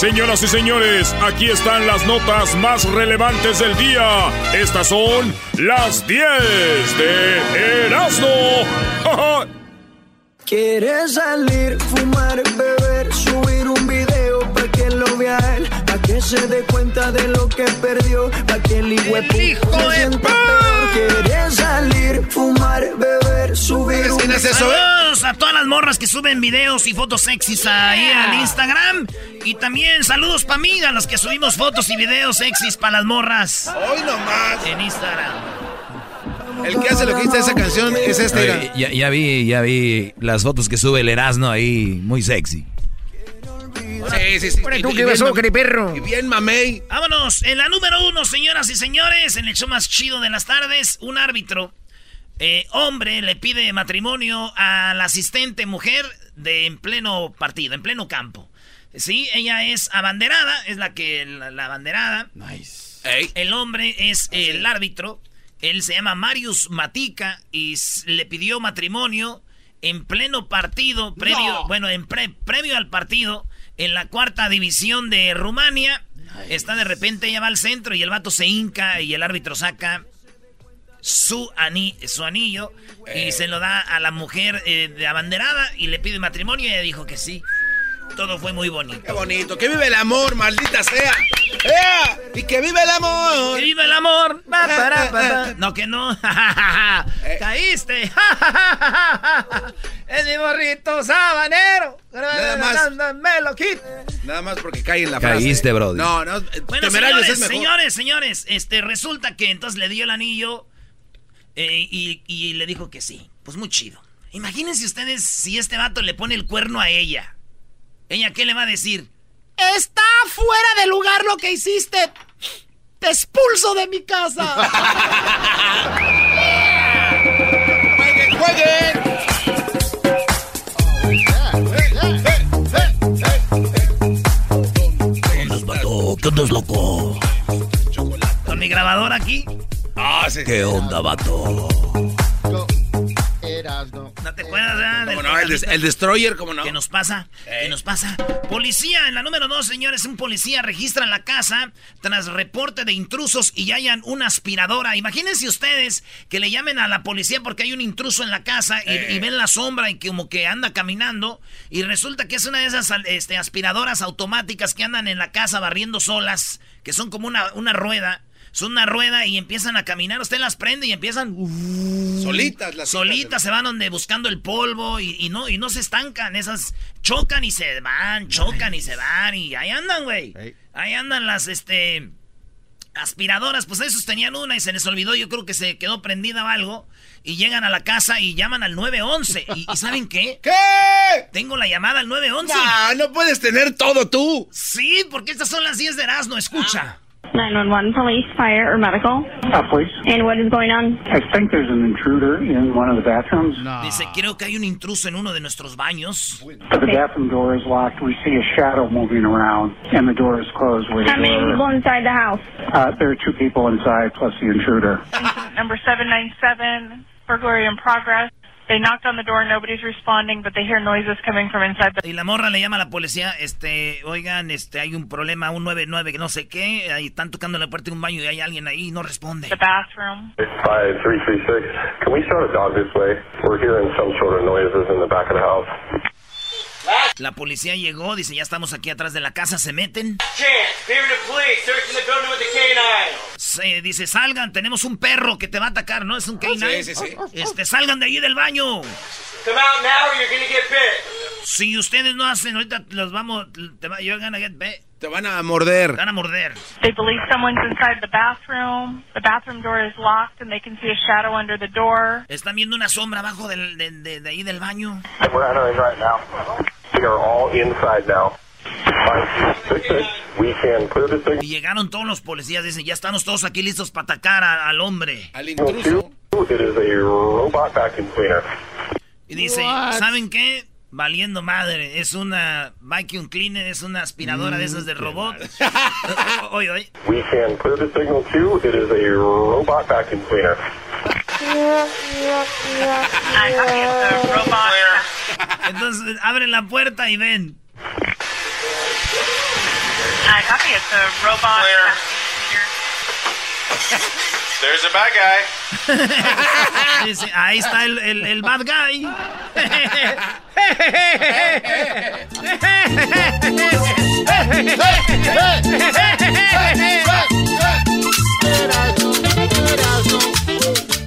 Señoras y señores, aquí están las notas más relevantes del día. Estas son las 10 de Erasmo. Quieres salir, fumar, beber, subir un video que se dé cuenta de lo que perdió, para que el hijo se sienta peor. Quieres salir, fumar, beber, subir un video. Saludos a todas las morras que suben videos y fotos sexys ahí al Instagram. Y también saludos para mí, a los que subimos fotos y videos sexys para las morras. Hoy nomás. En Instagram. El que hace lo que dice esa canción es este. Oye, ya, ya vi, ya vi las fotos que sube el Erasmo ahí, muy sexy. Sí, sí, sí. Tú bien besó, mam- perro. Y bien mamey. Vámonos, en la número uno, señoras y señores, en el show más chido de las tardes, un árbitro, eh, hombre, le pide matrimonio a la asistente mujer de en pleno partido, en pleno campo. Sí, ella es abanderada, es la que, la, la abanderada. El hombre es el árbitro, él se llama Marius Matica y le pidió matrimonio en pleno partido, previo, No. bueno, en pre- previo al partido, en la cuarta división de Rumania. Está de repente, ella va al centro y el vato se hinca y el árbitro saca su, ani- su anillo y se lo da a la mujer eh, de abanderada y le pide matrimonio y ella dijo que sí. Todo fue muy bonito. Qué bonito. Que vive el amor, maldita sea. ¡Ea! Y que vive el amor. ¡Que viva el amor! Pa, para, pa, pa. No, que no. ¡Caíste! ¡Es mi morrito sabanero! Nada más. ¡Me lo quito! Nada más porque cae en la frase. Caíste, brody. No, no. Bueno, señores, es mejor. señores, señores, este, resulta que entonces le dio el anillo eh, y, y le dijo que sí. Pues muy chido. Imagínense ustedes si este vato le pone el cuerno a ella. ¿Ella qué le va a decir? Está fuera de lugar lo que hiciste. Te expulso de mi casa. ¡Jueguen, jueguen! ¿Qué onda, loco? Con mi grabadora aquí. Ah, sí. ¿Qué onda, vato? ¿No te acuerdas, verdad? ¿Cómo no? El, des- el Destroyer, ¿cómo no? ¿Qué nos pasa? ¿Qué nos pasa? Policía, en la número dos, señores, un policía registra la casa tras reporte de intrusos y hallan una aspiradora. Imagínense ustedes que le llamen a la policía porque hay un intruso en la casa y, y ven la sombra y que como que anda caminando y resulta que es una de esas este, aspiradoras automáticas que andan en la casa barriendo solas, que son como una, una rueda. Son una rueda y empiezan a caminar. Usted las prende y empiezan. Solitas las Solitas se van donde buscando el polvo y, y no, y no se estancan. Esas chocan y se van, chocan y se van. Y ahí andan, güey. Ahí andan las este aspiradoras. Pues esos tenían una y se les olvidó. Yo creo que se quedó prendida o algo. Y llegan a la casa y llaman al 911. ¿Y, y saben qué? ¿Qué? Tengo la llamada al 911. No, no puedes tener todo tú. Sí, porque estas son las 10 de Erasmo. Escucha. 911 police, fire, or medical? Uh, please. And what is going on? I think there's an intruder in one of the bathrooms. No. Dice, creo que hay un intruso en uno de nuestros baños. But the bathroom door is locked. We see a shadow moving around, and the door is closed. We How many people inside the house? Uh, there are two people inside, plus the intruder. Number 797, burglary in progress. They knocked on the door, nobody's responding, but they hear noises coming from inside the... Y la morra le llama a la policía, este, oigan, este, hay un problema, un 99 que no sé qué, ahí están tocando la puerta de un baño y hay alguien ahí y no responde. The bathroom. 5336. Can we start a dog this way? We're hearing some sort of noises in the back of the house. La policía llegó, dice, ya estamos aquí atrás de la casa, se meten. Se dice, salgan, tenemos un perro que te va a atacar, ¿no? Es un canine. Sí, sí, sí. Este, salgan de ahí del baño. Si ustedes no hacen, ahorita los vamos, te va, you're gonna get bit. Te van a morder. Te van a morder. They believe someone's inside the bathroom. The bathroom door is locked and they can see a shadow under the door. Están viendo una sombra abajo del, de, de, de ahí del baño. Right now. We are all inside now. 5366. We can clear the signal. Y llegaron todos los policías, dicen, ya estamos todos aquí listos para atacar a- al hombre. Al Signal intruso. two, It is a robot vacuum cleaner. Y dice, ¿saben qué? Valiendo madre, es una vacuum cleaner, es una aspiradora de esas de robot. Oye, oye. We can clear the signal two. It is a robot vacuum cleaner. I it's a robot. Entonces abren la puerta y ven. I copy it's a robot. There's a bad guy. Dice, ahí está el, el, el bad guy.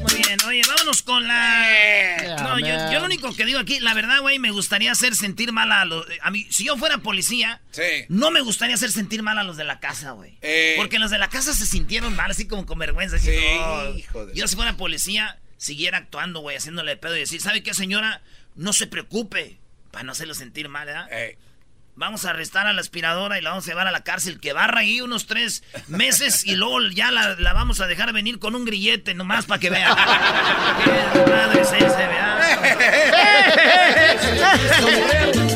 Muy bien, oye, vámonos con la... Único que digo aquí, la verdad, güey, me gustaría hacer sentir mal a los... A mí, si yo fuera policía, Sí. no me gustaría hacer sentir mal a los de la casa, güey. Eh. Porque los de la casa se sintieron mal, así como con vergüenza. así, Sí, "No". hijo de- Yo si fuera policía, siguiera actuando, güey, haciéndole pedo y decir, ¿sabe qué, señora? No se preocupe, para no hacerlo sentir mal, ¿verdad? Eh, Vamos a arrestar a la aspiradora y la vamos a llevar a la cárcel, que barra ahí unos tres meses y luego ya la, la vamos a dejar venir con un grillete nomás para que vea. Qué madre es ese,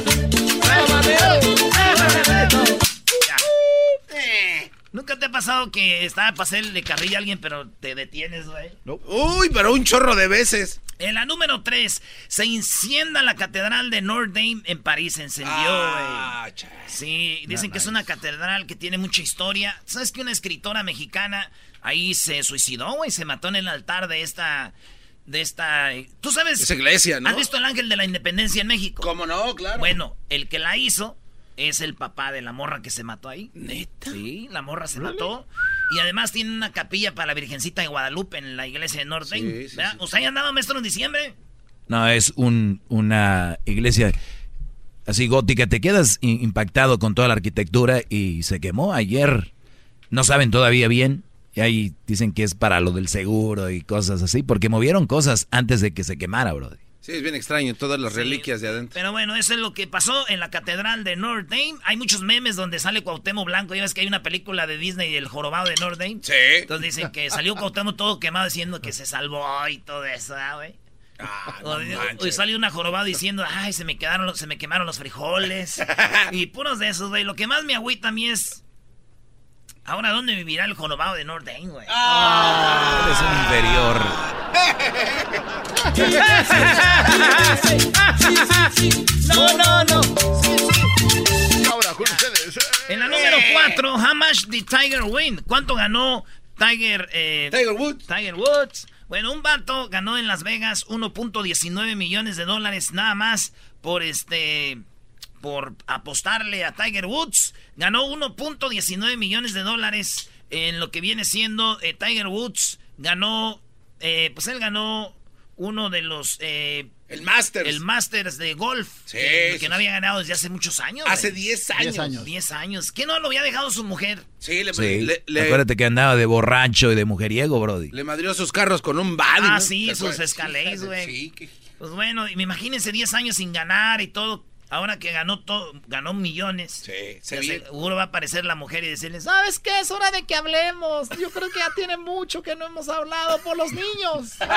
¿Nunca te ha pasado que estaba para hacerle carrilla a alguien, pero te detienes, güey? Uy, pero un chorro de veces. En la número 3, se incendia la catedral de Notre Dame en París. Se encendió, güey. Ah, Sí, dicen que es una catedral que tiene mucha historia. ¿Sabes que una escritora mexicana ahí se suicidó, güey? Se mató en el altar de esta... De esta... ¿Tú sabes? Esa iglesia, ¿no? ¿Has visto el ángel de la independencia en México? ¿Cómo no? Claro. Bueno, el que la hizo es el papá de la morra que se mató ahí. ¿Neta? Sí, la morra se mató. Y además tiene una capilla para la Virgencita de Guadalupe en la iglesia de Dame. Sí, sí, sí. ¿Usted ya andaba, maestro, en diciembre? No, es un, una iglesia así gótica. Te quedas impactado con toda la arquitectura y se quemó ayer. No saben todavía bien. Y ahí dicen que es para lo del seguro y cosas así. Porque movieron cosas antes de que se quemara, bro. Sí, es bien extraño, todas las Sí. reliquias de adentro. Pero bueno, eso es lo que pasó en la catedral de Notre Dame. Hay muchos memes donde sale Cuauhtémoc Blanco. Ya ves que hay una película de Disney, El Jorobado de Notre Dame. Sí. Entonces dicen que salió Cuauhtémoc todo quemado diciendo que se salvó y todo eso, ¿ah, güey? Ah, no o una jorobada diciendo, ay, se me quedaron, se me quemaron los frijoles. y puros de esos, güey. Lo que más me agüita a mí es. Ahora, ¿dónde vivirá el jorobado de Notre Dame, güey? Él es un inferior. No, no, no. Ahora con ustedes. En la número 4, how much did Tiger win? ¿Cuánto ganó Tiger, eh, Tiger Woods. Tiger Woods? Bueno, un vato ganó en Las Vegas 1.19 millones de dólares nada más por este por apostarle a Tiger Woods. Ganó 1.19 millones de dólares en lo que viene siendo eh, Tiger Woods. Ganó, eh, pues él ganó uno de los... eh, El Masters. el Masters de golf. Sí, que, sí, que no había ganado desde hace muchos años. Hace güey. 10 años. años. 10 años. ¿Qué no lo había dejado su mujer? Sí, le, Sí. le, le- Acuérdate que andaba de borracho y de mujeriego, Brody. le madrió sus carros con un body. Ah, ¿no? sí, ¿Te sus? Escalades, güey. Sí, que- Pues bueno, imagínense 10 años sin ganar y todo. Ahora que ganó todo, ganó millones. Sí, se Ya viene. seguro va a aparecer la mujer y decirles, ah, ¿Sabes qué? Es hora de que hablemos. Yo creo que ya tiene mucho que no hemos hablado por los niños. ¡ay,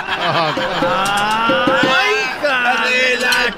hija de la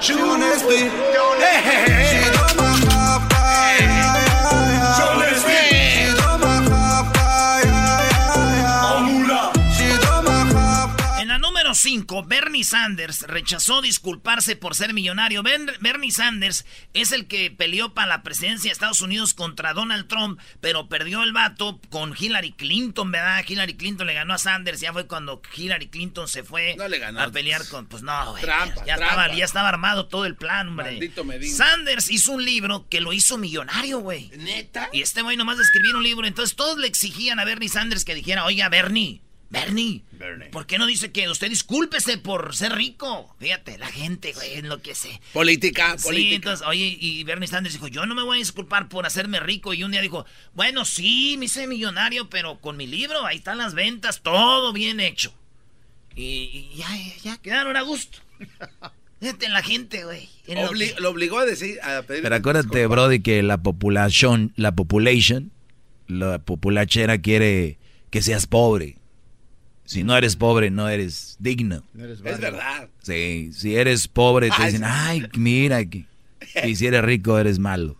número 5, Bernie Sanders rechazó disculparse por ser millonario. Bernie Sanders es el que peleó para la presidencia de Estados Unidos contra Donald Trump, pero perdió el vato con Hillary Clinton, ¿verdad? Hillary Clinton le ganó a Sanders, ya fue cuando Hillary Clinton se fue a pelear con, pues no, güey, ya, Estaba, ya estaba armado todo el plan, hombre. Sanders hizo un libro que lo hizo millonario, güey. ¿Neta? Y este güey nomás de escribir un libro, entonces todos le exigían a Bernie Sanders que dijera, oiga, Bernie, Bernie, ¿por qué no dice que usted discúlpese por ser rico? Fíjate, la gente, güey, en lo que sé. Política, sí, política. entonces, oye, y Bernie Sanders dijo, yo no me voy a disculpar por hacerme rico. Y un día dijo, bueno, sí, me hice millonario, pero con mi libro, ahí están las ventas, todo bien hecho. Y, ya, ya, quedaron a gusto. Fíjate, la gente, güey. Lo, obligó a decir, a pedir Pero acuérdate, Brody, que la población, la population, la populachera quiere que seas pobre. Si no eres pobre, no eres digno. es verdad. Sí, si eres pobre, te dicen, ay, mira, y si eres rico, eres malo.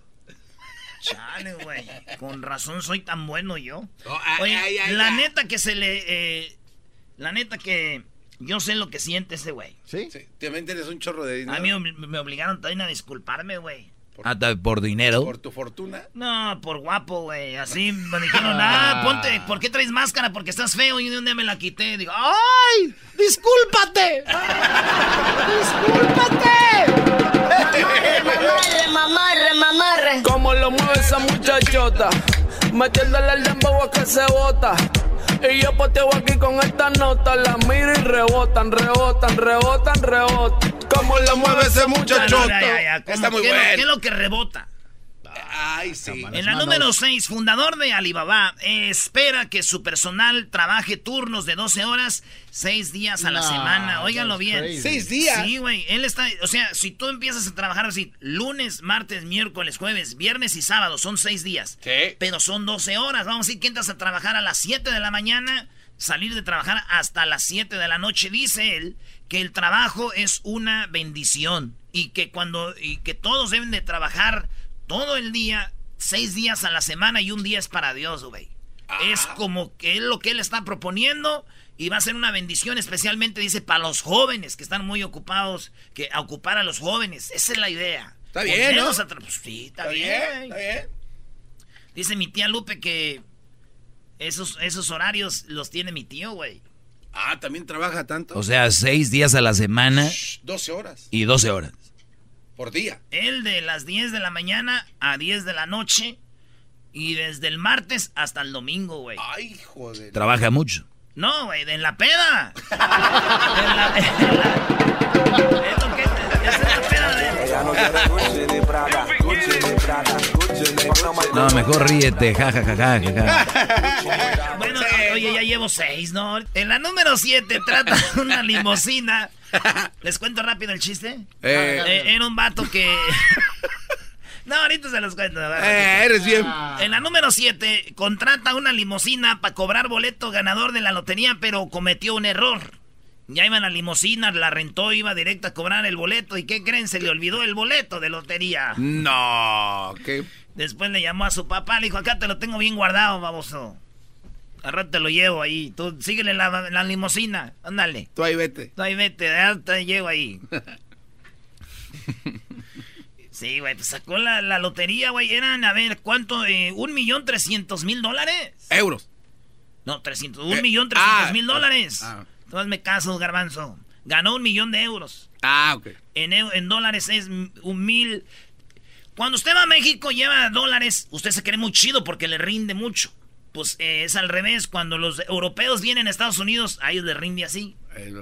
Chale, güey. Con razón soy tan bueno yo. Oye, la neta que se le... Eh, la neta que yo sé lo que siente ese güey. ¿Sí? Sí. También tienes un chorro de dinero. A mí me obligaron también a disculparme, güey. Por, ah, ¿Por dinero? ¿Por tu fortuna? No, por guapo, güey. Así me dijeron, ah, ponte, ¿por qué traes máscara? Porque estás feo. Y un día me la quité. Digo, ¡ay! ¡Discúlpate! ¡Discúlpate! mamarre, mamarre, mamarre. ¿Cómo lo mueve esa muchachota? Metiéndole el dembow a que se bota. Y yo poteo aquí con esta nota, la miro y rebotan, rebotan, rebotan, rebotan. ¿Cómo la mueve ese muchacho? Está muy bueno. ¿Qué es lo que rebota? Ay, sí. En la número 6, fundador de Alibaba, espera que su personal trabaje turnos de 12 horas, 6 días a la semana. Óiganlo bien. ¿6 días? Sí, güey. Él está, o sea, si tú empiezas a trabajar así, lunes, martes, miércoles, jueves, viernes y sábado, son 6 días. Sí. Pero son 12 horas. Vamos a decir que entras a trabajar a las 7 de la mañana, salir de trabajar hasta las 7 de la noche. Dice él que el trabajo es una bendición y que cuando, y que todos deben de trabajar todo el día, seis días a la semana y un día es para Dios, güey. Es como que es lo que él está proponiendo y va a ser una bendición especialmente, dice, para los jóvenes que están muy ocupados, que a ocupar a los jóvenes. Esa es la idea. Está bien, ¿no? Pues sí, está, bien. Está bien. Dice mi tía Lupe que esos, esos horarios los tiene mi tío, güey. Ah, también trabaja tanto. O sea, seis días a la semana. 12 horas. Y 12 horas. Por día. Él de las 10 de la mañana a 10 de la noche. Y desde el martes hasta el domingo, güey. Ay, joder. Trabaja mucho. No, güey, en la peda. en la, en la, es lo que es la peda de... No, mejor ríete, ja, ja, ja, ja, ja. Bueno, oye, ya llevo seis, ¿no? En la número siete trata una limosina. ¿Les cuento rápido el chiste? Eh. Eh, era un vato que... No, ahorita se los cuento. Eh, eres bien. En la número 7, contrata una limosina para cobrar boleto ganador de la lotería, pero cometió un error. Ya iba en la limosina, la rentó, iba directo a cobrar el boleto. ¿Y qué creen? Se le olvidó el boleto de lotería. No, ¿qué? Después le llamó a su papá, le dijo, acá te lo tengo bien guardado, baboso. Al rato te lo llevo ahí. Tú síguele la, la limosina, ándale. Tú ahí vete. Tú ahí vete, ya te llevo ahí. sí, güey, pues sacó la, la lotería, güey. Eran, a ver, ¿cuánto? Eh, ¿Un millón trescientos mil dólares? Euros. No, trescientos. Un millón trescientos ah, mil dólares. ah. Tú me caso, garbanzo. Ganó un millón de euros. Ah, ok. En, en dólares es un mil. Cuando usted va a México y lleva dólares, usted se cree muy chido porque le rinde mucho. Pues eh, es al revés. Cuando los europeos vienen a Estados Unidos, a ellos les rinde así.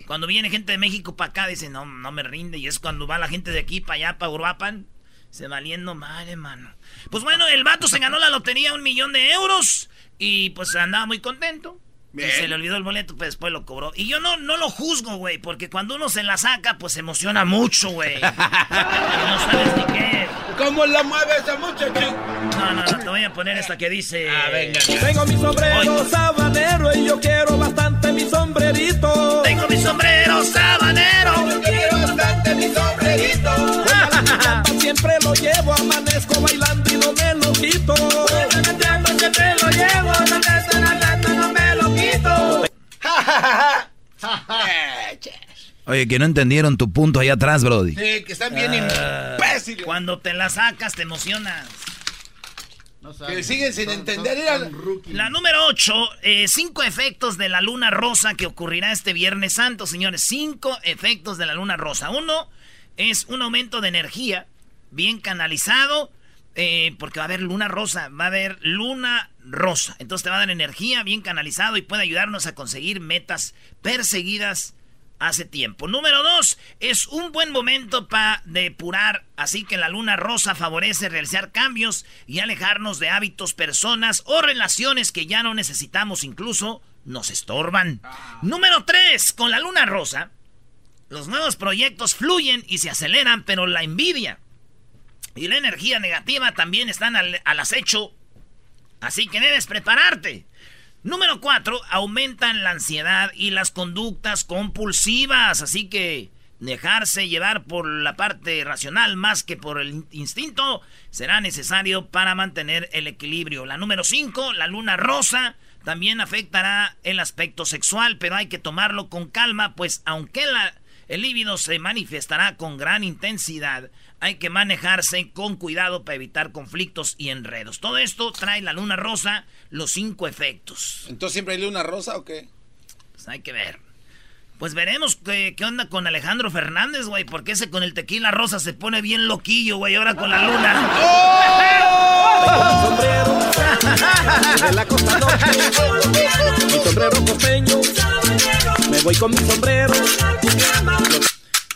Cuando viene gente de México para acá, dicen, no, no me rinde. Y es cuando va la gente de aquí para allá, para Uruapan, se valiendo madre, mano. Pues bueno, el vato se ganó la lotería un millón de euros y pues andaba muy contento. Bien. Y se le olvidó el boleto, pues después lo cobró. Y yo no, no lo juzgo, güey, porque cuando uno se la saca, pues se emociona mucho, güey. Y no sabes ni qué. ¿Cómo la mueve ese muchacho? No, no, no, te voy a poner esta que dice. Ah, venga. Tengo mi sombrero sabanero y yo quiero bastante mi sombrerito. Tengo mi sombrero sabanero. Yo quiero bastante mi sombrerito. siempre lo llevo, amanezco bailando y no me lo quito. Oye, que no entendieron tu punto allá atrás, Brody. Sí, que están bien Ah, imbéciles. Cuando te la sacas, te emocionas. Que siguen sin entender. La número 8, cinco efectos de la luna rosa que ocurrirá este Viernes Santo, señores. Cinco efectos de la luna rosa. Uno es un aumento de energía bien canalizado, eh, porque va a haber luna rosa, va a haber luna rosa. Entonces te va a dar energía bien canalizado y puede ayudarnos a conseguir metas perseguidas hace tiempo. Número dos, es un buen momento para depurar, así que la luna rosa favorece realizar cambios y alejarnos de hábitos, personas o relaciones que ya no necesitamos, incluso nos estorban. Número tres, con la luna rosa, los nuevos proyectos fluyen y se aceleran, pero la envidia y la energía negativa también están al, al acecho, así que debes prepararte. Número 4. Aumentan la ansiedad y las conductas compulsivas. Así que dejarse llevar por la parte racional más que por el instinto será necesario para mantener el equilibrio. La número 5. La luna rosa también afectará el aspecto sexual, pero hay que tomarlo con calma, pues aunque el líbido se manifestará con gran intensidad, hay que manejarse con cuidado para evitar conflictos y enredos. Todo esto trae la luna rosa los cinco efectos. ¿Entonces siempre hay luna rosa o qué? Pues hay que ver. Pues veremos qué, qué onda con Alejandro Fernández, güey. Porque ese con el tequila rosa se pone bien loquillo, güey. Ahora con la luna. Mi sombrero costeño, me voy con mi sombrero.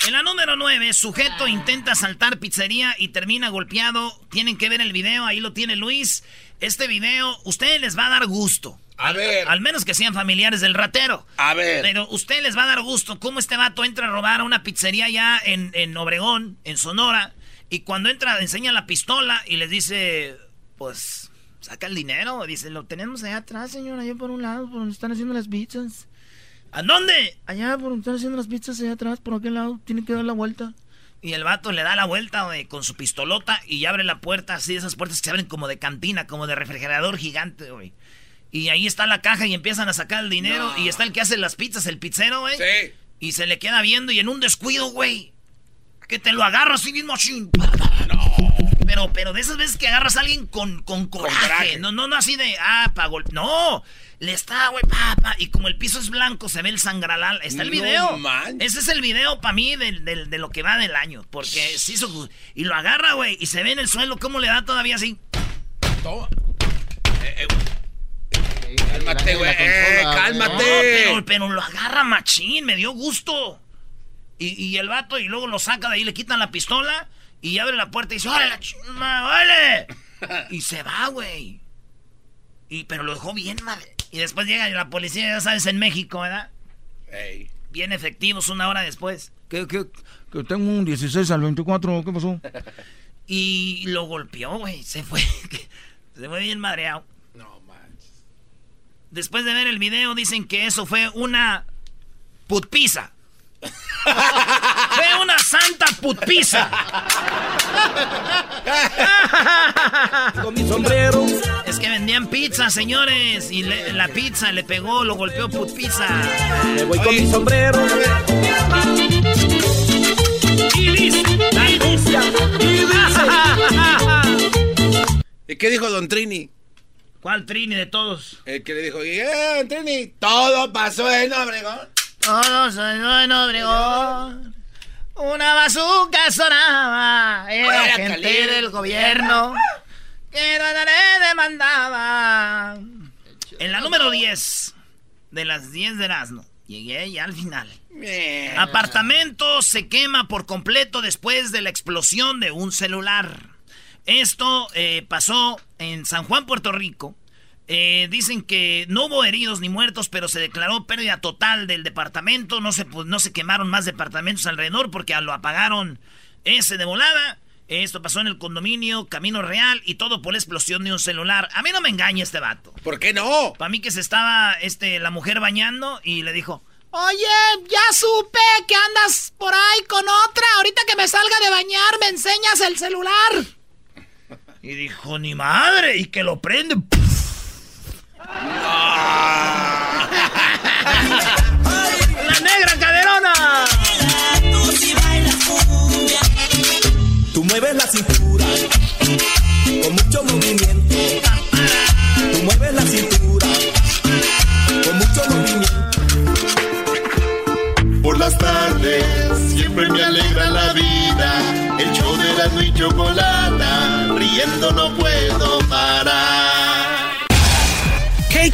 En la número 9, sujeto intenta asaltar pizzería y termina golpeado. Tienen que ver el video, ahí lo tiene Luis. Este video, ustedes les va a dar gusto. A ver. Al menos que sean familiares del ratero. A ver. Pero usted les va a dar gusto cómo este vato entra a robar a una pizzería ya en, en Obregón, en Sonora. Y cuando entra, enseña la pistola y les dice, pues, saca el dinero. Dice, lo tenemos allá atrás, señor, allá por un lado, por donde están haciendo las pizzas. ¿A dónde? Allá por donde están haciendo las pizzas, allá atrás, por aquel lado, tiene que dar la vuelta. Y el vato le da la vuelta güey, con su pistolota y abre la puerta, así esas puertas que se abren como de cantina, como de refrigerador gigante, güey. Y ahí está la caja y empiezan a sacar el dinero. No. Y está el que hace las pizzas, el pizzero, güey. Sí. Y se le queda viendo y en un descuido, güey. Que te lo agarra así mismo así. Pero, pero de esas veces que agarras a alguien con, con coraje. No, no, no así de, ah, pa' golpe. No, le está, güey, pa, pa. Y como el piso es blanco, se ve el sangralal. Está el No video. Ese es el video para mí del- del- de, lo que va del año. Porque se hizo. Y lo agarra, güey. Y se ve en el suelo cómo le da todavía así. Toma. Eh, eh, Cálmate, güey. Eh, consola, cálmate. No, pero, pero lo agarra machín, me dio gusto. Y, y el vato, y luego lo saca de ahí, le quitan la pistola y abre la puerta y dice, ¡Órale, la chingada, vale! y se va, güey. Y, pero lo dejó bien, madre. Y después llega la policía, ya sabes, en México, ¿verdad? Ey. Bien efectivos una hora después. Que, que, que tengo un 16 al 24, ¿qué pasó? Y lo golpeó, güey. Se fue. Se fue bien madreado. No manches. Después de ver el video, dicen que eso fue una putpiza. fue una santa putpiza. Con mi sombrero, Es que vendían pizza, señores. Y le- la pizza le pegó, lo golpeó putpiza. me voy con mi sombrero. Y listo. Y dice, ¿Y qué dijo Don Trini? ¿Cuál trini de todos? El que le dijo, eh, Don Trini, todo pasó en Obregón. Todos soy en Obregón. Una bazooka sonaba. Era gente del gobierno. Que no demandaba. En la número 10 de las 10 de Erasmo. Llegué ya al final. Bien. Apartamento se quema por completo después de la explosión de un celular. Esto eh, pasó en San Juan, Puerto Rico. Eh, dicen que no hubo heridos ni muertos, pero se declaró pérdida total del departamento. No se, pu- no se quemaron más departamentos alrededor porque lo apagaron ese de volada. Esto pasó en el condominio Camino Real y todo por la explosión de un celular. A mí no me engaña este vato. ¿Por qué no? Para mí que se estaba este, la mujer bañando y le dijo, Oye, ya supe que andas por ahí con otra. Ahorita que me salga de bañar, me enseñas el celular. y dijo, ni madre, y que lo prende. ¡La negra caderona! Tú mueves la cintura con mucho movimiento. Tú mueves la cintura con mucho movimiento. Por las tardes siempre me alegra la vida. El show de la y chocolata, riendo no puedo parar.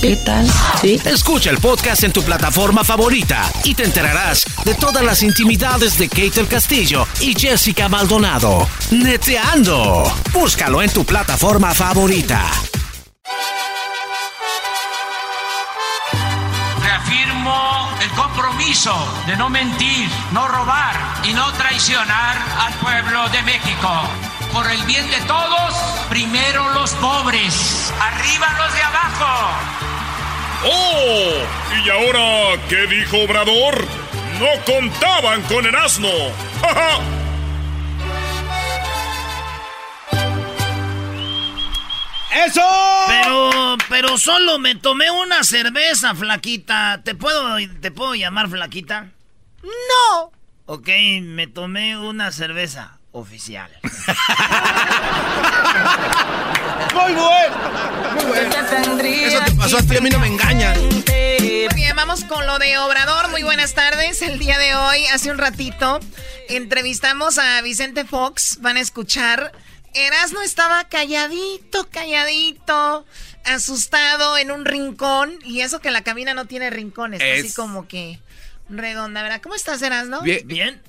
¿Qué tal? Sí. Escucha el podcast en tu plataforma favorita y te enterarás de todas las intimidades de Kate del Castillo y Jessica Maldonado. Neteando. Búscalo en tu plataforma favorita. Reafirmo el compromiso de no mentir, no robar y no traicionar al pueblo de México. Por el bien de todos, primero los pobres, arriba los de abajo. ¡Oh! ¿Y ahora qué dijo Obrador? No contaban con el asno. ¡Ja, ja! ¡Eso! Pero, pero solo me tomé una cerveza, flaquita. ¿Te puedo, te puedo llamar flaquita? No. Ok, me tomé una cerveza oficial. Muy bueno. Muy bueno. Eso te pasó a ti, a mí no me engaña. Bien, vamos con lo de Obrador. Muy buenas tardes. El día de hoy, hace un ratito, entrevistamos a Vicente Fox. Van a escuchar. Erasmo estaba calladito, calladito, asustado en un rincón. Y eso que la cabina no tiene rincones, así Es- como que redonda, ¿verdad? ¿Cómo estás, Erasmo? Bien, bien,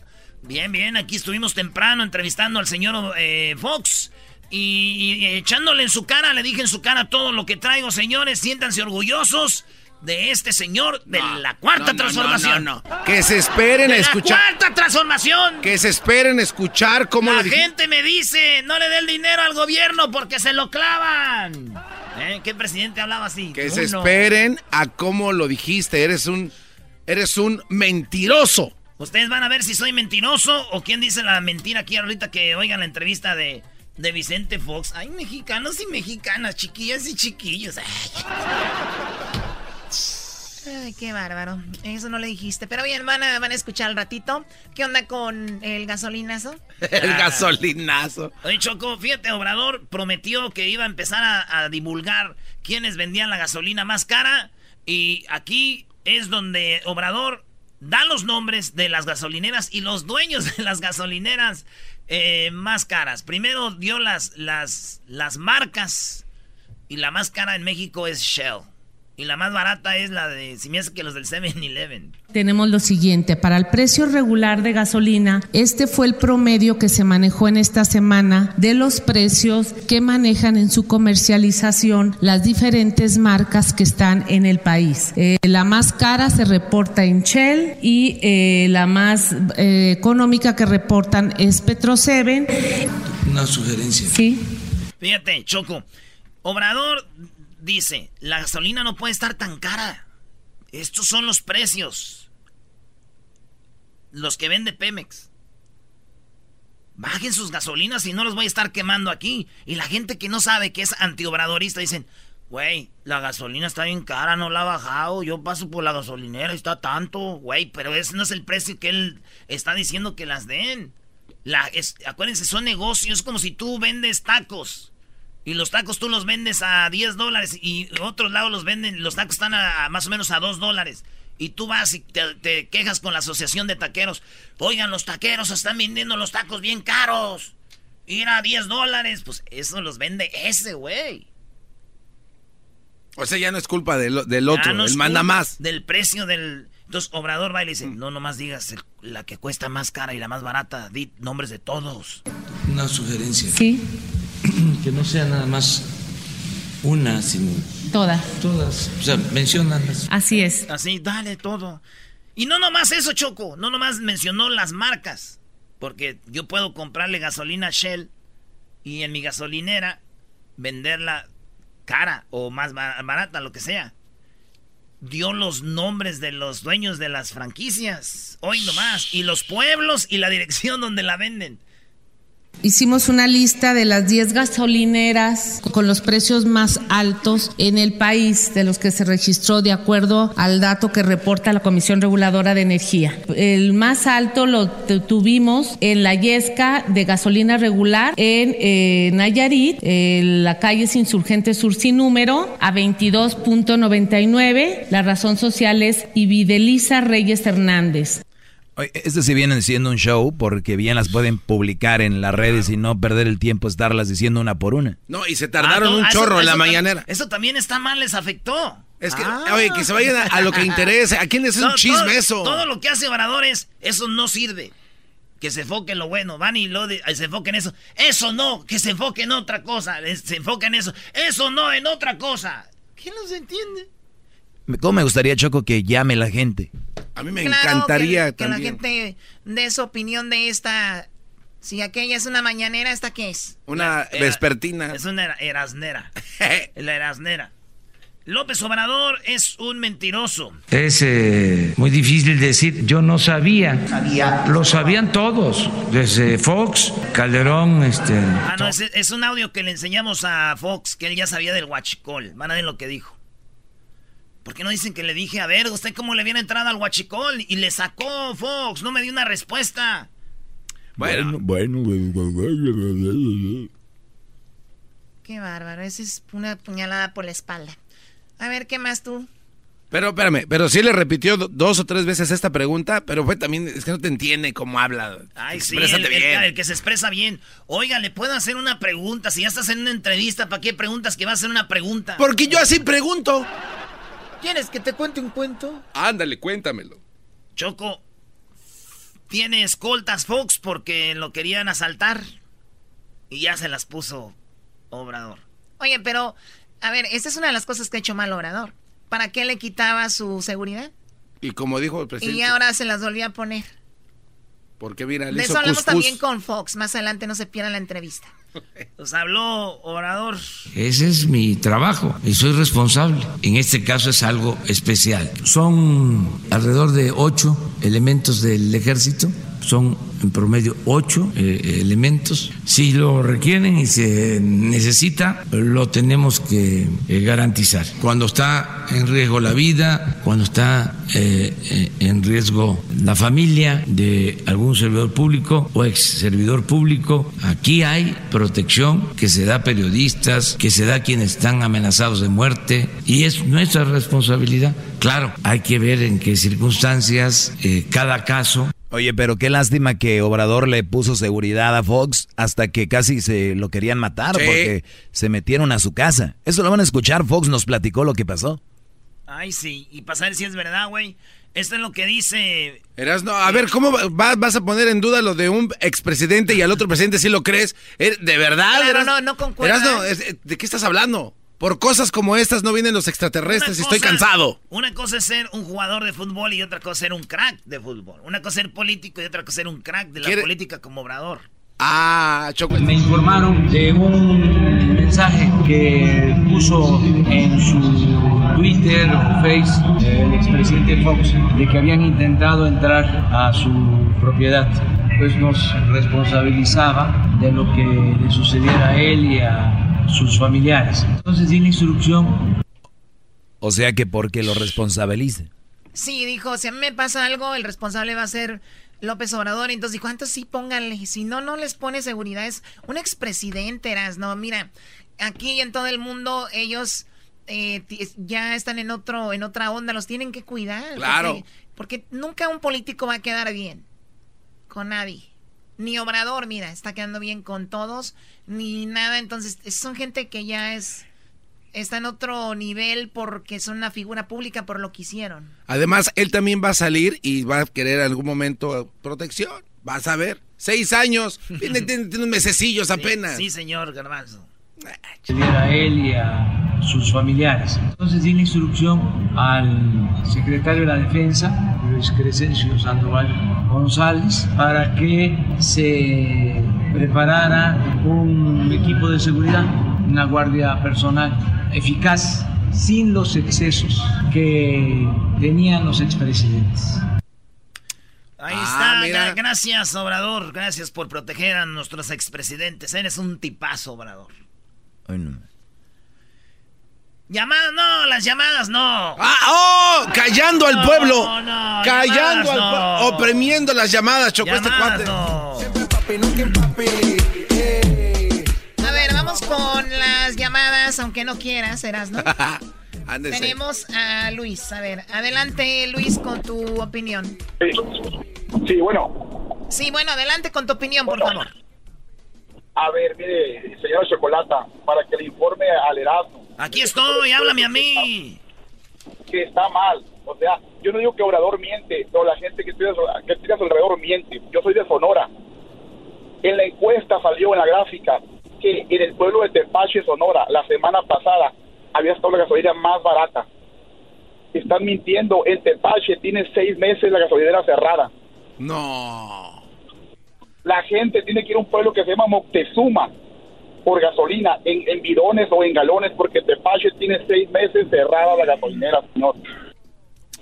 bien, bien. Aquí estuvimos temprano entrevistando al señor eh, Fox. Y, y echándole en su cara, le dije en su cara todo lo que traigo, señores. Siéntanse orgullosos de este señor de la cuarta no, no, transformación. Que se esperen a ¡De escuchar. La cuarta transformación. Que se esperen a escuchar cómo La gente me dice, no le dé el dinero al gobierno porque se lo clavan. ¿Eh? ¿Qué presidente hablaba así? Que se esperen a cómo lo dijiste. Eres un, eres un mentiroso. Ustedes van a ver si soy mentiroso o quién dice la mentira aquí ahorita que oigan la entrevista de, de Vicente Fox. Ay, mexicanos y mexicanas, chiquillas y chiquillos. Ay. Ay, qué bárbaro. Eso no le dijiste. Pero bien, van a, van a escuchar al ratito. ¿Qué onda con el gasolinazo? El gasolinazo. Oye, Choco, fíjate, Obrador prometió que iba a empezar a, a divulgar quiénes vendían la gasolina más cara. Y aquí es donde Obrador da los nombres de las gasolineras y los dueños de las gasolineras eh, más caras. Primero dio las, las, las marcas y la más cara en México es Shell. Y la más barata es la de, si me hace que los del 7-Eleven. Tenemos lo siguiente, para el precio regular de gasolina, este fue el promedio que se manejó en esta semana de los precios que manejan en su comercialización las diferentes marcas que están en el país. Eh, la más cara se reporta en Shell y eh, la más eh, económica que reportan es Petro 7. Una sugerencia. Sí. Fíjate, Choco. Obrador dice, la gasolina no puede estar tan cara. Estos son los precios. Los que vende Pemex. Bajen sus gasolinas y no los voy a estar quemando aquí. Y la gente que no sabe que es antiobradorista dicen, güey, la gasolina está bien cara, no la ha bajado. Yo paso por la gasolinera y está tanto, güey, pero ese no es el precio que él está diciendo que las den. La, es- acuérdense, son negocios, como si tú vendes tacos. Y los tacos tú los vendes a 10 dólares y otros lados los venden, los tacos están a, a más o menos a 2 dólares. Y tú vas y te, te quejas con la asociación de taqueros. Oigan, los taqueros están vendiendo los tacos bien caros. Ir a 10 dólares, pues eso los vende ese güey. O sea, ya no es culpa del, del otro. Ya no él es manda más. Del precio del... Entonces Obrador va y le dice, no nomás digas el- la que cuesta más cara y la más barata, di nombres de todos. Una sugerencia. Sí. Que no sea nada más una, sino Todas. todas. O sea, menciónalas. Así es. Así, dale todo. Y no nomás eso, Choco. No nomás mencionó las marcas. Porque yo puedo comprarle gasolina Shell y en mi gasolinera venderla cara o más barata, lo que sea. Dio los nombres de los dueños de las franquicias, hoy nomás, y los pueblos y la dirección donde la venden. Hicimos una lista de las 10 gasolineras con los precios más altos en el país de los que se registró de acuerdo al dato que reporta la Comisión Reguladora de Energía. El más alto lo tuvimos en la Yesca de gasolina regular en eh, Nayarit, en la calle Insurgente Sur sin número, a 22.99. La razón social es Ivideliza Reyes Hernández. Este sí viene siendo un show porque bien las pueden publicar en las redes y no perder el tiempo estarlas diciendo una por una. No, y se tardaron ah, un chorro en la mañanera. Eso también está mal, les afectó. Es que, ah. oye, que se vayan a, lo que interese. ¿A quién es un chisme eso? Todo lo que hace Obradores, eso no sirve. Que se enfoque en lo bueno. Van y lo se enfoque en eso. Eso no, que se enfoque en otra cosa. Se enfoque en eso. Eso no, en otra cosa. ¿Quién los entiende? ¿Cómo me gustaría, Choco, que llame la gente? A mí me encantaría que, la gente dé su opinión de esta. Si aquella es una mañanera, ¿esta qué es? Una vespertina. Es una erasnera. la erasnera. López Obrador es un mentiroso. Es eh, muy difícil decir, yo no sabía. Sabía. Lo sabían todos, desde Fox, Calderón, este... Ah, no, es, es, un audio que le enseñamos a Fox, que él ya sabía del huachicol. Van a ver lo que dijo. ¿Por qué no dicen que le dije, a ver, usted cómo le viene entrada al huachicol? Y le sacó Fox, no me dio una respuesta. Bueno, bueno. Qué bárbaro, esa es una puñalada por la espalda. A ver, ¿qué más tú? Pero espérame, pero sí le repitió dos o tres veces esta pregunta, pero fue también, es que no te entiende cómo habla. Ay, sí, el, el, que se expresa bien. Oiga, ¿le puedo hacer una pregunta? Si ya estás en una entrevista, ¿para qué preguntas que va a hacer una pregunta? Porque yo así pregunto. ¿Quieres que te cuente un cuento? Ándale, cuéntamelo. Choco, tiene escoltas Fox porque lo querían asaltar. Y ya se las puso Obrador. Oye, pero, a ver, esta es una de las cosas que ha hecho mal Obrador. ¿Para qué le quitaba su seguridad? Y como dijo el presidente. Y ahora se las volvió a poner. Porque mira, le De eso hablamos también con Fox. Más adelante no se pierda la entrevista. Nos habló Orador. Ese es mi trabajo y soy responsable. En este caso es algo especial. Son alrededor de ocho elementos del ejército son en promedio ocho eh, elementos. Si lo requieren y se necesita, lo tenemos que eh, garantizar. Cuando está en riesgo la vida, cuando está eh, en riesgo la familia de algún servidor público o ex servidor público, aquí hay protección que se da a periodistas, que se da a quienes están amenazados de muerte y es nuestra responsabilidad. Claro, hay que ver en qué circunstancias, cada caso. Oye, pero qué lástima que Obrador le puso seguridad a Fox hasta que casi se lo querían matar porque se metieron a su casa. Eso lo van a escuchar, Fox nos platicó lo que pasó. Ay, sí, y pasar si es verdad, güey. Esto es lo que dice... Eras, no, a ver, ¿cómo vas a poner en duda lo de un expresidente y al otro presidente si lo crees? ¿Eh, ¿De verdad? Claro, no, no concuerdo. ¿de qué estás hablando? Por cosas como estas no vienen los extraterrestres y estoy cansado. Una cosa es ser un jugador de fútbol y otra cosa es ser un crack de fútbol. Una cosa es ser político y otra cosa es ser un crack de la política como obrador. Ah, Choco. Me informaron de un mensaje que puso en su Twitter o Face el expresidente Fox de que habían intentado entrar a su propiedad. Pues nos responsabilizaba de lo que le sucediera a él y a sus familiares. Entonces di instrucción. O sea que porque lo responsabilice. Sí, dijo, si a mí me pasa algo, el responsable va a ser López Obrador. Entonces dijo, entonces sí, pónganle. Si no, no les pone seguridad. Es un expresidente, eras, no, mira, aquí y en todo el mundo ellos eh, ya están en otro, en otra onda, los tienen que cuidar. Claro. porque nunca un político va a quedar bien con nadie. Ni Obrador, mira, está quedando bien con todos, ni nada. Entonces, son gente que ya es está en otro nivel porque son una figura pública por lo que hicieron. Además, él también va a salir y va a querer en algún momento protección. Vas a ver. Seis años. Tiene, unos mesecillos apenas. Sí, señor Garbanzo. A él y a sus familiares. Entonces di instrucción al secretario de la Defensa Luis Crescencio Sandoval González para que se preparara un equipo de seguridad, una guardia personal eficaz, sin los excesos que tenían los expresidentes. Ahí Ah, está. Gra- Gracias, Obrador. Gracias por proteger a nuestros expresidentes. Eres un tipazo, Obrador. Ay, no. Llamadas, no, las llamadas no. ¡Ah! ¡Oh! Callando al No, pueblo. no, Callando al pueblo. no. Oprimiendo las llamadas, Choco, este cuate. no. A ver, vamos con las llamadas, aunque no quieras, Erasno. Ándese. Tenemos a Luis. A ver, adelante, Luis, con tu opinión. Sí, sí bueno. Sí, bueno, adelante con tu opinión, por favor. A ver, mire, señora Chocolata, para que le informe al Erasmo. Aquí estoy, háblame a mí. Que está mal. O sea, yo no digo que Obrador miente, pero la gente que estoy, a su- que a su alrededor miente. Yo soy de Sonora. En la encuesta salió en la gráfica que en el pueblo de Tepache, Sonora, la semana pasada había estado la gasolina más barata. Están mintiendo. En Tepache tiene seis meses la gasolinera cerrada. No. La gente tiene que ir a un pueblo que se llama Moctezuma por gasolina, en, en bidones o en galones, porque Tepache tiene seis meses cerrada la gasolinera, señor.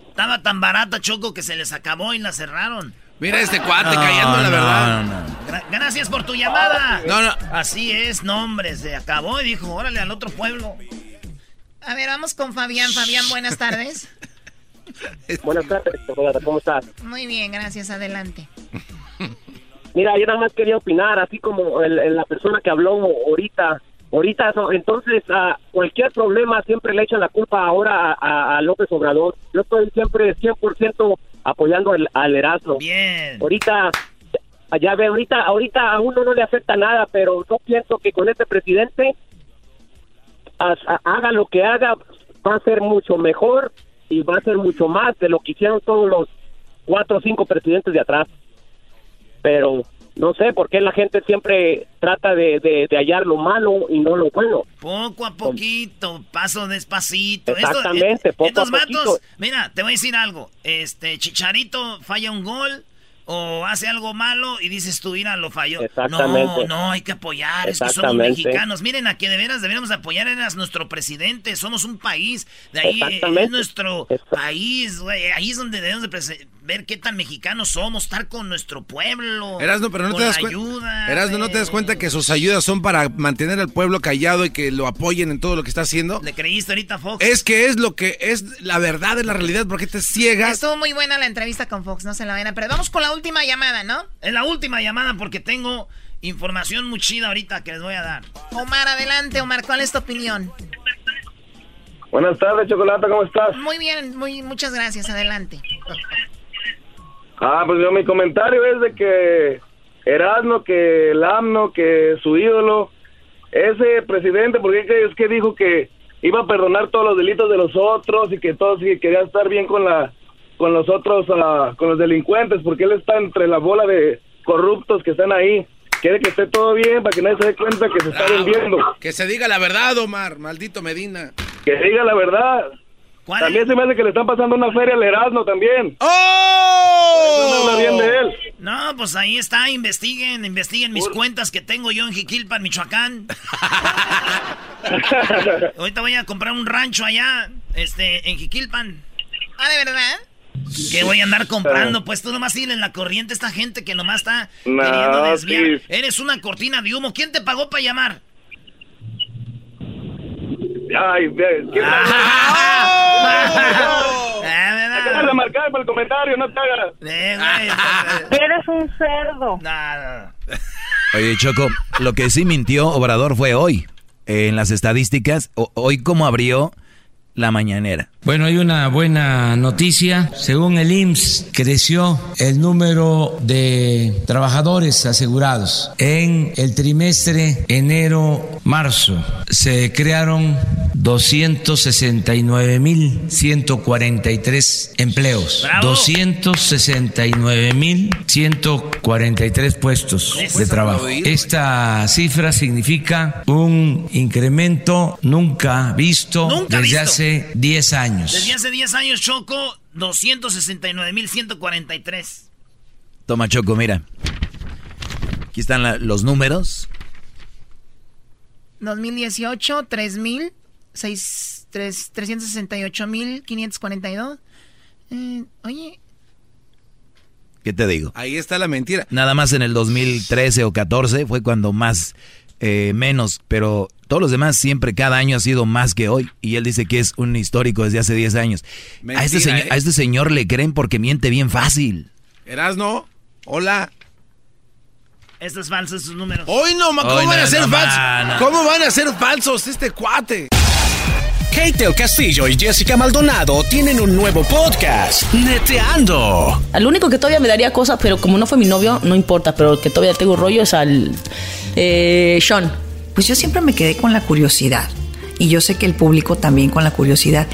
Estaba tan barata, Choco, que se les acabó y la cerraron. Mira este cuate No, callando la no, verdad. no, no. Gra- gracias por tu llamada. No, no. Así es, no, hombre, se acabó y dijo, órale al otro pueblo. A ver, vamos con Fabián. Fabián, buenas tardes. Buenas tardes, ¿cómo estás? Muy bien, gracias. Adelante. Mira, yo nada más quería opinar, así como el- el- la persona que habló ahorita. Ahorita, entonces, a cualquier problema siempre le echan la culpa ahora a, a- a López Obrador. Yo estoy siempre 100% apoyando al, al Erasmo. Bien. Ahorita, ya ve, ahorita, ahorita a uno no le afecta nada, pero yo pienso que con este presidente, a- haga lo que haga, va a ser mucho mejor y va a ser mucho más de lo que hicieron todos los cuatro o cinco presidentes de atrás. Pero no sé por qué la gente siempre trata de, de- de hallar lo malo y no lo bueno. Poco a poquito, paso despacito. Esto- Exactamente, eh, poco estos a vatos, poquito. mira, te voy a decir algo. Este, Chicharito falla un gol o hace algo malo y dices tú, mira, lo falló. No, Exactamente. no, hay que apoyar, es que somos mexicanos. Miren, a que de veras deberíamos apoyar, eras nuestro presidente, somos un país, de ahí es nuestro país, güey, ahí es donde debemos de ver qué tan mexicanos somos, estar con nuestro pueblo. Erasno, pero no te das cuenta. Erasno, ¿no te das cuenta que sus ayudas son para mantener al pueblo callado y que lo apoyen en todo lo que está haciendo? ¿Le creíste ahorita, Fox? Es que es lo que es la verdad, es la realidad, porque te ciegas. Estuvo muy buena la entrevista con Fox, no se la vayan a perder. Vamos con la última llamada, ¿no? Es la última llamada porque tengo información muy chida ahorita que les voy a dar. Omar, adelante, Omar, ¿cuál es tu opinión? Buenas tardes, Chocolata, ¿cómo estás? Muy bien, muy, muchas gracias, adelante. Ah, pues yo mi comentario es de que Erasmo, que el AMNO, que su ídolo, ese presidente, porque es que dijo que iba a perdonar todos los delitos de los otros y que todos y quería estar bien con la con los otros, ah, con los delincuentes, porque él está entre la bola de corruptos que están ahí. Quiere que esté todo bien para que nadie se dé cuenta que se está vendiendo. Que se diga la verdad, Omar, maldito Medina. Que diga la verdad. También se me hace que le están pasando una feria al Erasmo también. ¡Oh! No habla bien de él. No, pues ahí está, investiguen, investiguen mis cuentas que tengo yo en Jiquilpan, Michoacán. Ahorita voy a comprar un rancho allá, este, en Jiquilpan. Ah, ¿de verdad? ¿Qué voy a andar comprando? Pues tú nomás ir en la corriente esta gente que nomás está No, queriendo desviar. sí. Eres una cortina de humo. ¿Quién te pagó para llamar? Ay, ¿quién Acabas de marcar por el comentario, no te hagas. Eres un cerdo. Oye, Choco, lo que sí mintió Obrador fue hoy. En las estadísticas, o- hoy cómo abrió la mañanera. Bueno, hay una buena noticia. Según el IMSS, creció el número de trabajadores asegurados. En el trimestre enero-marzo se crearon 269.143 empleos. 269.143 puestos de trabajo. Esta cifra significa un incremento nunca visto Nunca desde visto. hace 10 años. Desde hace 10 años, Choco, 269.143. Toma Choco, mira. Aquí están la- los números. 2018, 3.000, 6, 3, 368.542. Eh, oye, ¿Qué te digo? Ahí está la mentira. Nada más en el 2013 o 14 fue cuando más, eh, menos, pero todos los demás siempre cada año ha sido más que hoy. Y él dice que es un histórico desde hace 10 años. a, este señor, ¿eh? a este señor le creen porque miente bien fácil. Erasno, hola. Esto es falso, estos números. Hoy no, ma- ¿cómo Hoy van no, a ser no, falsos? ma, no. ¿Cómo van a ser falsos este cuate? Kate el Castillo y Jessica Maldonado tienen un nuevo podcast, Neteando. Al único que todavía me daría cosas, pero como no fue mi novio, no importa, pero el que todavía tengo rollo es al eh, Sean. Pues yo siempre me quedé con la curiosidad. Y yo sé que el público también con la curiosidad.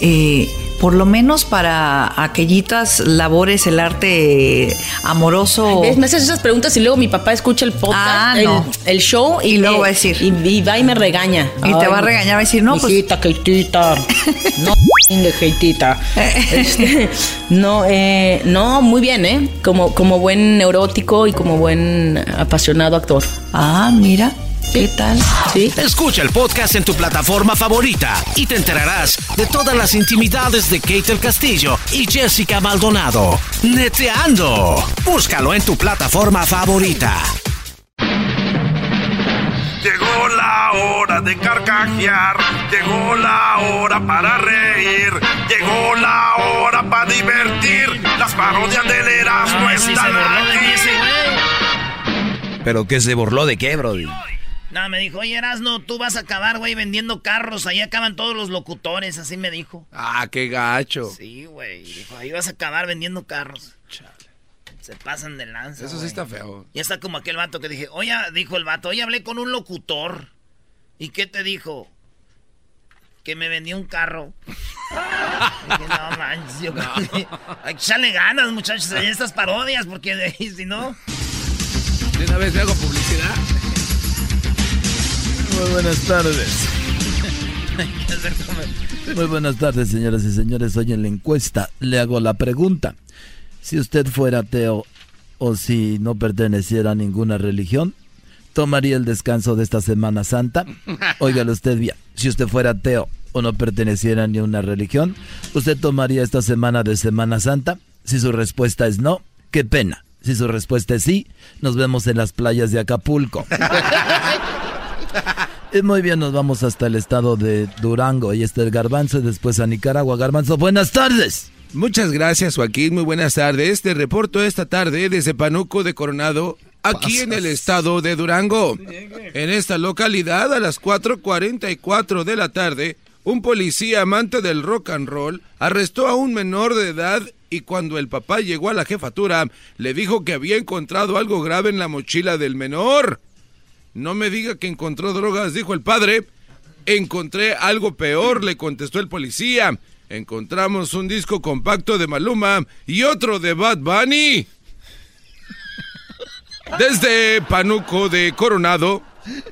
Eh, por lo menos para aquellitas labores, el arte amoroso. Me haces esas preguntas y luego mi papá escucha el podcast, Ah, el, no. el show y, Y luego va a decir. Y, y va y me regaña. Y te va a regañar, va a decir, no, pues- Hijita, Keitita. no, Keitita. Este, no, eh, no, muy bien, ¿eh? Como, como buen neurótico y como buen apasionado actor. Ah, mira. ¿Qué tal? Sí. Escucha el podcast en tu plataforma favorita y te enterarás de todas las intimidades de Kate el Castillo y Jessica Maldonado. Neteando. Búscalo en tu plataforma favorita. Llegó la hora de carcajear, llegó la hora para reír, llegó la hora para divertir. Las parodias del Erasmo sí, se están aquí. ¿Pero qué se burló de qué, Brody? No, me dijo, oye, Erasno, tú vas a acabar, güey, vendiendo carros. Ahí acaban todos los locutores, así me dijo. Ah, qué gacho. Sí, güey. Dijo, ahí vas a acabar vendiendo carros. Se pasan de lanza. Eso sí está feo. Ya está como aquel vato que dije, oye, dijo el vato, oye, hablé con un locutor. ¿Y qué te dijo? Que me vendió un carro. dije, no manches, yo hay que echarle ganas, muchachos, en estas parodias, porque si no. De una vez le hago publicidad. Muy buenas tardes. Muy buenas tardes, señoras y señores. Hoy en la encuesta le hago la pregunta. Si usted fuera ateo o si no perteneciera a ninguna religión, ¿tomaría el descanso de esta Semana Santa? Óigalo usted bien. Si usted fuera ateo o no perteneciera a ninguna religión, ¿usted tomaría esta semana de Semana Santa? Si su respuesta es no, qué pena. Si su respuesta es sí, nos vemos en las playas de Acapulco. Y muy bien, nos vamos hasta el estado de Durango. Ahí está el Garbanzo y después a Nicaragua. Garbanzo, buenas tardes. Muchas gracias, Joaquín. Muy buenas tardes. Te reporto esta tarde desde Panuco de Coronado, aquí en el estado de Durango. En esta localidad, a las 4.44 de la tarde, un policía amante del rock and roll arrestó a un menor de edad y cuando el papá llegó a la jefatura, le dijo que había encontrado algo grave en la mochila del menor. No me diga que encontró drogas, dijo el padre. Encontré algo peor, le contestó el policía. Encontramos un disco compacto de Maluma y otro de Bad Bunny. Desde Panuco de Coronado,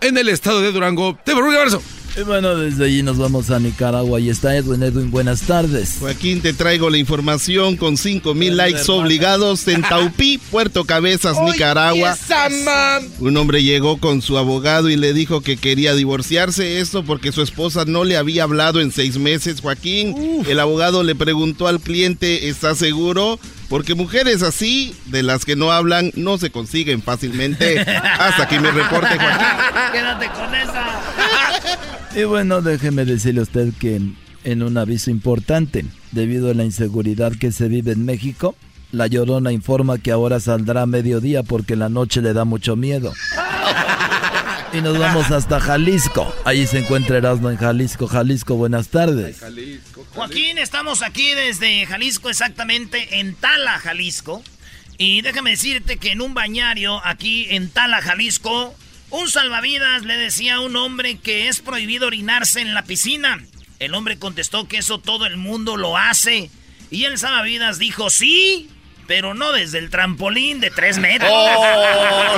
en el estado de Durango, te un abrazo. Y bueno, desde allí nos vamos a Nicaragua. Ahí está Edwin. Edwin, buenas tardes. Joaquín, te traigo la información con 5 mil likes obligados en Taupí, Puerto Cabezas, Nicaragua. Un hombre llegó con su abogado y le dijo que quería divorciarse, esto porque su esposa no le había hablado en seis meses, Joaquín. El abogado le preguntó al cliente, ¿está seguro? Porque mujeres así, de las que no hablan, no se consiguen fácilmente. Hasta aquí mi reporte, Joaquín. Quédate con esa. Y bueno, déjeme decirle a usted que en un aviso importante, debido a la inseguridad que se vive en México, La Llorona informa que ahora saldrá a mediodía porque la noche le da mucho miedo. Y nos vamos hasta Jalisco. Allí se encuentra Erasmo en Jalisco. Jalisco, buenas tardes. Joaquín, estamos aquí desde Jalisco, exactamente en Tala, Jalisco. Y déjame decirte que en un bañario aquí en Tala, Jalisco, un salvavidas le decía a un hombre que es prohibido orinarse en la piscina. El hombre contestó que eso todo el mundo lo hace. Y el salvavidas dijo sí, pero no desde el trampolín de tres metros. Oh.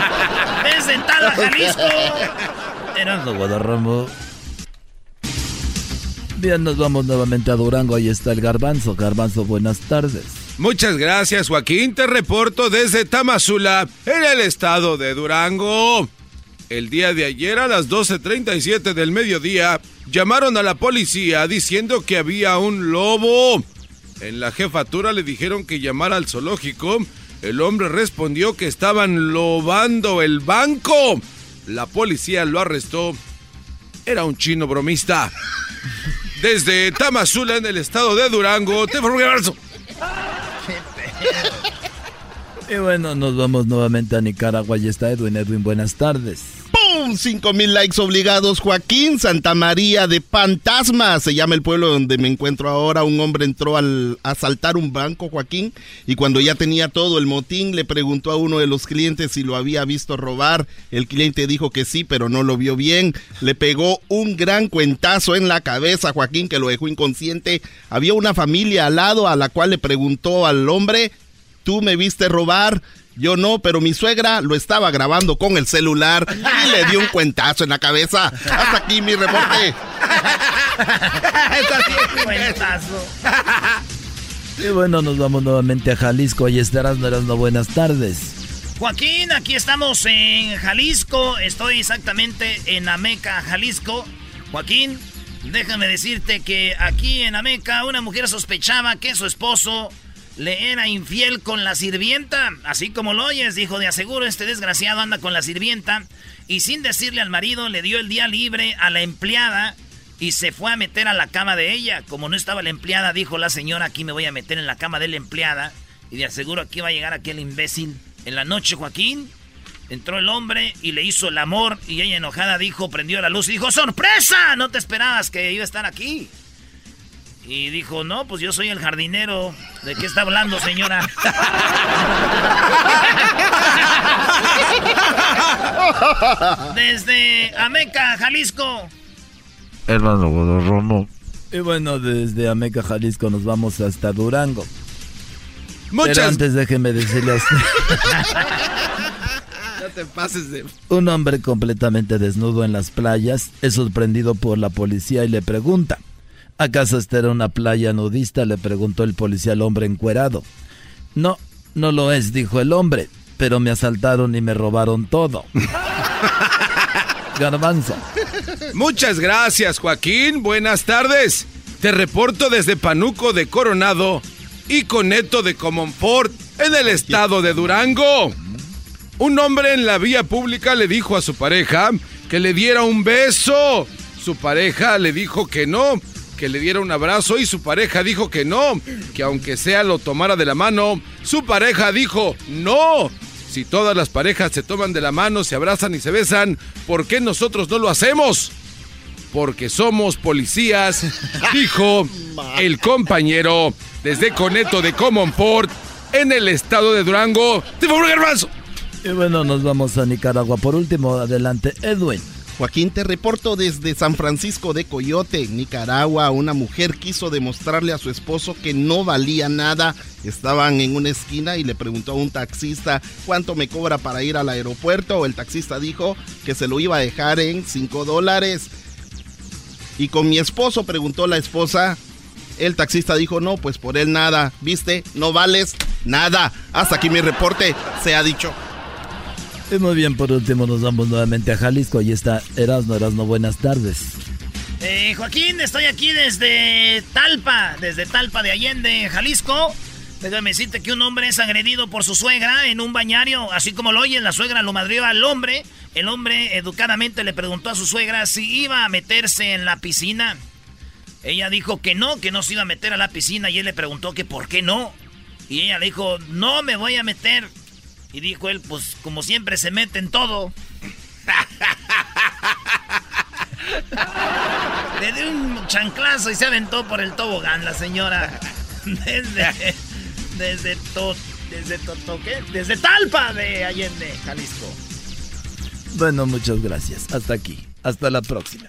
Desde Tala, Jalisco. Erasmo Guadarramo. Bien, nos vamos nuevamente a Durango. Ahí está el garbanzo. Garbanzo, buenas tardes. Muchas gracias, Joaquín. Te reporto desde Tamazula, en el estado de Durango. El día de ayer a las 12.37 del mediodía llamaron a la policía diciendo que había un lobo. En la jefatura le dijeron que llamara al zoológico. El hombre respondió que estaban lobando el banco. La policía lo arrestó. Era un chino bromista. Desde Tamazula, en el estado de Durango, te abrazo. Y bueno, nos vamos nuevamente a Nicaragua. Y está Edwin. Edwin, buenas tardes. ¡Pum! 5 mil likes obligados. Joaquín Santa María de Fantasma. Se llama el pueblo donde me encuentro ahora. Un hombre entró al asaltar un banco, Joaquín. Y cuando ya tenía todo el motín, le preguntó a uno de los clientes si lo había visto robar. El cliente dijo que sí, pero no lo vio bien. Le pegó un gran cuentazo en la cabeza, Joaquín, que lo dejó inconsciente. Había una familia al lado a la cual le preguntó al hombre, ¿tú me viste robar? Yo no, pero mi suegra lo estaba grabando con el celular y le dio un cuentazo en la cabeza. Hasta aquí mi reporte. cuentazo. Y bueno, nos vamos nuevamente a Jalisco. Ahí estarás, no eras no buenas tardes. Joaquín, aquí estamos en Jalisco. Estoy exactamente en Ameca, Jalisco. Joaquín, déjame decirte que aquí en Ameca una mujer sospechaba que su esposo le era infiel con la sirvienta. Así como lo oyes, dijo, de aseguro este desgraciado anda con la sirvienta. Y sin decirle al marido, le dio el día libre a la empleada y se fue a meter a la cama de ella. Como no estaba la empleada, dijo la señora, aquí me voy a meter en la cama de la empleada. Y de aseguro aquí va a llegar aquel imbécil. En la noche, Joaquín, entró el hombre y le hizo el amor. Y ella enojada dijo, prendió la luz y dijo, ¡sorpresa! No te esperabas que iba a estar aquí. Y dijo, no, pues yo soy el jardinero. ¿De qué está hablando, señora? desde Ameca, Jalisco. Hermano Romo. Y bueno, desde Ameca, Jalisco nos vamos hasta Durango. Muchas... Pero antes déjeme decirle a usted. no te pases de... Un hombre completamente desnudo en las playas es sorprendido por la policía y le pregunta... ¿Acaso esta era una playa nudista? Le preguntó el policía al hombre encuerado. No, no lo es, dijo el hombre, pero me asaltaron y me robaron todo. Garbanzo. Muchas gracias, Joaquín. Buenas tardes. Te reporto desde Panuco de Coronado y Coneto de Comonfort, en el estado de Durango. Un hombre en la vía pública le dijo a su pareja que le diera un beso. Su pareja le dijo que no, que le diera un abrazo y su pareja dijo que no, que aunque sea lo tomara de la mano, su pareja dijo no. Si todas las parejas se toman de la mano, se abrazan y se besan, ¿por qué nosotros no lo hacemos? Porque somos policías, dijo el compañero desde Coneto de Comonfort en el estado de Durango. ¡Te abrazo! Y bueno, nos vamos a Nicaragua. Por último, adelante, Edwin. Joaquín, te reporto desde San Francisco de Coyote, Nicaragua. Una mujer quiso demostrarle a su esposo que no valía nada. Estaban en una esquina y le preguntó a un taxista cuánto me cobra para ir al aeropuerto. El taxista dijo que se lo iba a dejar en 5 dólares. Y con mi esposo preguntó la esposa. El taxista dijo, no, pues por él nada. ¿Viste? No vales nada. Hasta aquí mi reporte. Se ha dicho. Y muy bien, por último nos vamos nuevamente a Jalisco. Ahí está Erasno, Erasno, buenas tardes. Eh, Joaquín, estoy aquí desde Talpa, desde Talpa de Allende, Jalisco. Déjame decirte que un hombre es agredido por su suegra en un bañario, así como lo oyen, la suegra lo madrió al hombre. El hombre educadamente le preguntó a su suegra si iba a meterse en la piscina. Ella dijo que no, que no se iba a meter a la piscina y él le preguntó que por qué no. Y ella le dijo, no me voy a meter. Y dijo él, pues como siempre se mete en todo. Le dio un chanclazo y se aventó por el tobogán la señora. Desde. Desde to, desde ¿qué? Desde Talpa de Allende, Jalisco. Bueno, muchas gracias. Hasta aquí. Hasta la próxima.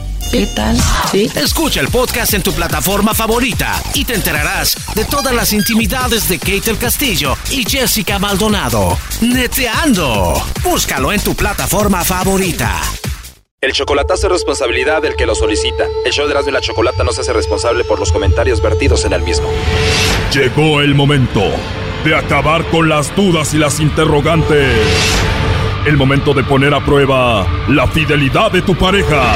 ¿Qué tal? Sí. Escucha el podcast en tu plataforma favorita y te enterarás de todas las intimidades de Kate el Castillo y Jessica Maldonado. Neteando. Búscalo en tu plataforma favorita. El chocolatazo es responsabilidad del que lo solicita. El show de Erasmo y la Chocolata no se hace responsable por los comentarios vertidos en el mismo. Llegó el momento de acabar con las dudas y las interrogantes. El momento de poner a prueba la fidelidad de tu pareja.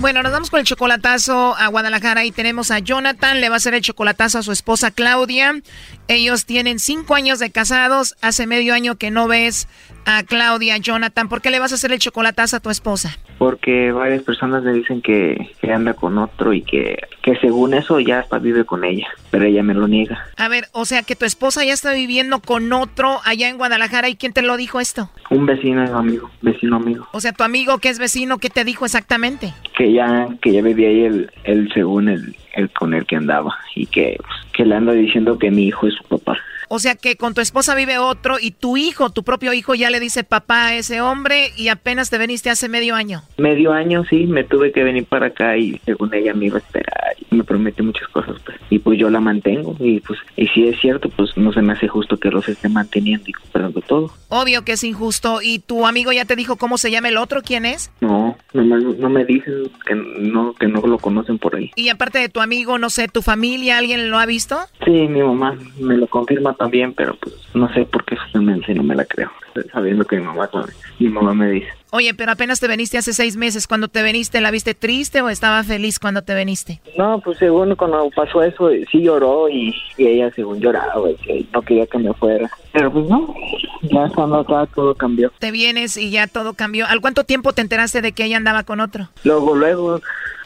Bueno, nos vamos con el chocolatazo a Guadalajara y tenemos a Jonathan, le va a hacer el chocolatazo a su esposa Claudia. Ellos tienen cinco años de casados, hace medio año que no ves a Claudia, Jonathan. ¿Por qué le vas a hacer el chocolatazo a tu esposa? porque varias personas me dicen que, que anda con otro y que, que según eso ya hasta vive con ella, pero ella me lo niega. A ver, o sea que tu esposa ya está viviendo con otro allá en Guadalajara y ¿quién te lo dijo esto? Un vecino amigo, vecino amigo, O sea, tu amigo que es vecino, ¿qué te dijo exactamente? que ya, que ya vivía ahí el, el según el, el con el que andaba y que, que le anda diciendo que mi hijo es su papá. O sea que con tu esposa vive otro y tu hijo, tu propio hijo, ya le dice papá a ese hombre y apenas te veniste hace medio año. Medio año sí, me tuve que venir para acá y según ella me iba a esperar y me prometió muchas cosas pues. Y pues yo la mantengo y pues, y si es cierto, pues no se me hace justo que los esté manteniendo y comprando todo. Obvio que es injusto. ¿Y tu amigo ya te dijo cómo se llama el otro? ¿Quién es? No, no, me- no me dicen que no, que no lo conocen por ahí. Y aparte de tu amigo, no sé, tu familia, ¿alguien lo ha visto? Sí, mi mamá me lo confirma también, pero pues no sé por qué solamente no me la creo, sabiendo que mi mamá también, mi mamá me dice. Oye, pero apenas te veniste hace seis meses. Cuando te veniste, ¿la viste triste o estaba feliz cuando te veniste? No, pues según cuando pasó eso, eh, sí lloró y, y ella según lloraba, que no quería que me fuera. Pero pues no, ya cuando acá todo cambió. Te vienes y ya todo cambió. ¿Al cuánto tiempo te enteraste de que ella andaba con otro? Luego, luego,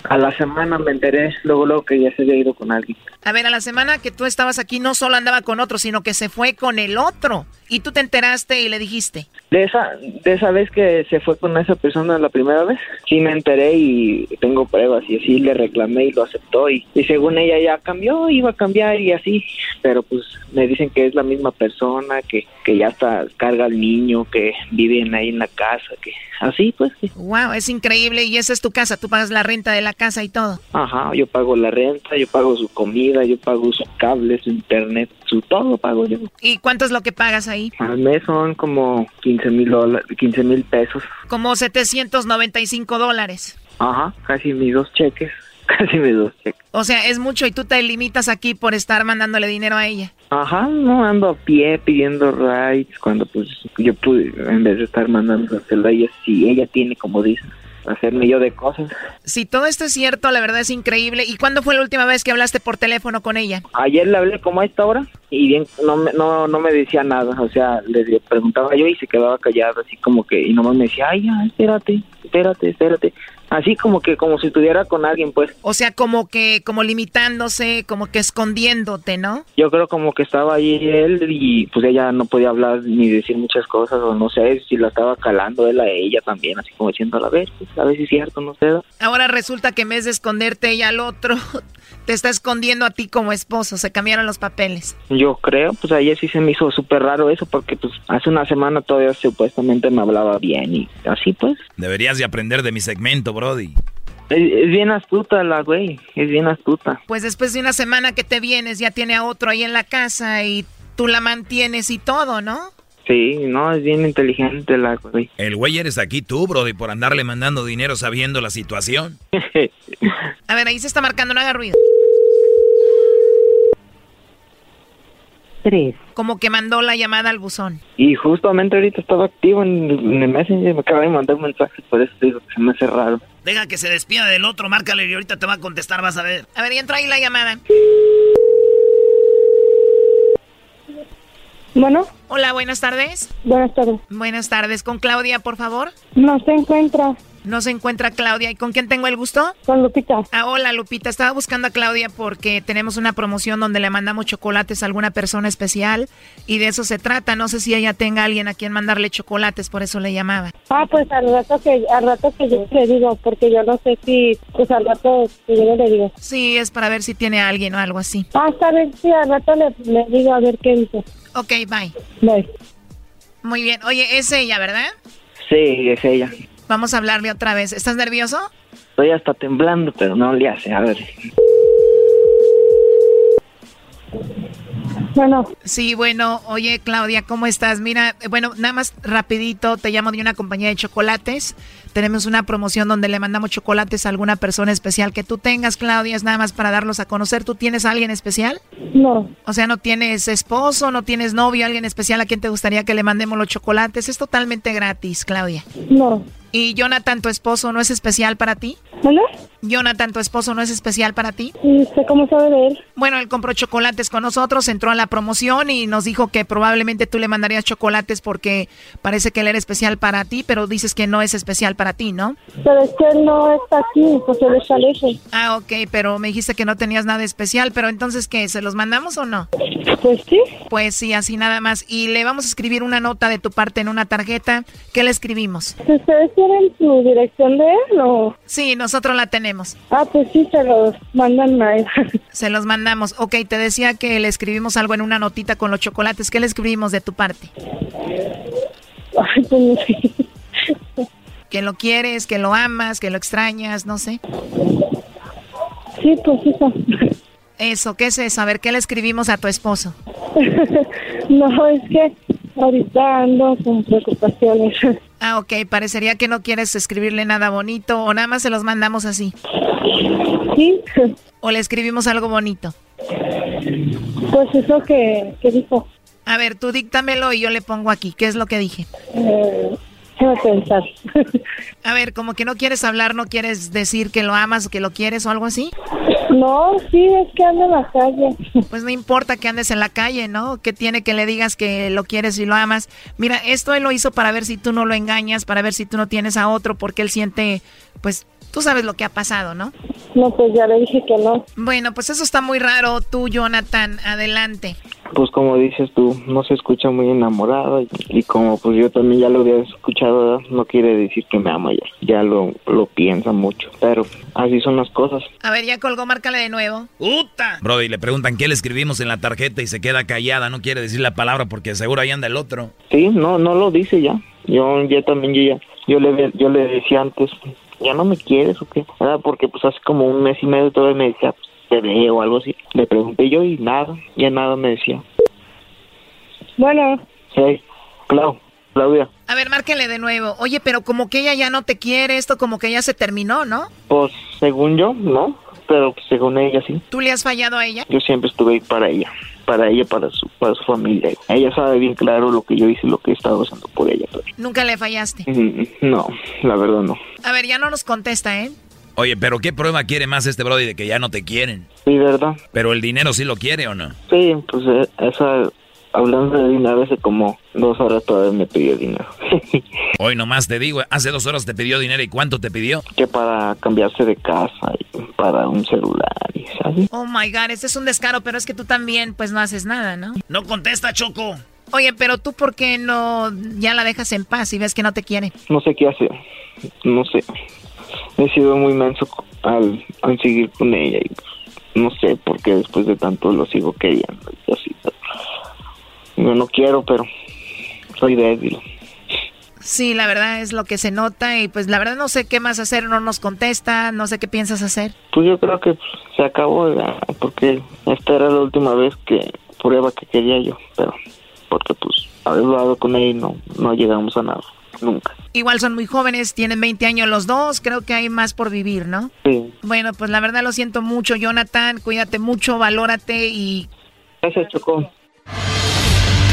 a la semana me enteré, luego, luego que ya se había ido con alguien. A ver, a la semana que tú estabas aquí no solo andaba con otro, sino que se fue con el otro. Y tú te enteraste y le dijiste. De esa, de esa vez que se fue con esa persona la primera vez, sí me enteré y tengo pruebas y así le reclamé y lo aceptó y, y según ella ya cambió, iba a cambiar y así, pero pues me dicen que es la misma persona, que, que ya está carga al niño, que viven ahí en la casa, que así pues. sí. Wow, es increíble. Y esa es tu casa. Tú pagas la renta de la casa y todo. Ajá, yo pago la renta, yo pago su comida, yo pago su cable, su internet, su todo pago yo. ¿Y cuánto es lo que pagas ahí? Al mes son como 15 mil dólares, 15 mil pesos. Como 795 dólares. Ajá, casi mis dos cheques, casi mis dos cheques. O sea, es mucho y tú te limitas aquí por estar mandándole dinero a ella. Ajá, no ando a pie pidiendo rides cuando pues yo pude, en vez de estar mandando a ella, si ella tiene, como dicen, hacerme yo de cosas. Si todo esto es cierto, la verdad es increíble. ¿Y cuándo fue la última vez que hablaste por teléfono con ella? Ayer le hablé como a esta hora y bien no me, no, no me decía nada, o sea, le preguntaba yo y se quedaba callado, así como que, y nomás me decía, ay, ya, espérate, espérate, espérate. Así como que, como si estuviera con alguien, pues. O sea, como que, como limitándose, como que escondiéndote, ¿no? Yo creo como que estaba ahí él y pues ella no podía hablar ni decir muchas cosas, o no sé si la estaba calando él a ella también, así como diciendo, a ver, pues, a ver si es cierto, no sé. Ahora resulta que en vez de esconderte ella al otro, te está escondiendo a ti como esposo. Se cambiaron los papeles. Yo creo, pues ayer sí se me hizo súper raro eso, porque pues hace una semana todavía supuestamente me hablaba bien y así pues. Deberías de aprender de mi segmento, Brody. Es, es bien astuta la güey, es bien astuta. Pues después de una semana que te vienes, ya tiene a otro ahí en la casa y tú la mantienes y todo, ¿no? Sí, no, es bien inteligente la güey. El güey eres aquí tú, Brody, por andarle mandando dinero sabiendo la situación. A ver, ahí se está marcando, no haga ruido. Tres. Como que mandó la llamada al buzón. Y justamente ahorita estaba activo en, en el Messenger, me acaba de mandar un mensaje, por eso digo que se me hace raro. Deja que se despida del otro, márcale y ahorita te va a contestar, vas a ver. A ver, y entra ahí la llamada. Bueno. Hola, buenas tardes. Buenas tardes. Buenas tardes. ¿Con Claudia, por favor? No se encuentra. No se encuentra Claudia. ¿Y con quién tengo el gusto? Con Lupita. Ah, hola Lupita. Estaba buscando a Claudia porque tenemos una promoción donde le mandamos chocolates a alguna persona especial y de eso se trata. No sé si ella tenga alguien a quien mandarle chocolates, por eso le llamaba. Ah, pues al rato que, al rato que yo le digo, porque yo no sé si, pues al rato que yo le digo. Sí, es para ver si tiene a alguien o algo así. Ah, está bien, sí, al rato le, le digo a ver qué dice. Ok, bye. Bye. Muy bien. Oye, es ella, ¿verdad? Sí, es ella. Vamos a hablarle otra vez. ¿Estás nervioso? Estoy hasta temblando, pero no le hace. A ver. Bueno. Sí, bueno, oye Claudia, ¿cómo estás? Mira, bueno, nada más rapidito, te llamo de una compañía de chocolates. Tenemos una promoción donde le mandamos chocolates a alguna persona especial que tú tengas, Claudia, es nada más para darlos a conocer. ¿Tú tienes a alguien especial? No. O sea, no tienes esposo, no tienes novio, alguien especial a quien te gustaría que le mandemos los chocolates. Es totalmente gratis, Claudia. No. ¿Y Jonathan, tu esposo, no es especial para ti? ¿Hola? Jonathan, tu esposo, no es especial para ti? ¿Y usted cómo sabe de él? Bueno, él compró chocolates con nosotros, entró a la promoción y nos dijo que probablemente tú le mandarías chocolates porque parece que él era especial para ti, pero dices que no es especial para ti, ¿no? Pero es que él no está aquí, pues él está lejos. Ah, ok, pero me dijiste que no tenías nada especial, pero entonces, ¿qué? ¿Se los mandamos o no? Pues sí. Pues sí, así nada más. Y le vamos a escribir una nota de tu parte en una tarjeta. ¿Qué le escribimos? ¿Ustedes tienen su dirección de él o...? Sí, nosotros la tenemos. Ah, pues sí, se los mandan a él. Se los mandamos. Ok, te decía que le escribimos algo en una notita con los chocolates. ¿Qué le escribimos de tu parte? Ay, pues no sé. Que lo quieres, que lo amas, que lo extrañas, no sé. Sí, pues eso. Eso, ¿qué es eso? A ver, ¿qué le escribimos a tu esposo? no, es que ahorita ando con preocupaciones. Ah, ok, parecería que no quieres escribirle nada bonito o nada más se los mandamos así. Sí. O le escribimos algo bonito. Pues eso que, que dijo. A ver, tú díctamelo y yo le pongo aquí. ¿Qué es lo que dije? Eh, déjame pensar. A ver, como que no quieres hablar, no quieres decir que lo amas que lo quieres o algo así. No, sí, es que ando en la calle. Pues no importa que andes en la calle, ¿no? Que tiene que le digas que lo quieres y lo amas. Mira, esto él lo hizo para ver si tú no lo engañas, para ver si tú no tienes a otro, porque él siente, pues, tú sabes lo que ha pasado, ¿no? No, pues ya le dije que no. Bueno, pues eso está muy raro. Tú, Jonathan, adelante. Pues como dices tú, no se escucha muy enamorado y, y como pues yo también ya lo había escuchado, ¿verdad? no quiere decir que me ama ya, ya lo, lo piensa mucho, pero así son las cosas. A ver, ya colgó, márcale de nuevo. ¡Uta! Brody, le preguntan qué le escribimos en la tarjeta y se queda callada, no quiere decir la palabra porque seguro ahí anda el otro. Sí, no, no lo dice ya. Yo ya también, yo ya, yo le, yo le decía antes, ¿ya no me quieres o qué? ¿Verdad? Porque pues hace como un mes y medio todavía me decía, pues, te veo o algo así. Le pregunté yo y nada, ya nada me decía. Bueno, Hey, Clau, Claudia, A ver, márquele de nuevo. Oye, pero como que ella ya no te quiere, esto como que ya se terminó, ¿no? pues según yo, no, pero pues, según ella sí. ¿Tú le has fallado a ella? Yo siempre estuve ahí para ella, para ella, para su, para su familia. Ella sabe bien claro lo que yo hice, lo que he estado haciendo por ella. pero- Nunca le fallaste. Mm, No, la verdad no. A ver, ya no nos contesta, ¿eh? Oye, pero ¿qué prueba quiere más este Brody de que ya no te quieren? Sí, ¿verdad? Pero el dinero sí lo quiere o no? Sí, pues eh, esa, hablando de dinero, hace como dos horas todavía me pidió dinero. Hoy nomás te digo, hace dos horas te pidió dinero y ¿cuánto te pidió? que para cambiarse de casa y para un celular y ¿sabes? Oh my god, este es un descaro, pero es que tú también, pues no haces nada, ¿no? No contesta, Choco. Oye, pero tú, ¿por qué no ya la dejas en paz y ves que no te quiere? No sé qué hacer, no sé. He sido muy menso al, al seguir con ella y pues, no sé por qué después de tanto lo sigo queriendo y así. pero Yo no quiero, pero soy débil. Sí, la verdad es lo que se nota y pues la verdad no sé qué más hacer, no nos contesta, no sé qué piensas hacer. Pues yo creo que pues, se acabó porque esta era la última vez que prueba que quería yo, pero porque pues haber hablado con ella y no, no llegamos a nada, nunca. Igual son muy jóvenes, tienen 20 años los dos, creo que hay más por vivir, ¿no? Sí. Bueno, pues la verdad lo siento mucho, Jonathan, cuídate mucho, valórate y... Gracias, Chocó.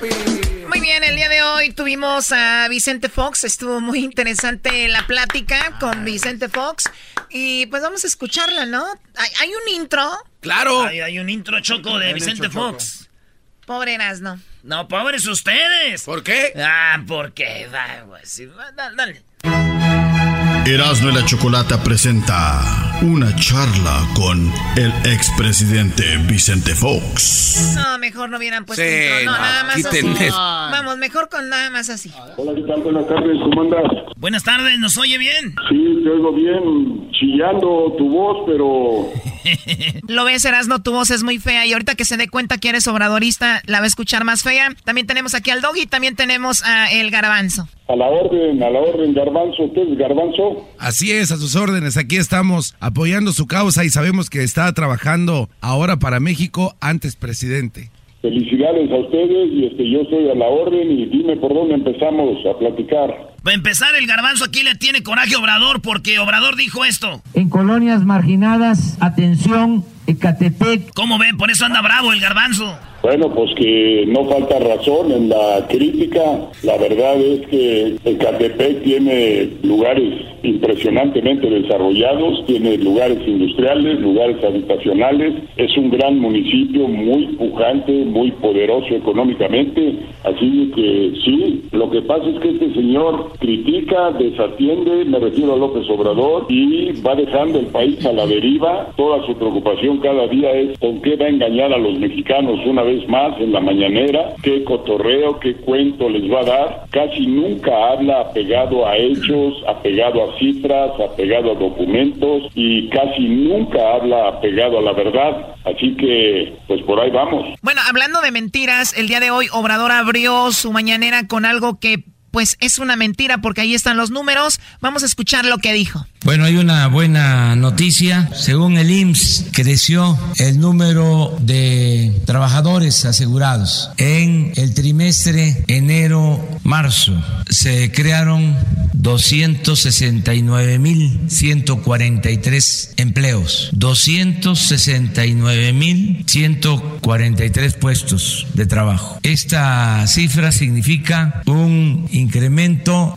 Muy bien, el día de hoy tuvimos a Vicente Fox. Estuvo muy interesante la plática con Vicente Fox. Y pues vamos a escucharla, ¿no? Hay, hay un intro. Claro. Hay, hay un intro choco de Vicente. Fox. Pobre Erasno. No, pobres ustedes. ¿Por qué? Ah, porque va, dale, dale. Erasmo y la Chocolata presenta una charla con el expresidente Vicente Fox. No, mejor no hubieran puesto Sí, intro. No, no, nada más así. Vamos, mejor con nada más así. Hola, ¿qué tal? Buenas tardes, ¿cómo andas? Buenas tardes, ¿nos oye bien? Sí, te oigo bien, chillando tu voz, pero Lo ves, Erasno, tu voz es muy fea y ahorita que se dé cuenta que eres obradorista, la va a escuchar más fea. También tenemos aquí al Doggy y también tenemos a El Garbanzo. a la orden, a la orden, Garbanzo, ¿usted es Garbanzo? Así es, a sus órdenes. Aquí estamos apoyando su causa y sabemos que está trabajando ahora para México, antes presidente. Felicidades a ustedes y este, yo estoy a la orden y dime por dónde empezamos a platicar. Para empezar, el garbanzo aquí le tiene coraje a Obrador porque Obrador dijo esto. En colonias marginadas, atención, Ecatepec. ¿Cómo ven? Por eso anda bravo el garbanzo. Bueno, pues que no falta razón en la crítica. La verdad es que Ecatepec tiene lugares impresionantemente desarrollados, tiene lugares industriales, lugares habitacionales. Es un gran municipio muy pujante, muy poderoso económicamente. Así que sí, lo que pasa es que este señor critica, desatiende, me refiero a López Obrador, y va dejando el país a la deriva. Toda su preocupación cada día es con qué va a engañar a los mexicanos una vez más en la mañanera, qué cotorreo, qué cuento les va a dar. Casi nunca habla apegado a hechos, apegado a cifras, apegado a documentos y casi nunca habla apegado a la verdad. Así que, pues por ahí vamos. Bueno, hablando de mentiras, el día de hoy Obrador abrió su mañanera con algo que pues es una mentira porque ahí están los números. Vamos a escuchar lo que dijo. Bueno, hay una buena noticia. Según el IMSS, creció el número de trabajadores asegurados. En el trimestre enero-marzo se crearon 269.143 empleos. 269.143 puestos de trabajo. Esta cifra significa un incremento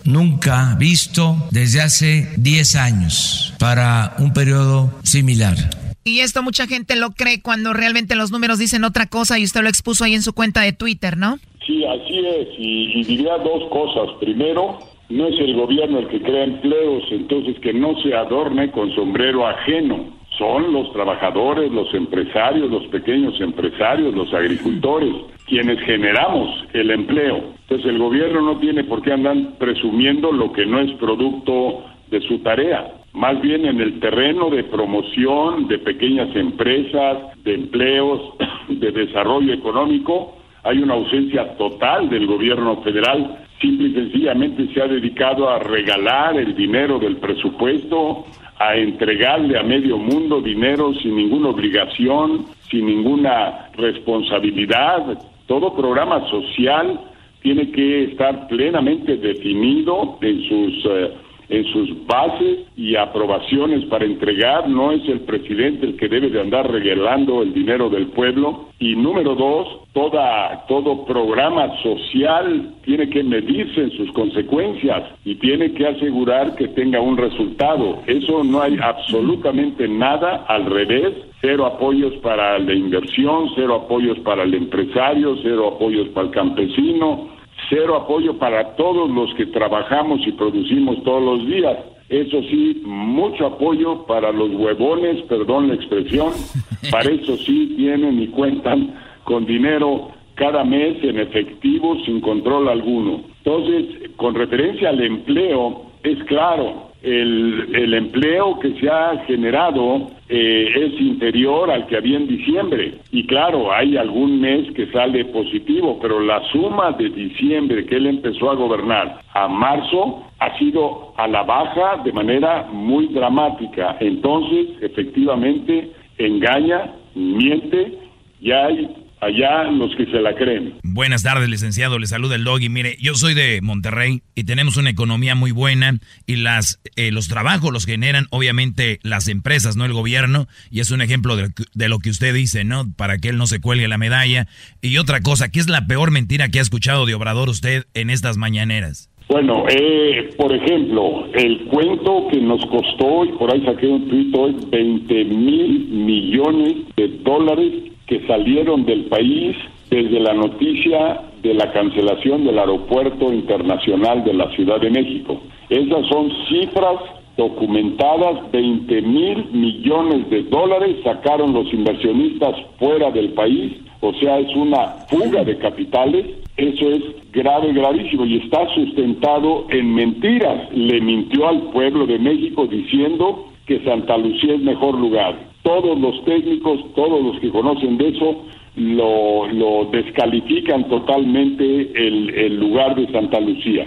nunca visto desde hace 10 años para un periodo similar. Y esto mucha gente lo cree cuando realmente los números dicen otra cosa y usted lo expuso ahí en su cuenta de Twitter, ¿no? Sí, así es. Y, y diría dos cosas. Primero, no es el gobierno el que crea empleos, entonces que no se adorne con sombrero ajeno. Son los trabajadores, los empresarios, los pequeños empresarios, los agricultores, quienes generamos el empleo. Entonces el gobierno no tiene por qué andar presumiendo lo que no es producto de su tarea. Más bien en el terreno de promoción de pequeñas empresas, de empleos, de desarrollo económico, hay una ausencia total del gobierno federal. Simple y sencillamente se ha dedicado a regalar el dinero del presupuesto, a entregarle a medio mundo dinero sin ninguna obligación, sin ninguna responsabilidad. Todo programa social tiene que estar plenamente definido en sus eh, en sus bases y aprobaciones para entregar. No es el presidente el que debe de andar regalando el dinero del pueblo. Y número dos, toda, todo programa social tiene que medirse en sus consecuencias y tiene que asegurar que tenga un resultado. Eso no hay absolutamente nada al revés. Cero apoyos para la inversión, cero apoyos para el empresario, cero apoyos para el campesino, cero apoyo para todos los que trabajamos y producimos todos los días. Eso sí, mucho apoyo para los huevones, perdón la expresión, para eso sí tienen y cuentan con dinero cada mes en efectivo sin control alguno. Entonces, con referencia al empleo, es claro, el, el empleo que se ha generado eh, es inferior al que había en diciembre. Y claro, hay algún mes que sale positivo, pero la suma de diciembre que él empezó a gobernar a marzo ha sido a la baja de manera muy dramática. Entonces, efectivamente, engaña, miente y hay allá los que se la creen. Buenas tardes, licenciado. Le saluda el Doggy. Mire, yo soy de Monterrey y tenemos una economía muy buena y las eh, los trabajos los generan obviamente las empresas, no el gobierno. Y es un ejemplo de, de, lo que usted dice, ¿no? Para que él no se cuelgue la medalla. Y otra cosa, ¿qué es la peor mentira que ha escuchado de Obrador usted en estas mañaneras? Bueno, eh, por ejemplo, el cuento que nos costó, y por ahí saqué un tuit hoy, 20 mil millones de dólares que salieron del país desde la noticia de la cancelación del aeropuerto internacional de la Ciudad de México. Esas son cifras documentadas, 20 mil millones de dólares sacaron los inversionistas fuera del país, o sea, es una fuga de capitales, eso es grave, gravísimo y está sustentado en mentiras. Le mintió al pueblo de México diciendo que Santa Lucía es mejor lugar todos los técnicos, todos los que conocen de eso, lo, lo descalifican totalmente el, el, lugar de Santa Lucía.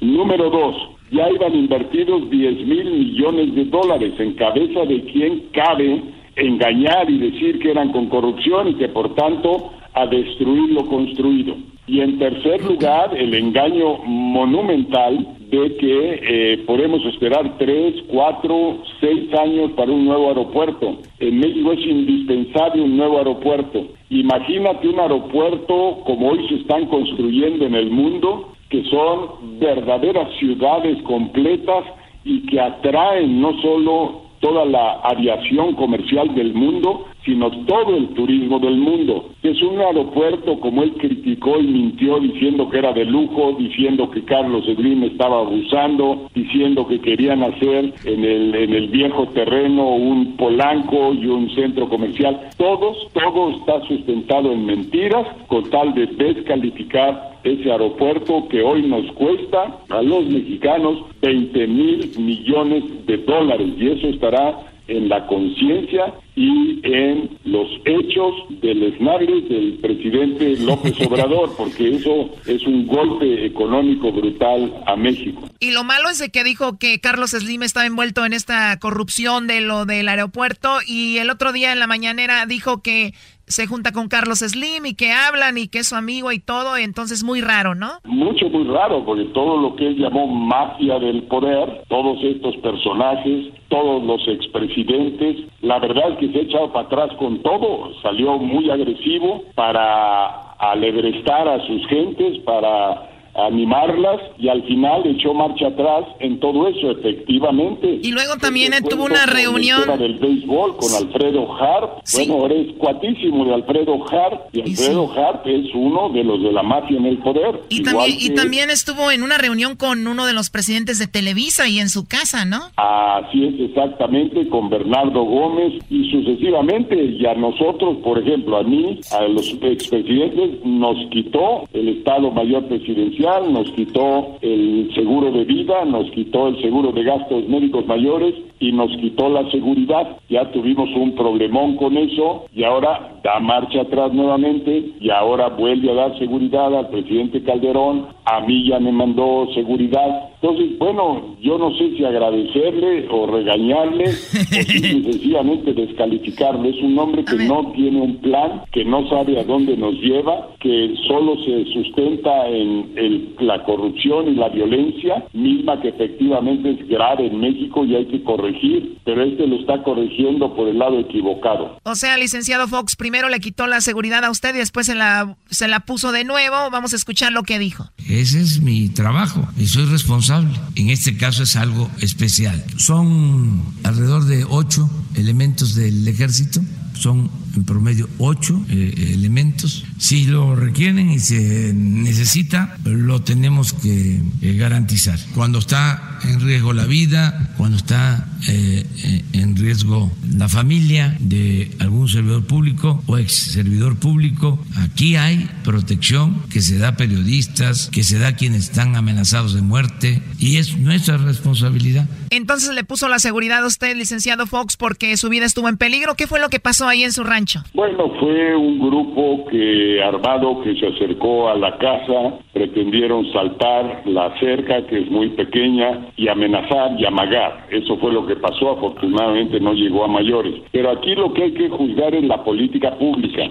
Número dos, ya iban invertidos 10 mil millones de dólares en cabeza de quien cabe engañar y decir que eran con corrupción y que por tanto a destruir lo construido. Y en tercer lugar, el engaño monumental de que eh, podemos esperar tres, cuatro, seis años para un nuevo aeropuerto. En México es indispensable un nuevo aeropuerto. Imagínate un aeropuerto como hoy se están construyendo en el mundo, que son verdaderas ciudades completas y que atraen no solo toda la aviación comercial del mundo, sino todo el turismo del mundo. Es un aeropuerto como él criticó y mintió diciendo que era de lujo, diciendo que Carlos Slim estaba abusando, diciendo que querían hacer en el, en el viejo terreno un polanco y un centro comercial. Todos, todo está sustentado en mentiras con tal de descalificar ese aeropuerto que hoy nos cuesta a los mexicanos 20 mil millones de dólares y eso estará en la conciencia y en los hechos del esnabre del presidente López Obrador, porque eso es un golpe económico brutal a México. Y lo malo es de que dijo que Carlos Slim estaba envuelto en esta corrupción de lo del aeropuerto y el otro día en la mañanera dijo que se junta con Carlos Slim y que hablan y que es su amigo y todo, entonces muy raro, ¿no? Mucho, muy raro, porque todo lo que él llamó mafia del poder, todos estos personajes, todos los expresidentes, la verdad es que se ha echado para atrás con todo, salió muy agresivo para alegrestar a sus gentes, para animarlas y al final echó marcha atrás en todo eso, efectivamente. Y luego también tuvo una reunión. del béisbol con Alfredo Hart. Bueno, eres cuatísimo de Alfredo Hart y Alfredo Hart es uno de los de la mafia en el poder. Y también, y también estuvo en una reunión con uno de los presidentes de Televisa y en su casa, ¿no? Así es, exactamente, con Bernardo Gómez y sucesivamente. Y a nosotros, por ejemplo, a mí, a los expresidentes, nos quitó el Estado Mayor Presidencial nos quitó el seguro de vida, nos quitó el seguro de gastos médicos mayores y nos quitó la seguridad. Ya tuvimos un problemón con eso y ahora da marcha atrás nuevamente y ahora vuelve a dar seguridad al presidente Calderón. A mí ya me mandó seguridad. Entonces, bueno, yo no sé si agradecerle o regañarle o sencillamente descalificarle. Es un hombre que no tiene un plan, que no sabe a dónde nos lleva, que solo se sustenta en la corrupción y la violencia, misma que efectivamente es grave en México y hay que corregir, pero este lo está corrigiendo por el lado equivocado. O sea, licenciado Fox, primero le quitó la seguridad a usted y después se la, se la puso de nuevo. Vamos a escuchar lo que dijo. Ese es mi trabajo y soy responsable. En este caso es algo especial. Son alrededor de ocho elementos del ejército son en promedio ocho eh, elementos. Si lo requieren y se necesita, lo tenemos que eh, garantizar. Cuando está en riesgo la vida, cuando está eh, en riesgo la familia de algún servidor público o ex servidor público. Aquí hay protección que se da a periodistas, que se da a quienes están amenazados de muerte y es nuestra responsabilidad. Entonces le puso la seguridad a usted, licenciado Fox, porque su vida estuvo en peligro. ¿Qué fue lo que pasó ahí en su rancho? Bueno, fue un grupo que armado que se acercó a la casa, pretendieron saltar la cerca que es muy pequeña y amenazar y amagar. Eso fue lo que pasó, afortunadamente no llegó a mayores. Pero aquí lo que hay que juzgar es la política pública.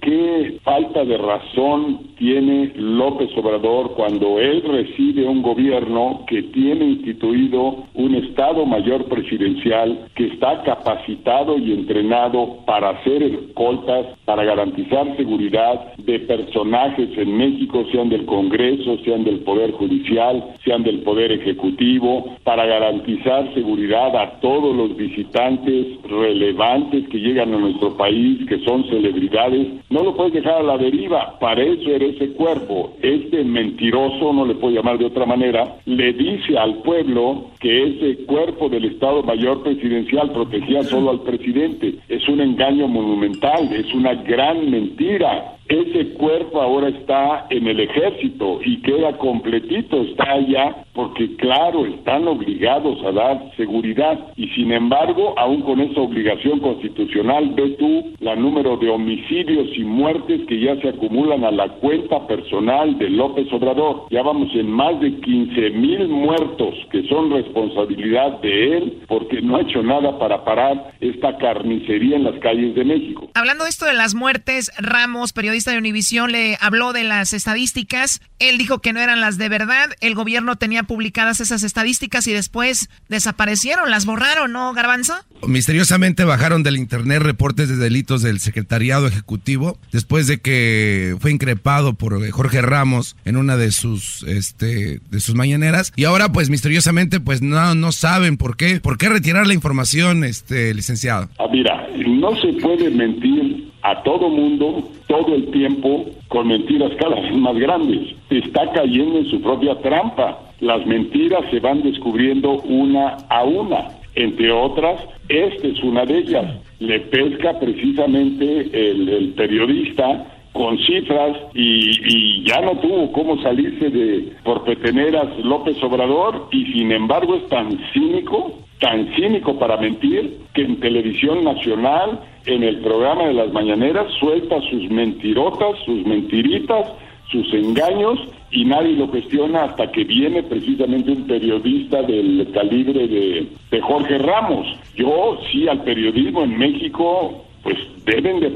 ¿Qué falta de razón tiene López Obrador cuando él recibe un gobierno que tiene instituido un Estado Mayor Presidencial que está capacitado y entrenado para hacer escoltas, para garantizar seguridad de personajes en México, sean del Congreso, sean del Poder Judicial, sean del Poder Ejecutivo, para garantizar seguridad a todos los visitantes relevantes que llegan a nuestro país, que son celebridades, no lo puedes dejar a la deriva, para eso era ese cuerpo. Este mentiroso, no le puedo llamar de otra manera, le dice al pueblo que ese cuerpo del Estado Mayor Presidencial protegía solo al presidente. Es un engaño monumental, es una gran mentira. Ese cuerpo ahora está en el ejército y queda completito, está allá porque claro, están obligados a dar seguridad y sin embargo, aún con esa obligación constitucional, ve tú la número de homicidios y muertes que ya se acumulan a la cuenta personal de López Obrador. Ya vamos en más de 15 mil muertos que son responsabilidad de él porque no ha hecho nada para parar esta carnicería en las calles de México. Hablando de esto de las muertes, Ramos, periodista de Univisión le habló de las estadísticas. Él dijo que no eran las de verdad. El gobierno tenía publicadas esas estadísticas y después desaparecieron, las borraron, ¿no, Garbanzo? Misteriosamente bajaron del internet reportes de delitos del Secretariado Ejecutivo después de que fue increpado por Jorge Ramos en una de sus este de sus mañaneras y ahora pues misteriosamente pues no no saben por qué por qué retirar la información este licenciado. Ah, mira, no se puede mentir a todo mundo todo el tiempo con mentiras cada vez más grandes. Está cayendo en su propia trampa. Las mentiras se van descubriendo una a una. Entre otras, esta es una de ellas. Le pesca precisamente el, periodista con cifras y, ya no tuvo cómo salirse de por peteneras López Obrador y sin embargo es tan cínico, tan cínico para mentir que en televisión nacional en el programa de las mañaneras suelta sus mentirotas, sus mentiritas, sus engaños y nadie lo cuestiona hasta que viene precisamente un periodista del calibre de, Jorge Ramos. Yo sí al periodismo en México pues deben de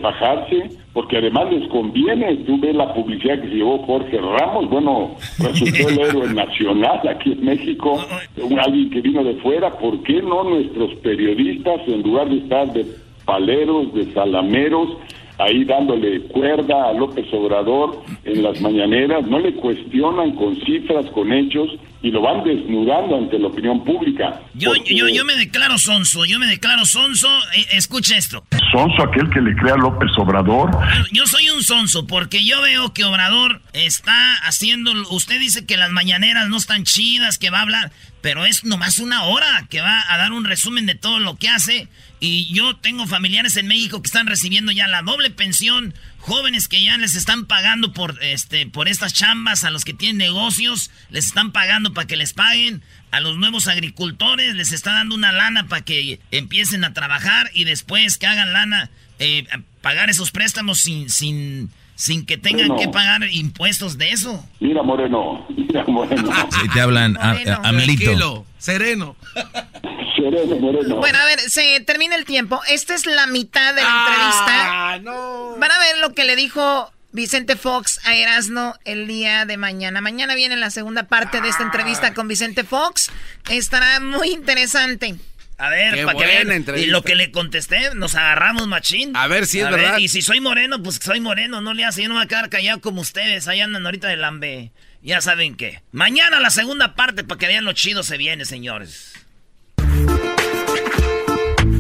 porque además les conviene, tú ves la publicidad que se llevó Jorge Ramos, bueno, resultó el héroe nacional aquí en México, alguien que vino de fuera, ¿por qué no nuestros periodistas en lugar de estar de paleros, de salameros, ahí dándole cuerda a López Obrador en las mañaneras, no le cuestionan con cifras, con hechos y lo van desnudando ante la opinión pública. Yo, yo, yo me declaro sonso, yo me declaro sonso, e, escucha esto. ¿Sonso aquel que le crea López Obrador? Yo, soy un sonso porque yo veo que Obrador está haciendo, usted dice que las mañaneras no están chidas, que va a hablar, pero es nomás una hora que va a dar un resumen de todo lo que hace y yo tengo familiares en México que están recibiendo ya la doble pensión, jóvenes que ya les están pagando por este por estas chambas, a los que tienen negocios les están pagando para que les paguen, a los nuevos agricultores les está dando una lana para que empiecen a trabajar y después que hagan lana eh, pagar esos préstamos sin sin sin que tengan que pagar impuestos de eso. Mira, Moreno, mira, Moreno. Si te hablan, a, sereno. Sereno, Moreno. Bueno, a ver, se termina el tiempo. Esta es la mitad de la ah, entrevista. No. Van a ver lo que le dijo Vicente Fox a Erasno el día de mañana. Mañana viene la segunda parte de esta entrevista con Vicente Fox. Estará muy interesante. A ver, para que vean. Y lo que le contesté, nos agarramos, machín. A ver si es verdad. y si soy moreno, pues soy moreno, no le hace. Yo no me voy a quedar callado como ustedes. Ahí andan ahorita de lambe. Ya saben qué. Mañana la segunda parte para que vean lo chido se viene, señores.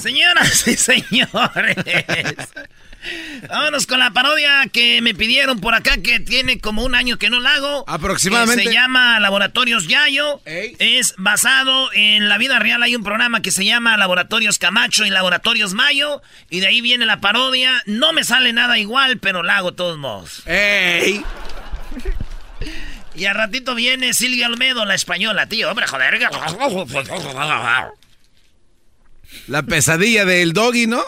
Señoras y señores. Vámonos con la parodia que me pidieron por acá, que tiene como un año que no la hago. Aproximadamente. se llama Laboratorios Yayo. Es basado en la vida real. Hay un programa que se llama Laboratorios Camacho y Laboratorios Mayo. Y de ahí viene la parodia. No me sale nada igual, pero la hago todos modos. ¡Ey! Y al ratito viene Silvia Almedo, la española, tío. Hombre, joder. La pesadilla del doggy, ¿no?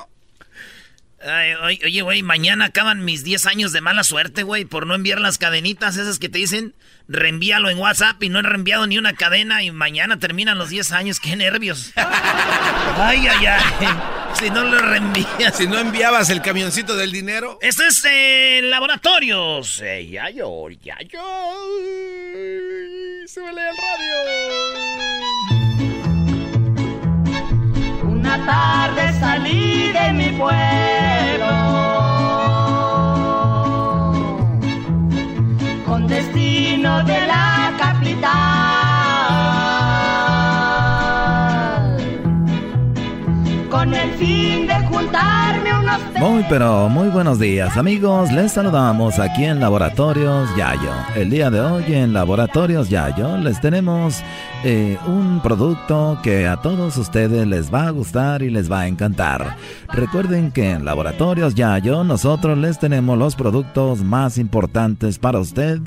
oye, güey, mañana acaban mis 10 años de mala suerte, güey, por no enviar las cadenitas esas que te dicen, reenvíalo en WhatsApp y no he reenviado ni una cadena y mañana terminan los 10 años, qué nervios. ay, ay, ay. Si no lo reenvías. Si no enviabas el camioncito del dinero. Esto es eh, Laboratorios. Eh, ya yo, ya yo. Súbele al radio una tarde salí de mi pueblo. Con destino de la capital. Con el fin de juntarme unos muy pero muy buenos días amigos les saludamos aquí en Laboratorios Yayo el día de hoy en Laboratorios Yayo les tenemos eh, un producto que a todos ustedes les va a gustar y les va a encantar. Recuerden que en Laboratorios Yayo nosotros les tenemos los productos más importantes para usted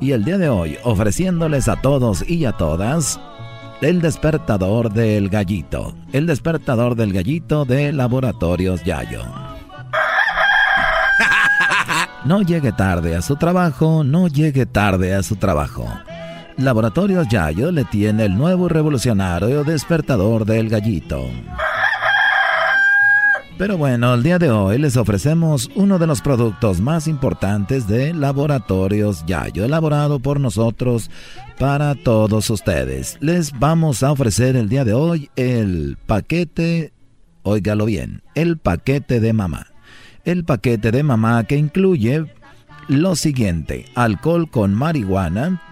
y el día de hoy ofreciéndoles a todos y a todas el despertador del gallito. El despertador del gallito de Laboratorios Yayo. No llegue tarde a su trabajo, no llegue tarde a su trabajo. Laboratorios Yayo le tiene el nuevo revolucionario despertador del gallito. Pero bueno, el día de hoy les ofrecemos uno de los productos más importantes de Laboratorios Yayo, elaborado por nosotros para todos ustedes. Les vamos a ofrecer el día de hoy el paquete, óigalo bien, el paquete de mamá. El paquete de mamá que incluye lo siguiente, alcohol con marihuana,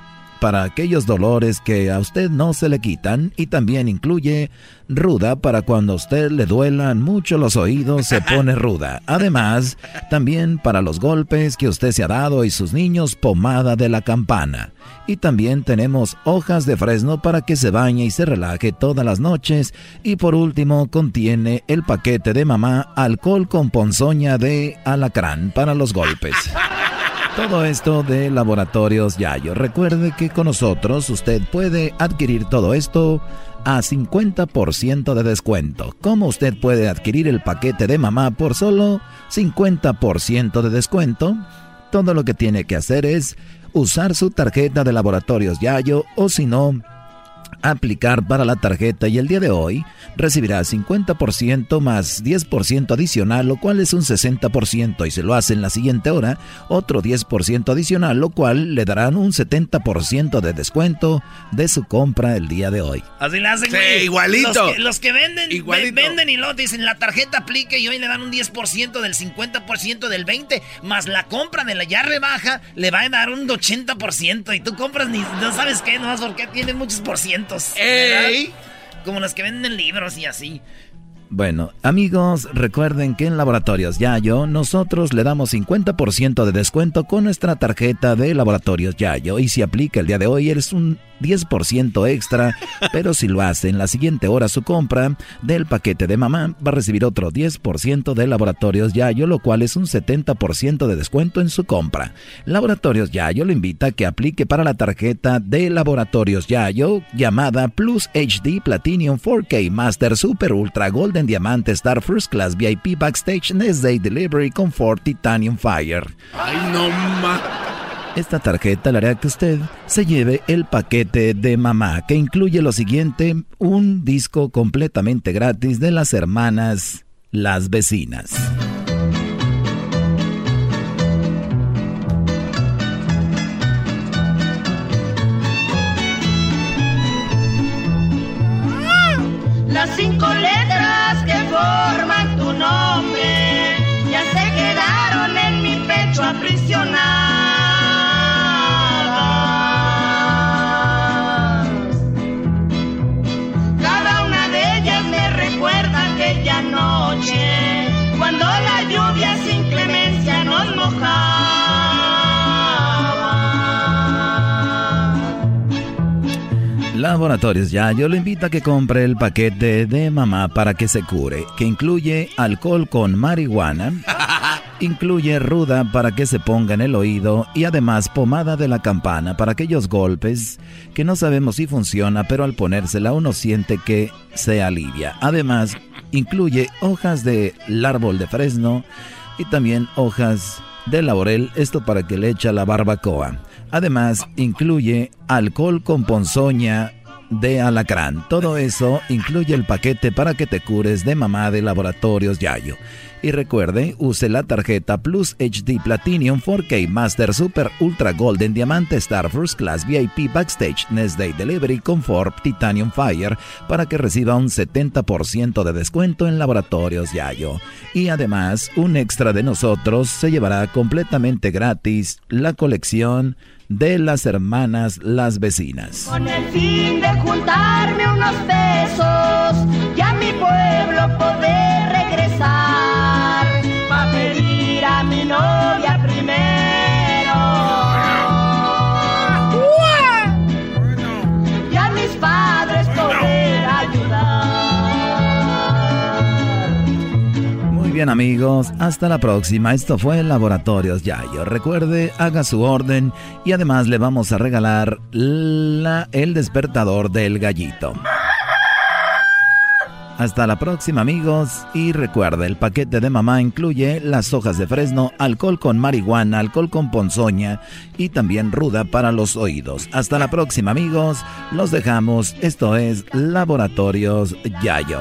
para aquellos dolores que a usted no se le quitan y también incluye ruda para cuando a usted le duelan mucho los oídos se pone ruda. Además, también para los golpes que usted se ha dado y sus niños pomada de la campana. Y también tenemos hojas de fresno para que se bañe y se relaje todas las noches. Y por último, contiene el paquete de mamá alcohol con ponzoña de alacrán para los golpes. Todo esto de Laboratorios Yayo. Recuerde que con nosotros usted puede adquirir todo esto a 50% de descuento. ¿Cómo usted puede adquirir el paquete de mamá por solo 50% de descuento? Todo lo que tiene que hacer es usar su tarjeta de Laboratorios Yayo o si no, aplicar para la tarjeta y el día de hoy recibirá 50% más 10% adicional, lo cual es un 60% y se lo hace en la siguiente hora, otro 10% adicional, lo cual le darán un 70% de descuento de su compra el día de hoy. Así la hacen, igualito. Los que, venden, venden y lo dicen, la tarjeta aplique y hoy le dan un 10% del 50% del 20%, más la compra de la ya rebaja le va a dar un 80% y tú compras ni no sabes qué, no porque tiene muchos por ciento. Como los que venden libros y así. Bueno, amigos, recuerden que en Laboratorios Yayo nosotros le damos 50% de descuento con nuestra tarjeta de Laboratorios Yayo y si aplica el día de hoy eres un 10% extra, pero si lo hace en la siguiente hora su compra del paquete de mamá, va a recibir otro 10% de Laboratorios Yayo, lo cual es un 70% de descuento en su compra. Laboratorios Yayo lo invita a que aplique para la tarjeta de Laboratorios Yayo llamada Plus HD Platinum 4K Master Super Ultra Golden Diamante Star First Class VIP Backstage Next Day Delivery Comfort Titanium Fire. Ay, no más. Esta tarjeta le hará que usted se lleve el paquete de mamá, que incluye lo siguiente, un disco completamente gratis de las hermanas Las Vecinas. Cinco letras que forman tu nombre ya se quedaron en mi pecho aprisionadas. Cada una de ellas me recuerda aquella noche Laboratorios Ya, yo le invito a que compre el paquete de mamá para que se cure, que incluye alcohol con marihuana, incluye ruda para que se ponga en el oído y además pomada de la campana para aquellos golpes que no sabemos si funciona, pero al ponérsela uno siente que se alivia. Además, incluye hojas del árbol de fresno y también hojas de laurel, esto para que le eche a la barbacoa. Además, incluye alcohol con ponzoña de alacrán. Todo eso incluye el paquete para que te cures de mamá de Laboratorios Yayo. Y recuerde, use la tarjeta Plus HD Platinum 4K Master Super Ultra Golden Diamante Star First Class VIP Backstage Next Day Delivery Comfort Titanium Fire para que reciba un 70% de descuento en Laboratorios Yayo. Y además, un extra de nosotros se llevará completamente gratis la colección de las hermanas las vecinas. Con el fin de juntarme unos pesos y a mi pueblo poder bien amigos, hasta la próxima. Esto fue Laboratorios Yayo. Recuerde, haga su orden y además le vamos a regalar la, el despertador del gallito. Hasta la próxima amigos y recuerde, el paquete de mamá incluye las hojas de fresno, alcohol con marihuana, alcohol con ponzoña y también ruda para los oídos. Hasta la próxima amigos, los dejamos. Esto es Laboratorios Yayo.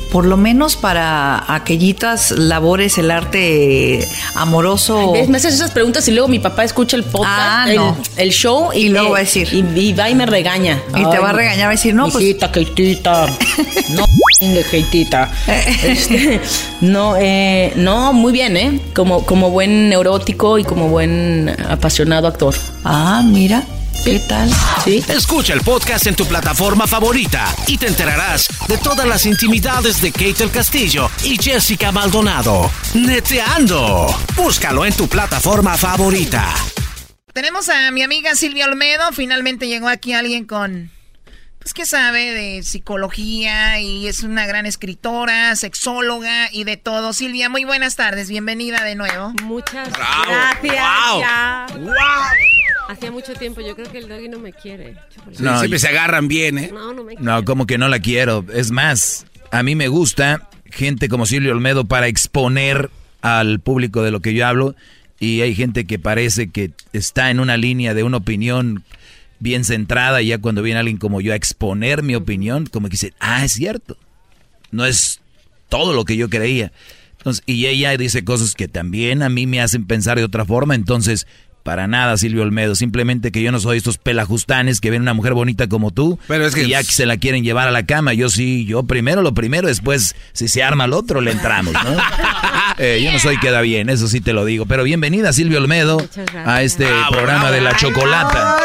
por lo menos para aquellitas labores, el arte amoroso. Me haces esas preguntas y luego mi papá escucha el podcast, Ah, el, no. el show y, Y luego me- va a decir. Y, y va y me regaña. Y te va a regañar, va a decir, no, pues- Hijita, Keitita. No, Keitita. Este, no, eh, no, muy bien, ¿eh? Como, como buen neurótico y como buen apasionado actor. Ah, mira. ¿Qué tal? Sí. Escucha el podcast en tu plataforma favorita y te enterarás de todas las intimidades de Kate del Castillo y Jessica Maldonado. Neteando. Búscalo en tu plataforma favorita. Tenemos a mi amiga Silvia Olmedo. Finalmente llegó aquí alguien con, pues que sabe de psicología y es una gran escritora, sexóloga y de todo. Silvia, muy buenas tardes. Bienvenida de nuevo. Muchas Bravo. gracias. Wow. ya. Wow. Hacía mucho tiempo, yo creo que el doggy no me quiere. Sí, siempre se agarran bien, ¿eh? No, no me quiere. No, como que no la quiero. Es más, a mí me gusta gente como Silvio Olmedo para exponer al público de lo que yo hablo. Y hay gente que parece que está en una línea de una opinión bien centrada. Y ya cuando viene alguien como yo a exponer mi opinión, como que dice, ah, es cierto. No es todo lo que yo creía. Entonces, y ella dice cosas que también a mí me hacen pensar de otra forma. Entonces, para nada, Silvio Olmedo. Simplemente que yo no soy estos pelajustanes que ven una mujer bonita como tú Pero es que- y ya que se la quieren llevar a la cama. Yo sí, yo primero lo primero, después si se arma el otro le entramos, ¿no? Eh, yo no soy queda bien, eso sí te lo digo. Pero bienvenida, Silvio Olmedo, a este Bravo, programa bravo. de la chocolata.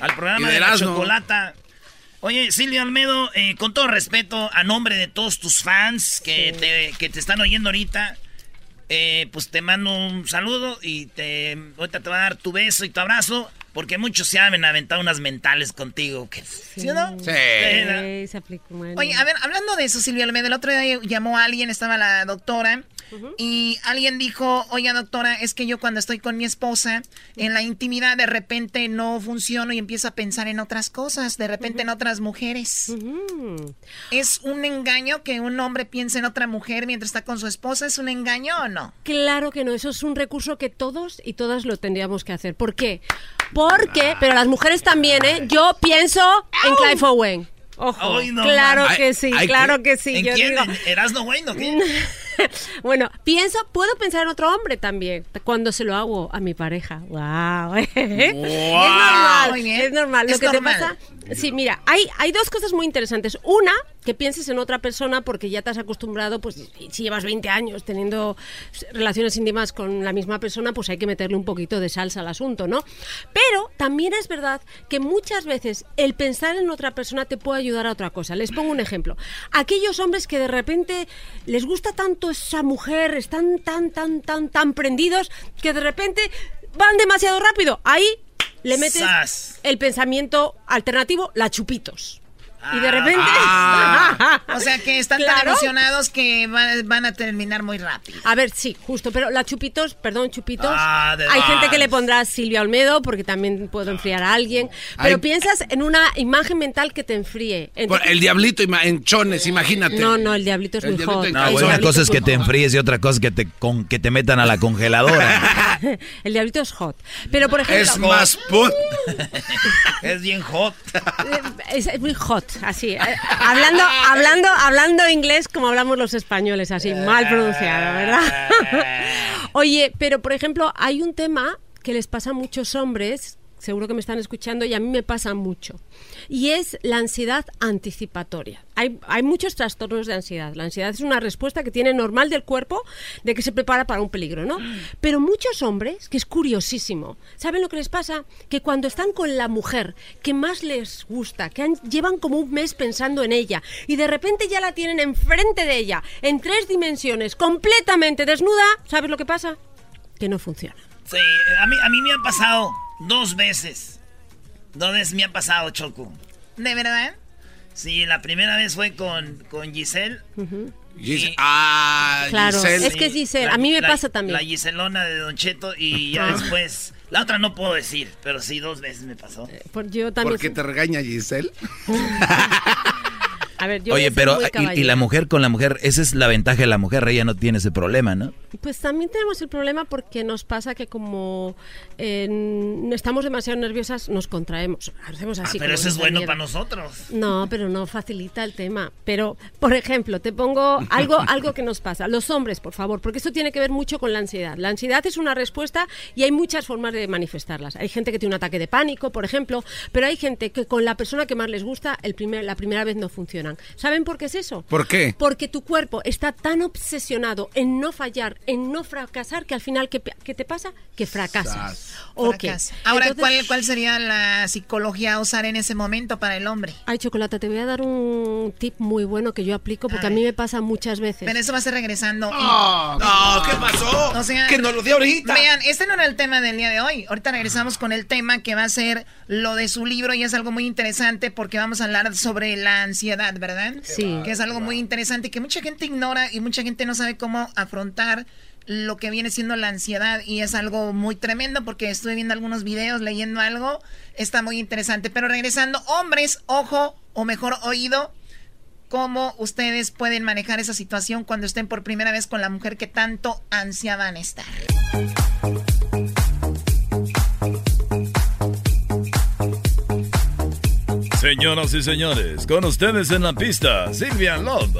Al programa de, de la Erasmo. chocolata. Oye, Silvia Almedo, eh, con todo respeto, a nombre de todos tus fans que, te, que te están oyendo ahorita, eh, pues te mando un saludo y te ahorita te va a dar tu beso y tu abrazo, porque muchos se han aventado unas mentales contigo. que- ¿Sí, o no? Sí, se aplicó. bueno. Oye, a ver, hablando de eso, Silvia Almeida, el otro día llamó a alguien, estaba la doctora, y alguien dijo, oiga doctora, es que yo cuando estoy con mi esposa, en la intimidad de repente no funciono y empiezo a pensar en otras cosas, de repente en otras mujeres. ¿Es un engaño que un hombre piense en otra mujer mientras está con su esposa? ¿Es un engaño o no? Claro que no, eso es un recurso que todos y todas lo tendríamos que hacer. ¿Por qué? Porque, pero las mujeres también, ¿eh? Yo pienso en Clive Owen. Ojo, Ay, no, claro man. que sí, claro que sí. ¿En Yo quién? digo- ¿En Erasmo Wayne o qué? bueno, pienso, puedo pensar en otro hombre también cuando se lo hago a mi pareja. Wow. es normal, Muy bien. es normal. Lo Es que normal. te pasa, sí, mira, hay, hay dos cosas muy interesantes. Una, que pienses en otra persona porque ya te has acostumbrado, pues si llevas 20 años teniendo relaciones íntimas con la misma persona, pues hay que meterle un poquito de salsa al asunto, ¿no? Pero también es verdad que muchas veces el pensar en otra persona te puede ayudar a otra cosa. Les pongo un ejemplo. Aquellos hombres que de repente les gusta tanto esa mujer, están tan, tan, tan, tan prendidos, que de repente van demasiado rápido. Ahí le metes Sas. el pensamiento alternativo, la chupitos. Y de repente... Ah. o sea que están tan emocionados que van, van a terminar muy rápido. A ver, sí, justo, pero la chupitos, perdón, chupitos. Ah, de hay gente que le pondrá Silvia Olmedo porque también puedo enfriar a alguien. Pero piensas en una imagen mental que te enfríe. Entonces- el diablito en chones, imagínate. no, no, el diablito es El muy diablito hot. No, bueno, una cosa es que te enfríes y otra cosa es que te, con, que te metan a la congeladora. el diablito es hot. Pero por ejemplo. Es más put. es bien hot. Es, es muy hot, así. eh, hablando, hablando, hablando inglés como hablamos los españoles, así, mal pronunciado, ¿verdad? Oye, pero por ejemplo, hay un tema que les pasa a muchos hombres, seguro que me están escuchando, y a mí me pasa mucho. Y es la ansiedad anticipatoria. Hay, hay muchos trastornos de ansiedad. La ansiedad es una respuesta que tiene normal del cuerpo de que se prepara para un peligro, ¿no? Pero muchos hombres, que es curiosísimo, ¿saben lo que les pasa? Que cuando están con la mujer que más les gusta, que han- llevan como un mes pensando en ella y de repente ya la tienen enfrente de ella, en tres dimensiones, completamente desnuda, ¿sabes lo que pasa? Que no funciona. Sí, a mí, a mí me ha pasado dos veces. Dos veces me ha pasado, Choco. ¿De verdad? Sí, la primera vez fue con, con Giselle. Gis- ah, Claro, Giselle. es que es Giselle, a mí me la- pasa también. La Giselona de Don Cheto y ya Ah. después... La otra no puedo decir, pero sí, dos veces me pasó. Por- yo también. ¿Por qué te regaña Giselle? A ver, yo voy a Oye, pero muy y- y, la mujer con la mujer, esa es la ventaja de la mujer, ella no tiene ese problema, ¿no? Pues también tenemos el problema porque nos pasa que como eh, estamos demasiado nerviosas, nos contraemos. Hacemos Ah, así. pero eso es bueno para nosotros. No, pero no facilita el tema. Pero, por ejemplo, te pongo algo, algo que nos pasa. Los hombres, por favor, porque esto tiene que ver mucho con la ansiedad. La ansiedad es una respuesta y hay muchas formas de manifestarlas. Hay gente que tiene un ataque de pánico, por ejemplo, pero hay gente que con la persona que más les gusta, el primer, la primera vez no ¿Saben por qué es eso? ¿Por qué? Porque tu cuerpo está tan obsesionado en no fallar, en no fracasar, que al final, ¿qué, qué te pasa? Que fracasas. Ok. Fracasa. Ahora, Entonces- ¿cuál, ¿cuál sería la psicología a usar en ese momento para el hombre? Ay, Chocolata, te voy a dar un tip muy bueno que yo aplico porque a, mí me pasa muchas veces. Pero eso va a ser regresando. No, ¿qué pasó? O sea, que nos lo dio ahorita. Vean, este no era el tema del día de hoy. Ahorita regresamos con el tema que va a ser lo de su libro y es algo muy interesante porque vamos a hablar sobre la ansiedad, ¿verdad? Sí. Que es algo muy interesante que mucha gente ignora y mucha gente no sabe cómo afrontar lo que viene siendo la ansiedad y es algo muy tremendo porque estuve viendo algunos videos, leyendo algo, está muy interesante. Pero regresando, hombres, ojo o mejor oído, cómo ustedes pueden manejar esa situación cuando estén por primera vez con la mujer que tanto ansiaban estar. Señoras y señores, con ustedes en la pista, Silvia Love.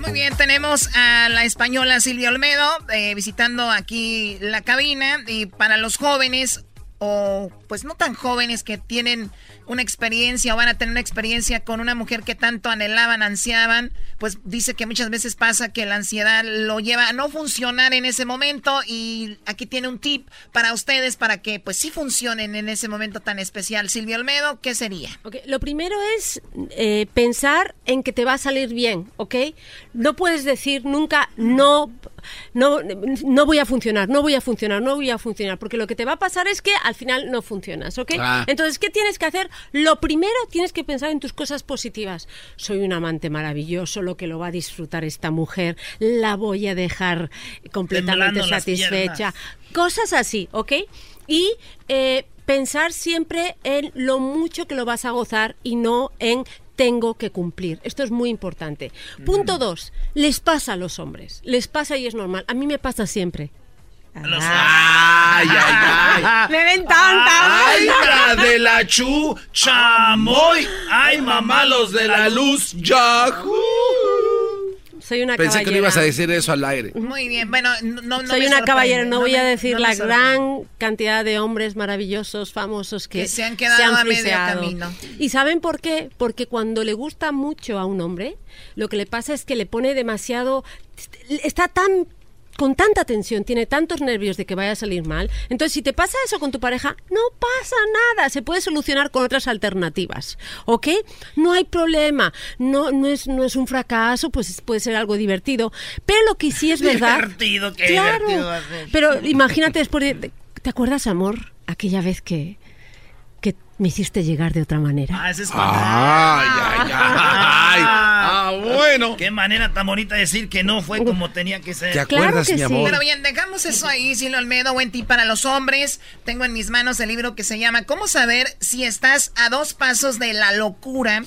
Muy bien, tenemos a la española Silvia Olmedo eh, visitando aquí la cabina y para los jóvenes o pues no tan jóvenes que tienen una experiencia o van a tener una experiencia con una mujer que tanto anhelaban, ansiaban, pues dice que muchas veces pasa que la ansiedad lo lleva a no funcionar en ese momento y aquí tiene un tip para ustedes para que pues sí funcionen en ese momento tan especial. Silvia Olmedo, ¿qué sería? Ok, Lo primero es eh, pensar en que te va a salir bien, ¿ok? No puedes decir nunca no, no, no voy a funcionar, no voy a funcionar, no voy a funcionar, porque lo que te va a pasar es que al final no funcionas, ¿ok? Ah. Entonces, ¿qué tienes que hacer? Lo primero tienes que pensar en tus cosas positivas. Soy un amante maravilloso, lo que lo va a disfrutar esta mujer, la voy a dejar completamente Temblando satisfecha. Cosas así, ¿ok? Y eh, pensar siempre en lo mucho que lo vas a gozar y no en tengo que cumplir. Esto es muy importante. Punto dos, les pasa a los hombres. Les pasa y es normal. A mí me pasa siempre. Ay, ay, ay. Me ven tanta. ¡Ay, la de la chu! ¡Chamoy! ¡Ay, mamá, los de la luz! ¡Yahoo! Soy una Pensé que no ibas a decir eso al aire. Muy bien, bueno, no, no me Soy una caballera, no, voy a decir la gran cantidad de hombres maravillosos, famosos que, Que se han quedado a medio camino. ¿Y saben por qué? Porque cuando le gusta mucho a un hombre, lo que le pasa es que le pone demasiado... Está tan con tanta tensión, tiene tantos nervios de que vaya a salir mal. Entonces, si te pasa eso con tu pareja, no pasa nada, se puede solucionar con otras alternativas, ¿ok? No hay problema, no, no, es, no es un fracaso, pues puede ser algo divertido, pero lo que sí es verdad... Divertido, qué Claro, divertido va a ser. pero imagínate después de... ¿Te acuerdas, amor? Aquella vez que, que me hiciste llegar de otra manera. Ah, ese es cuando- Ay, ay, ay. Ah, bueno. Qué manera tan bonita de decir que no fue como tenía que ser. ¿Te acuerdas, mi amor? Pero bien, dejamos eso ahí, Silvio Olmedo, buen tip para los hombres. Tengo en mis manos el libro que se llama ¿Cómo saber si estás a dos pasos de la locura?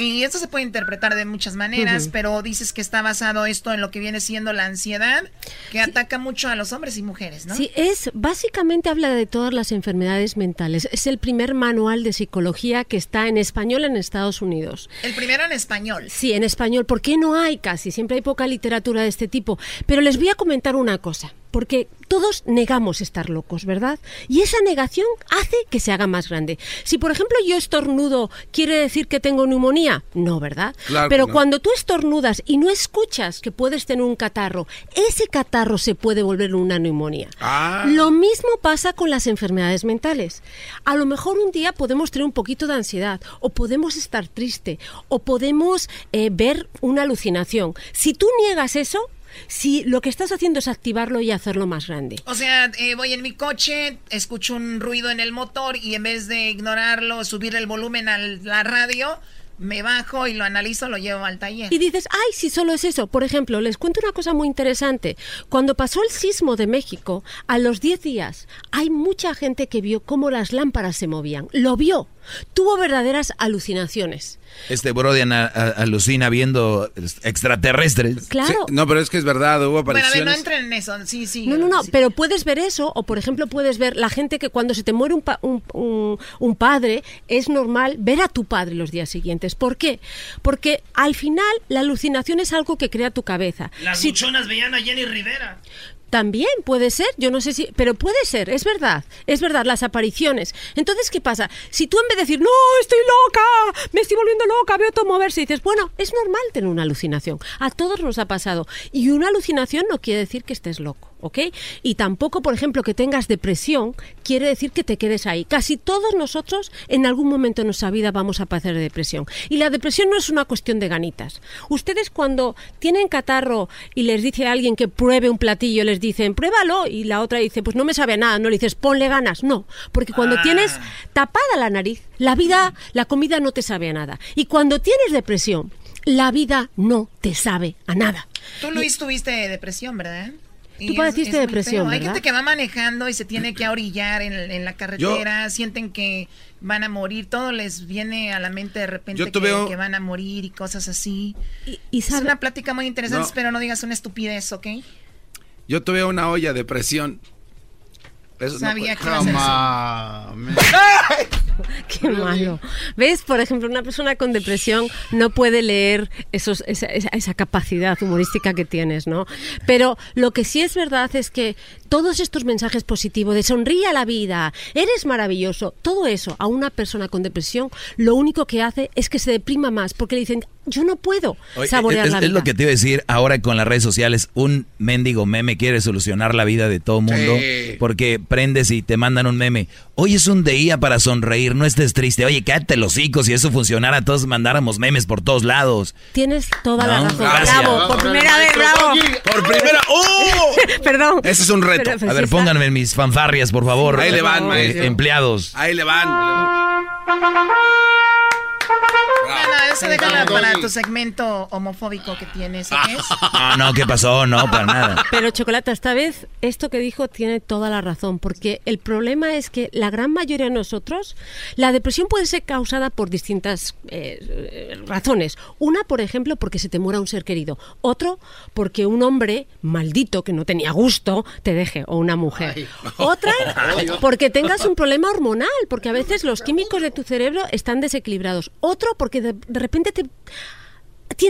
Y esto se puede interpretar de muchas maneras, pero dices que está basado esto en lo que viene siendo la ansiedad, que ataca mucho a los hombres y mujeres, ¿no? Sí, es básicamente habla de todas las enfermedades mentales. Es el primer manual de psicología que está en español en Estados Unidos. El primero en español. Sí, en español. ¿Por qué no hay casi? Siempre hay poca literatura de este tipo. Pero les voy a comentar una cosa. Porque todos negamos estar locos, ¿verdad? Y esa negación hace que se haga más grande. Si, por ejemplo, yo estornudo, ¿quiere decir que tengo neumonía? No, ¿verdad? Claro Pero no. cuando tú estornudas y no escuchas que puedes tener un catarro, ese catarro se puede volver una neumonía. Ah. Lo mismo pasa con las enfermedades mentales. A lo mejor un día podemos tener un poquito de ansiedad, o podemos estar triste, o podemos eh, ver una alucinación. Si tú niegas eso, si lo que estás haciendo es activarlo y hacerlo más grande. O sea, eh, voy en mi coche, escucho un ruido en el motor y en vez de ignorarlo, subir el volumen a la radio, me bajo y lo analizo, lo llevo al taller. Y dices, ay, si solo es eso. Por ejemplo, les cuento una cosa muy interesante. Cuando pasó el sismo de México, a los 10 días, hay mucha gente que vio cómo las lámparas se movían. Lo vio. Tuvo verdaderas alucinaciones. Este a- alucina viendo extraterrestres. Claro. No, pero es que es verdad, hubo Bueno, a ver, no apariciones. entren en eso. Sí, sí. No, no, no, pero puedes ver eso, o por ejemplo puedes ver la gente que cuando se te muere un, pa- un, un- un padre, es normal ver a tu padre los días siguientes. ¿Por qué? Porque al final la alucinación es algo que crea tu cabeza. Las Si- buchonas veían a Jenny Rivera. También puede ser, yo no sé si, pero puede ser, es verdad, es verdad, las apariciones. Entonces, ¿qué pasa? Si tú en vez de decir, no, estoy loca, me estoy volviendo loca, veo todo moverse, dices, bueno, es normal tener una alucinación, a todos nos ha pasado. Y una alucinación no quiere decir que estés loco, ¿ok? Y tampoco, por ejemplo, que tengas depresión, quiere decir que te quedes ahí. Casi todos nosotros en algún momento de nuestra vida vamos a padecer de depresión. Y la depresión no es una cuestión de ganitas. Ustedes cuando tienen catarro y les dice a alguien que pruebe un platillo, les dicen, pruébalo, y la otra dice, pues no me sabe a nada, no le dices, ponle ganas. No, porque cuando Ah. tienes tapada la nariz, la vida, la comida no te sabe a nada. Y cuando tienes depresión, la vida no te sabe a nada. Tú, Luis, tuviste depresión, ¿verdad? Tú padeciste depresión, feo. Hay ¿verdad? gente que va manejando y se tiene que orillar en, en la carretera, sienten que van a morir, todo les viene a la mente de repente Yo que, un- que van a morir y cosas así. y es una plática muy interesante, No. pero no digas una estupidez, ¿ok? Yo tuve una olla de presión. Eso no Sabía puede- que ibas a Jamás. Qué malo. ¿Ves? Por ejemplo, una persona con depresión no puede leer esos, esa, esa- esa capacidad humorística que tienes, ¿no? Pero lo que sí es verdad es que todos estos mensajes positivos de sonríe a la vida, eres maravilloso, todo eso a una persona con depresión lo único que hace es que se deprima más porque le dicen, yo no puedo Oye, saborear es, la es vida. lo que te iba a decir ahora con las redes sociales. Un mendigo meme quiere solucionar la vida de todo mundo. Sí. Porque prendes y te mandan un meme. Hoy es un día para sonreír, no estés triste. Oye, cállate los hocico. Si eso funcionara, todos mandáramos memes por todos lados. Tienes toda la razón. gracias. Bravo, por primera vez, bravo. Por primera. ¡Oh! Perdón. Ese es un reto. Pero- pero A sí ver, está- pónganme mis fanfarrias, por favor. Ahí le van, Eh, empleados. Ahí le van. No, eso déjalo para tu segmento homofóbico que tienes, ¿qué es? No, no, ¿qué pasó? No, para nada. Pero Chocolata, esta vez esto que dijo tiene toda la razón, porque el problema es que la gran mayoría de nosotros, la depresión puede ser causada por distintas eh, razones. Una, por ejemplo, porque se te muera un ser querido. Otro, porque un hombre maldito que no tenía gusto te deje, o una mujer. Otra, porque tengas un problema hormonal, porque a veces los químicos de tu cerebro están desequilibrados. Otro, porque de, de repente te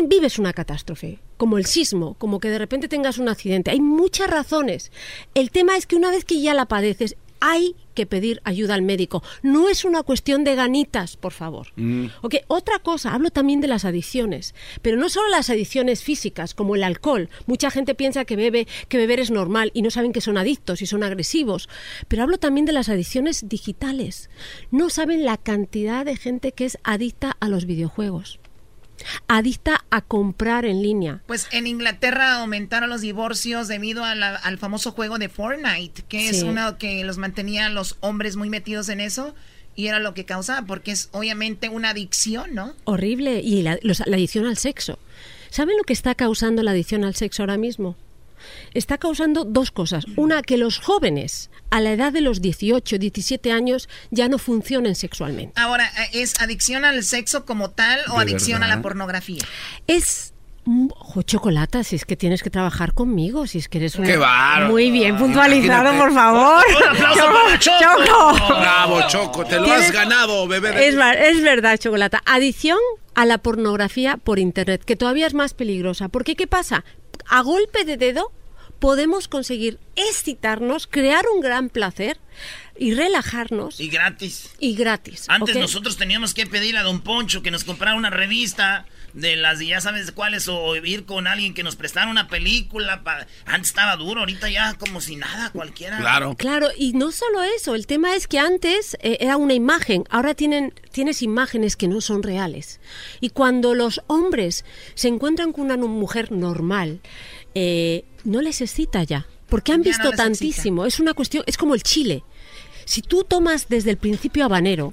vives una catástrofe, como el sismo, como que de repente tengas un accidente. Hay muchas razones. El tema es que una vez que ya la padeces, hay que pedir ayuda al médico. No es una cuestión de ganitas, por favor. Ok, otra cosa, hablo también de las adicciones, pero no solo las adicciones físicas, como el alcohol. Mucha gente piensa que bebe, que beber es normal y no saben que son adictos y son agresivos. Pero hablo también de las adicciones digitales. No saben la cantidad de gente que es adicta a los videojuegos. Adicta a comprar en línea. Pues en Inglaterra aumentaron los divorcios debido a la- al famoso juego de Fortnite, que es uno que los mantenía los hombres muy metidos en eso y era lo que causaba, porque es obviamente una adicción, ¿no? Horrible. Y la, los- la adicción al sexo. ¿Saben lo que está causando la adicción al sexo ahora mismo? Está causando dos cosas. Una, que los jóvenes a la edad de los 18, 17 años ya no funcionen sexualmente. Ahora, ¿es adicción al sexo como tal o ¿De adicción a la pornografía? Es... Ojo, chocolata, si es que tienes que trabajar conmigo, si es que eres una... ¡Qué! Muy bien puntualizado, Imagínate. por favor. Un aplauso para Choco. Choco. Bravo, Choco, te lo Tienes- has ganado, bebé. de- Es, verdad, Chocolata. Adicción a la pornografía por Internet, que todavía es más peligrosa. Porque, ¿qué pasa? A golpe de dedo podemos conseguir excitarnos, crear un gran placer y relajarnos Y gratis. y gratis. Antes nosotros teníamos que pedirle a Don Poncho que nos comprara una revista de las de ya sabes cuáles o ir con alguien que nos prestara una película. pa- Antes estaba duro, ahorita ya como si nada, cualquiera. Claro, y no solo eso, el tema es que antes eh, era una imagen, ahora tienen, tienes imágenes que no son reales. Y cuando los hombres se encuentran con una mujer normal, eh, no les excita ya, porque han Ya visto tantísimo. Es una cuestión, es como el chile. Si tú tomas desde el principio habanero,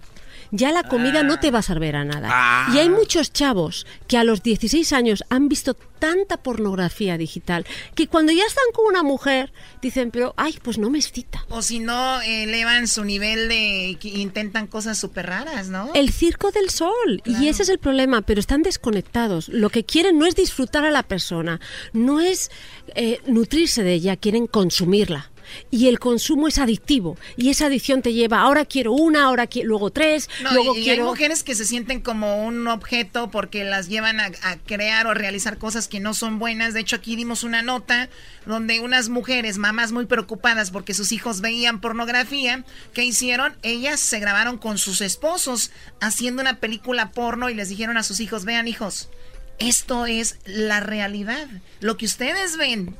ya la comida no te va a saber a nada. Ah. Y hay muchos chavos que a los 16 años han visto tanta pornografía digital que cuando ya están con una mujer dicen, pero, ay, pues no me excita. O si no, elevan su nivel de... que intentan cosas súper raras, ¿no? El circo del sol. Y ese es el problema, pero están desconectados. Lo que quieren no es disfrutar a la persona, no es eh, nutrirse de ella, quieren consumirla. Y el consumo es adictivo. Y esa adicción te lleva, ahora quiero una, ahora quiero, luego tres, No, luego y, y quiero... hay mujeres que se sienten como un objeto porque las llevan a, a crear o realizar cosas que no son buenas. De hecho, aquí dimos una nota donde unas mujeres, mamás muy preocupadas porque sus hijos veían pornografía, ¿qué hicieron? Ellas se grabaron con sus esposos haciendo una película porno y les dijeron a sus hijos, vean hijos, esto es la realidad. Lo que ustedes ven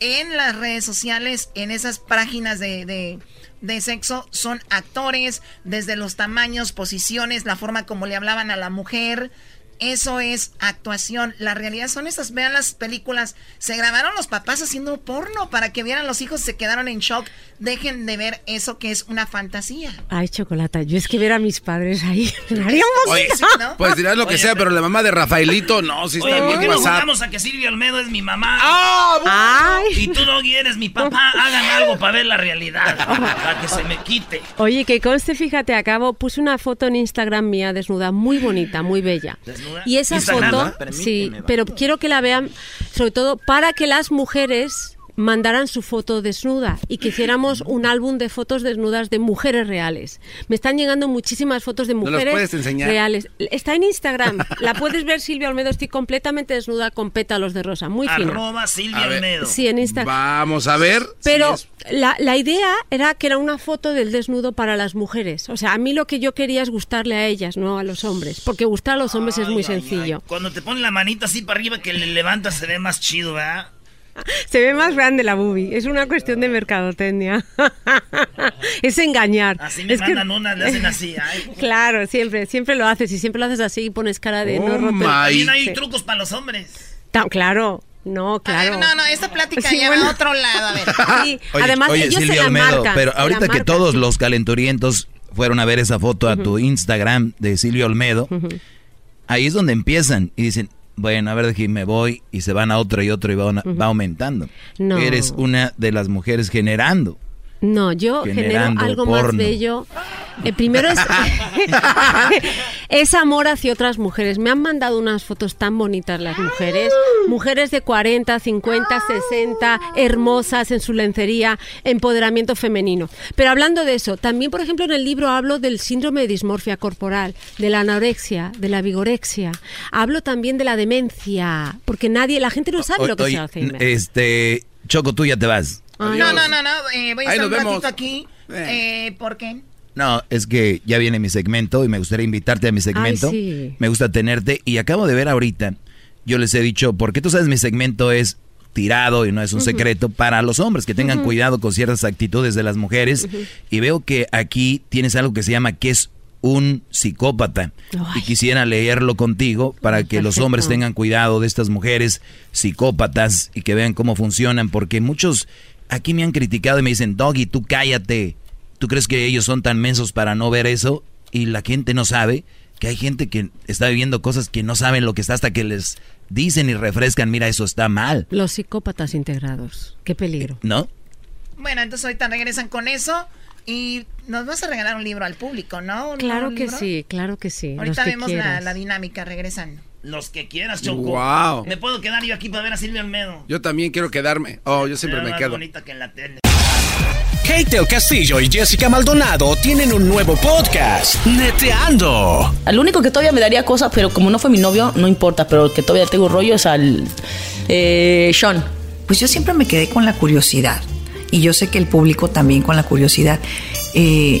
en las redes sociales, en esas páginas de, de, de sexo, son actores, desde los tamaños, posiciones, la forma como le hablaban a la mujer. Eso es actuación. La realidad son esas. Vean las películas. Se grabaron los papás haciendo porno para que vieran los hijos, se quedaron en shock. Dejen de ver eso que es una fantasía. Ay, chocolate, yo es que ver a mis padres ahí me haría un Oye, poquito. pues dirás lo que sea, pero la mamá de Rafaelito, no, si Oye, está ¿por qué bien no pasada. jugamos a que Silvia Olmedo es mi mamá? ¡Ah! Y tú no eres mi papá. Hagan algo para ver la realidad. Para que se me quite. Oye, que conste, fíjate, acabo, puse una foto en Instagram mía desnuda, muy bonita, muy bella. ¿Desnuda? Y esa Instagram, foto, ¿no? sí, pero quiero que la vean, sobre todo para que las mujeres mandaran su foto desnuda y que hiciéramos un álbum de fotos desnudas de mujeres reales. Me están llegando muchísimas fotos de ¿No mujeres puedes enseñar? reales. Está en Instagram. La puedes ver, Silvia Olmedo. Estoy completamente desnuda con pétalos de rosa. Muy fina. Arroba Silvia. Olmedo. Sí, en Instagram. Vamos a ver. Pero si la, la idea era que era una foto del desnudo para las mujeres. O sea, a mí lo que yo quería es gustarle a ellas, no a los hombres. Porque gustar a los hombres es muy sencillo. Cuando te ponen la manita así para arriba que le levantas se ve más chido, ¿verdad? Se ve más grande la boobie. Es una cuestión de mercadotecnia. es engañar. Así me Es que- mandan unas, le hacen así. ay. Claro, siempre, siempre lo haces. Y siempre lo haces así y pones cara de Oh no roto. También hay Sí. trucos para los hombres. Ta- Claro, no, claro. No, no, esta plática Sí, lleva bueno. a otro lado. A ver. Sí, Oye, además oye, ellos se Silvia la Olmedo, marcan. pero se ahorita que marcan, todos los calenturientos fueron a ver esa foto a tu Instagram de Silvia Olmedo, ahí es donde empiezan y dicen, bueno, a ver, me voy y se van a otro y otro y va, va aumentando. No. Eres una de las mujeres generando. No, yo genero algo más bello. Eh, primero es, es amor hacia otras mujeres. Me han mandado unas fotos tan bonitas las mujeres. Mujeres de 40, 50, 60, hermosas en su lencería, empoderamiento femenino. Pero hablando de eso, también, por ejemplo, en el libro hablo del síndrome de dismorfia corporal, de la anorexia, de la vigorexia. Hablo también de la demencia, porque nadie, la gente no sabe lo que es Alzheimer. Este, Choco, tú ya te vas. No, no, no, no. eh, voy a Ahí estar un vemos. ratito aquí. Eh, ¿Por qué? No, es que ya viene mi segmento y me gustaría invitarte a mi segmento. sí. Me gusta tenerte y acabo de ver ahorita, yo les he dicho, porque tú sabes mi segmento es tirado y no es un secreto para los hombres que tengan cuidado con ciertas actitudes de las mujeres y veo que aquí tienes algo que se llama que es un psicópata y quisiera leerlo contigo para que los hombres tengan cuidado de estas mujeres psicópatas y que vean cómo funcionan porque muchos aquí me han criticado y me dicen, Doggy, tú cállate. ¿Tú crees que ellos son tan mensos para no ver eso? Y la gente no sabe que hay gente que está viviendo cosas que no saben lo que está hasta que les dicen y refrescan, mira, eso está mal, Los psicópatas integrados. Qué peligro. ¿no? Bueno, entonces ahorita regresan con eso y nos vas a regalar un libro al público, ¿no? ¿Un- Claro que libro? sí, claro que sí. los Ahorita que vemos la, la dinámica regresando. Los que quieras, Choco. Wow. Me puedo quedar yo aquí para ver a Silvia Olmedo. Yo también quiero quedarme. Oh, yo siempre me quedo. bonita que en la tele. Kate el Castillo y Jessica Maldonado tienen un nuevo podcast, Neteando. Al único que todavía me daría cosas, pero como no fue mi novio, no importa, pero el que todavía tengo rollo es al eh, Sean. Pues yo siempre me quedé con la curiosidad. Y yo sé que el público también con la curiosidad. Eh,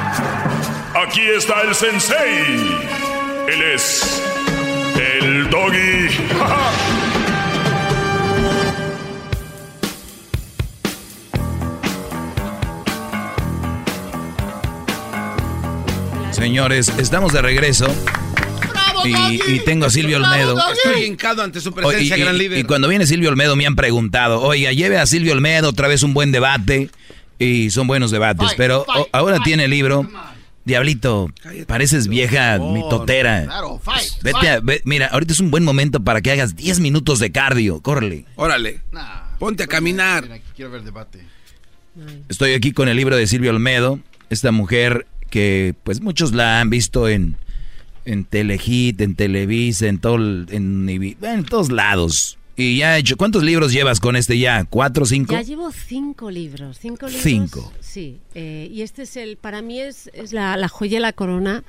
Aquí está el sensei. Él es el doggy. Señores, estamos de regreso. Y, y tengo a Silvio Olmedo. Estoy hincado ante su Oh, y, presencia, y- gran líder. y cuando viene Silvio Olmedo me han preguntado, oiga, lleve a Silvio Olmedo otra vez un buen debate. Y son buenos debates, Fight, pero fight, ahora tiene el libro. Diablito, pareces vieja mitotera. Claro, fight, Vete fight. a- ve- mira, ahorita es un buen momento para que hagas 10 minutos de cardio. Córrele. Órale. Ponte a caminar. Quiero ver debate. Estoy aquí con el libro de Silvio Olmedo, esta mujer que pues muchos la han visto en, en Telehit, en Televisa, en, todo, en, en todos lados. Y ya ha hecho, ¿cuántos libros llevas con este ya? ¿Cuatro, cinco? Ya llevo cinco libros. Cinco libros. Cinco. Sí. eh, y este es el, para mí es, es la, la joya de la corona,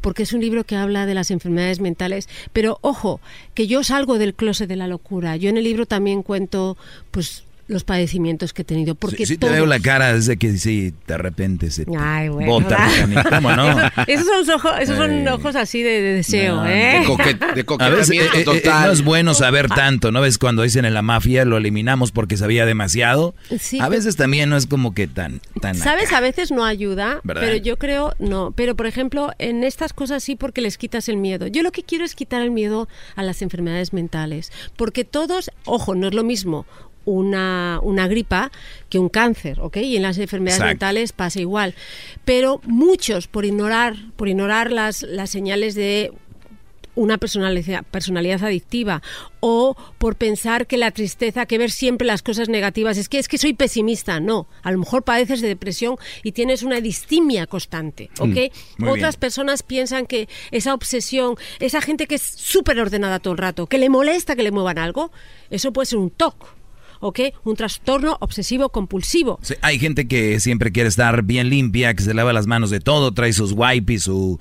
porque es un libro que habla de las enfermedades mentales. Pero ojo, que yo salgo del closet de la locura. Yo en el libro también cuento, pues, los padecimientos que he tenido. Porque Sí, sí te todos- veo la cara desde que sí, de repente se te Ay, bueno, bota, ¿Cómo no? Eso- esos son, ojos, esos son ojos así de, de deseo, No, ¿eh? A veces eh, eh, eh, no es bueno saber tanto, ¿no ves? Cuando dicen en la mafia lo eliminamos porque sabía demasiado. Sí, a pero- veces también no es como que tan... tan ¿Sabes? A veces no ayuda, ¿Verdad? pero yo creo no. Pero, por ejemplo, en estas cosas sí porque les quitas el miedo. Yo lo que quiero es quitar el miedo a las enfermedades mentales. Porque todos, ojo, no es lo mismo una, una gripa que un cáncer, ¿ok? Y en las enfermedades Exacto. mentales pasa igual. Pero muchos, por ignorar, por ignorar las, las señales de una personalidad, personalidad adictiva o por pensar que la tristeza, que ver siempre las cosas negativas, es que es que soy pesimista, no, a lo mejor padeces de depresión y tienes una distimia constante, ¿ok? Mm, muy Otras bien. personas piensan que esa obsesión, esa gente que es súper ordenada todo el rato, que le molesta que le muevan algo, eso puede ser un TOC. ¿Ok? Un trastorno obsesivo compulsivo. Sí, hay gente que siempre quiere estar bien limpia, que se lava las manos de todo, trae sus wipes, su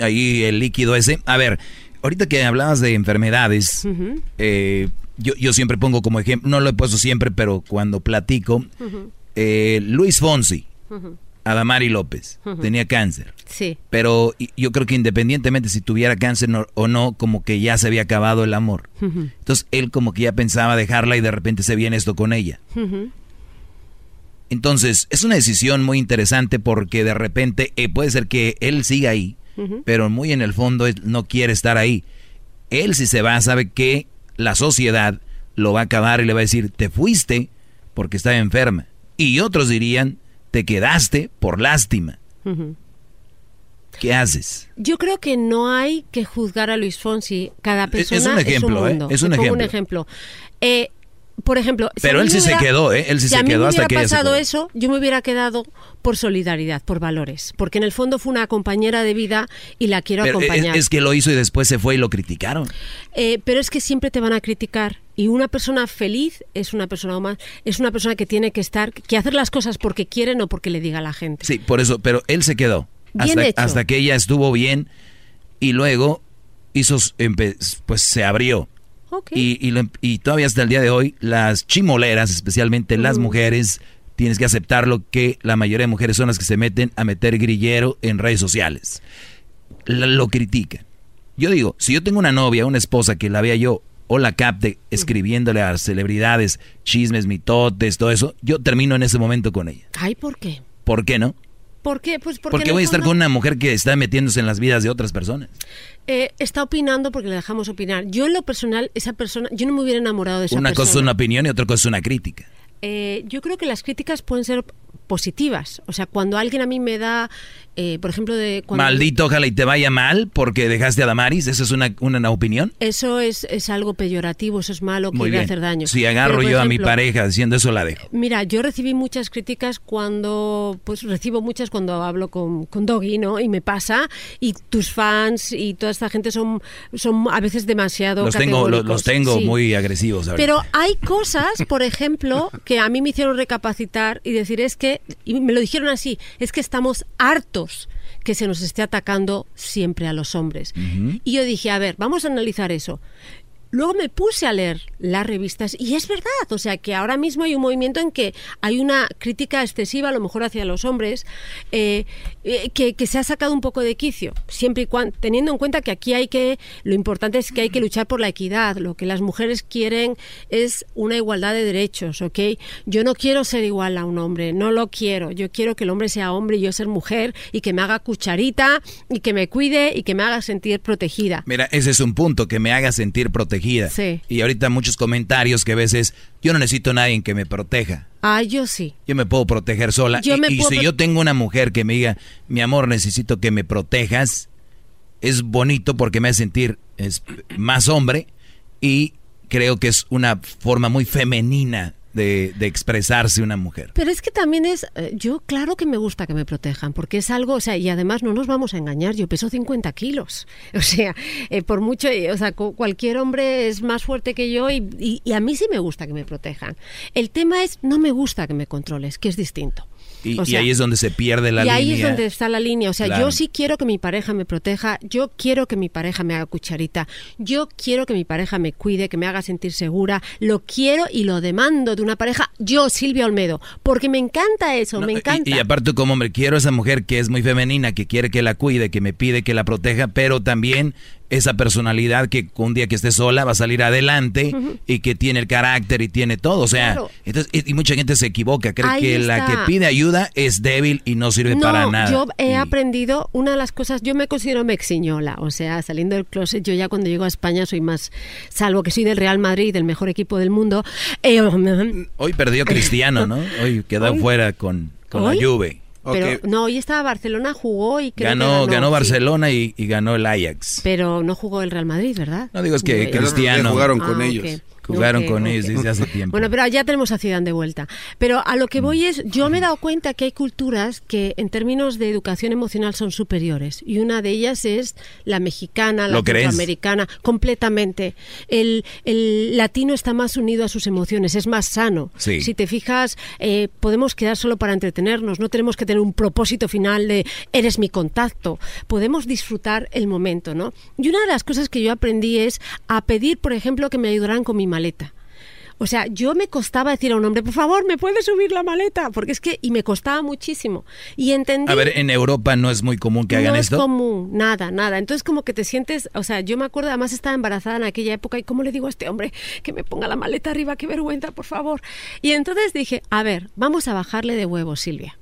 ahí el líquido ese. A ver, ahorita que hablabas de enfermedades, eh, yo, yo, siempre pongo como ejemplo, no lo he puesto siempre, pero cuando platico, eh, Luis Fonsi. Adamari López tenía cáncer. Sí. Pero yo creo que independientemente si tuviera cáncer o no, como que ya se había acabado el amor. Entonces él como que ya pensaba dejarla y de repente se viene esto con ella. Entonces es una decisión muy interesante porque de repente eh, puede ser que él siga ahí, pero muy en el fondo él no quiere estar ahí. Él si se va sabe que la sociedad lo va a acabar y le va a decir, te fuiste porque estaba enferma. Y otros dirían, te quedaste por lástima. ¿Qué haces? Yo creo que no hay que juzgar a Luis Fonsi. Cada persona es, un ejemplo, es un, ¿eh? es un ejemplo. un ejemplo. Eh, por ejemplo, pero él sí se quedó, ¿eh? Él sí si se a mí quedó me hasta hubiera que se pasado eso, yo me hubiera quedado por solidaridad, por valores, porque en el fondo fue una compañera de vida y la quiero Pero es, acompañar. es que lo hizo y después se fue y lo criticaron. Eh, pero es que siempre te van a criticar y una persona feliz es una persona más, es una persona que tiene que estar, que hacer las cosas porque quiere, no porque le diga a la gente. Sí, por eso, pero él se quedó Bien hasta, hecho. hasta que ella estuvo bien y luego hizo, pues se abrió. Y, y, lo- y todavía hasta el día de hoy, las chimoleras, especialmente las Mm. mujeres, tienes que aceptarlo que la mayoría de mujeres son las que se meten a meter grillero en redes sociales. La- lo critican. Yo digo, si yo tengo una novia, una esposa que la vea yo o la capte escribiéndole a celebridades, chismes, mitotes, todo eso, yo termino en ese momento con ella. Ay, ¿por qué? ¿Por qué no? ¿Por qué? Pues porque, voy a estar fondo, con una mujer que está metiéndose en las vidas de otras personas. eh, está opinando porque le dejamos opinar. Yo en lo personal, esa persona, yo no me hubiera enamorado de esa Una persona. cosa es una opinión y otra cosa es una crítica. Eh, yo creo que las críticas pueden ser positivas. O sea, cuando alguien a mí me da, eh, por ejemplo, de... Cuando Maldito, ojalá y te vaya mal porque dejaste a Damaris. ¿Eso es una, una opinión? Eso es, es algo peyorativo, eso es malo, que hacer daño. Si agarro Pero, yo a mi pareja diciendo eso, la dejo. Mira, yo recibí muchas críticas cuando, pues recibo muchas cuando hablo con, con Doggy, ¿no? Y me pasa, y tus fans y toda esta gente son, son a veces demasiado Los tengo, los, tengo Sí. muy agresivos. ahorita. Pero hay cosas, por ejemplo, que a mí me hicieron recapacitar y decir es que, y me lo dijeron así, es que estamos hartos que se nos esté atacando siempre a los hombres. Y yo dije, a ver, vamos a analizar eso. Luego me puse a leer las revistas y es verdad, o sea que ahora mismo hay un movimiento en que hay una crítica excesiva, a lo mejor hacia los hombres, eh, eh, que, se ha sacado un poco de quicio, siempre y cuando, teniendo en cuenta que aquí hay que, lo importante es que hay que luchar por la equidad, lo que las mujeres quieren es una igualdad de derechos, ¿ok? Yo no quiero ser igual a un hombre, no lo quiero, yo quiero que el hombre sea hombre y yo ser mujer y que me haga cucharita y que me cuide y que me haga sentir protegida. Mira, ese es un punto, que me haga sentir protegida. Sí. Y ahorita muchos comentarios que a veces yo no necesito a nadie que me proteja. Ah, yo sí. Yo me puedo proteger sola. Yo y me y puedo si yo tengo una mujer que me diga, mi amor, necesito que me protejas, es bonito porque me hace sentir es, más hombre y creo que es una forma muy femenina de, de expresarse una mujer. Pero es que también es, eh, yo claro que me gusta que me protejan, porque es algo, o sea, y además no nos vamos a engañar, yo peso 50 kilos, o sea, eh, por mucho, eh, o sea, cu- cualquier hombre es más fuerte que yo y, y- y a mí sí me gusta que me protejan. El tema es, no me gusta que me controles, que es distinto. Y, O y ahí es donde se pierde la y línea. ahí es donde está la línea. O sea, Claro. yo sí quiero que mi pareja me proteja, yo quiero que mi pareja me haga cucharita, yo quiero que mi pareja me cuide, que me haga sentir segura, lo quiero y lo demando de una pareja, yo, Silvia Olmedo, porque me encanta eso, me encanta. Y, y aparte como hombre, quiero esa mujer que es muy femenina, que quiere que la cuide, que me pide que la proteja, pero también esa personalidad que un día que esté sola va a salir adelante y que tiene el carácter y tiene todo. O sea, Claro. entonces, y, mucha gente se equivoca, cree Ahí que la que pide ayuda es débil y no sirve no, para nada. yo he aprendido una de las cosas, yo me considero mexiñola, o sea, saliendo del closet, yo ya cuando llego a España soy más, salvo que soy del Real Madrid, del mejor equipo del mundo. eh, Hoy perdió Cristiano, ¿no? Hoy quedó Hoy- fuera con, con ¿Hoy? la Juve. Pero no, hoy estaba Barcelona, jugó y creo que Ganó, ganó, sí. Barcelona y, y ganó el Ajax. Pero no jugó el Real Madrid, ¿verdad? No digo es que Eh, Cristiano. jugaron con ah, ellos. Jugaron con ellos desde hace tiempo. Bueno, pero ya tenemos a Zidane de vuelta. Pero a lo que voy es, yo me he dado cuenta que hay culturas que en términos de educación emocional son superiores. Y una de ellas es la mexicana, la centroamericana, completamente. El, el latino está más unido a sus emociones, es más sano. Sí. Si te fijas, eh, podemos quedar solo para entretenernos, no tenemos que tener un propósito final de eres mi contacto. Podemos disfrutar el momento, ¿no? Y una de las cosas que yo aprendí es a pedir, por ejemplo, que me ayudaran con mi maleta. O sea, yo me costaba decir a un hombre, por favor, ¿me puedes subir la maleta? Porque es que, y me costaba muchísimo. Y entendí... A ver, en Europa no es muy común que hagan no esto. es común, nada, nada. Entonces como que te sientes, o sea, yo me acuerdo, además estaba embarazada en aquella época y cómo le digo a este hombre que me ponga la maleta arriba, qué vergüenza, por favor. Y entonces dije, a ver, vamos a bajarle de huevos, Silvia.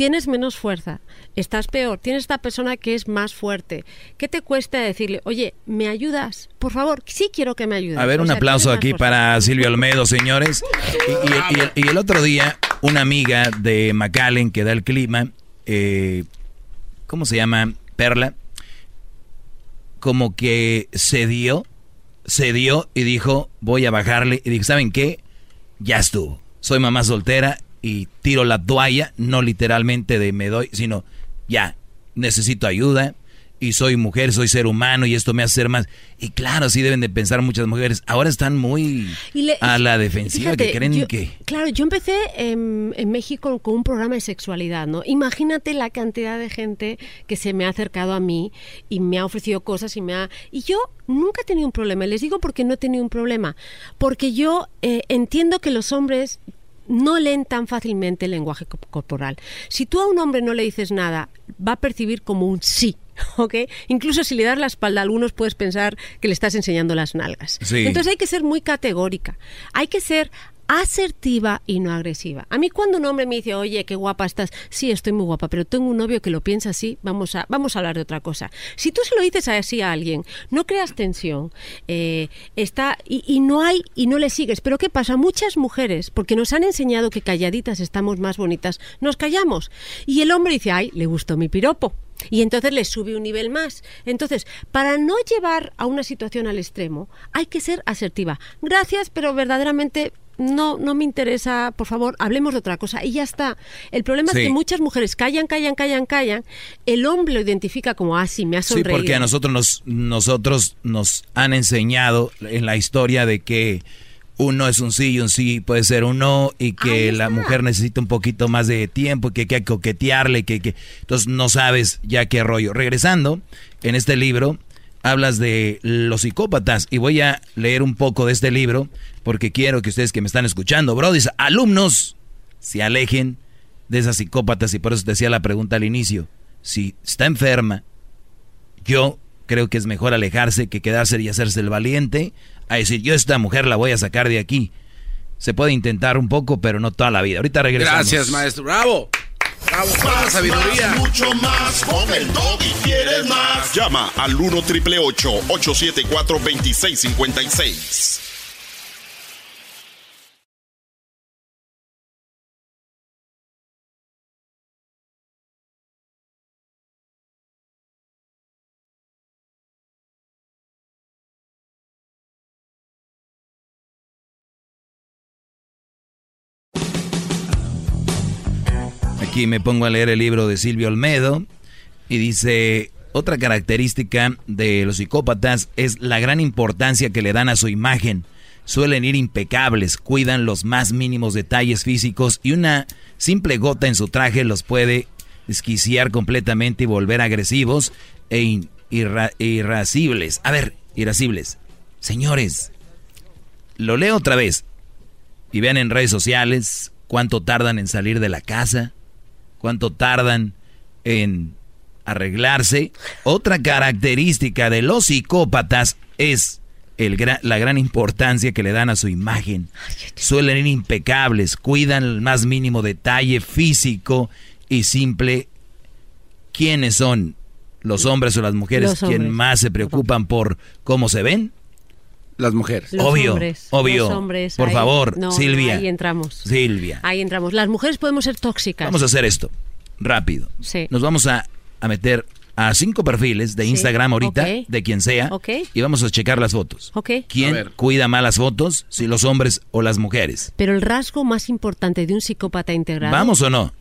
Tienes menos fuerza, estás peor, tienes esta persona que es más fuerte. ¿Qué te cuesta decirle, oye, ¿me ayudas? Por favor, sí quiero que me ayudes. A ver, O un sea, aplauso aquí para Silvia Olmedo, señores. Y, y- y el, y el otro día, una amiga de McAllen que da el clima, eh, ¿cómo se llama? Perla, como que cedió, cedió y dijo, voy a bajarle. Y dije, ¿saben qué? Ya estuvo. Soy mamá soltera y tiro la toalla, no literalmente de me doy, sino ya, necesito ayuda y soy mujer, soy ser humano y esto me hace ser más. Y claro, así deben de pensar muchas mujeres. Ahora están muy le- a la defensiva, que Fíjate, creen yo- que... Claro, yo empecé en, en México con un programa de sexualidad, ¿no? Imagínate la cantidad de gente que se me ha acercado a mí y me ha ofrecido cosas y me ha... Y yo nunca he tenido un problema. Les digo porque no he tenido un problema. Porque yo eh, entiendo que los hombres no leen tan fácilmente el lenguaje co- corporal. Si tú a un hombre no le dices nada, va a percibir como un sí. ¿Ok? Incluso si le das la espalda a algunos puedes pensar que le estás enseñando las nalgas. Sí. Entonces hay que ser muy categórica. Hay que ser asertiva y no agresiva. A mí cuando un hombre me dice, oye, qué guapa estás, sí, estoy muy guapa, pero tengo un novio que lo piensa así, vamos a, vamos a hablar de otra cosa. Si tú se lo dices así a alguien, no creas tensión, eh, está, y, y no hay, y no le sigues. Pero ¿qué pasa? Muchas mujeres, porque nos han enseñado que calladitas estamos más bonitas, nos callamos. Y el hombre dice, ay, le gustó mi piropo. Y entonces le sube un nivel más. Entonces, para no llevar a una situación al extremo, hay que ser asertiva. Gracias, pero verdaderamente no, no me interesa, por favor, hablemos de otra cosa. Y ya está. El problema Sí. es que muchas mujeres callan, callan, callan, callan. El hombre lo identifica como, ah, sí, me ha Sí, sonreído. porque a nosotros nos, nosotros nos han enseñado en la historia de que un no es un sí y un sí puede ser un no y que la mujer necesita un poquito más de tiempo, que hay que coquetearle, que, que entonces no sabes ya qué rollo. Regresando, en este libro hablas de los psicópatas y voy a leer un poco de este libro porque quiero que ustedes que me están escuchando, brodis, alumnos, se alejen de esas psicópatas y por eso te hacía la pregunta al inicio. Si está enferma, yo creo que es mejor alejarse que quedarse y hacerse el valiente a decir, yo esta mujer la voy a sacar de aquí. Se puede intentar un poco, pero no toda la vida. Ahorita regresamos. Gracias, maestro. Bravo. Bravo. Más, sabiduría. más, mucho más. Con el y quieres más. Llama al 1 triple 874 2656. Aquí me pongo a leer el libro de Silvio Olmedo y dice, otra característica de los psicópatas es la gran importancia que le dan a su imagen. Suelen ir impecables, cuidan los más mínimos detalles físicos y una simple gota en su traje los puede desquiciar completamente y volver agresivos e irra-. A ver, irascibles. Señores, lo leo otra vez. Y vean en redes sociales cuánto tardan en salir de la casa, cuánto tardan en arreglarse. Otra característica de los psicópatas es el la gran importancia que le dan a su imagen. Suelen ir impecables, cuidan el más mínimo detalle físico y simple. ¿Quiénes son los hombres o las mujeres Los quien hombres. más se preocupan por cómo se ven? Las mujeres. Los obvio, hombres, obvio. los hombres, Por ahí- favor, no, Silvia. Ahí entramos. Silvia. Ahí entramos. Las mujeres podemos ser tóxicas. Vamos a hacer esto, rápido. Sí. Nos vamos a, a meter a cinco perfiles de Instagram ahorita, de quien sea, Ok. y vamos a checar las fotos. Ok. ¿Quién cuida más las fotos? Si los hombres o las mujeres. Pero el rasgo más importante de un psicópata integrado. ¿Vamos o no?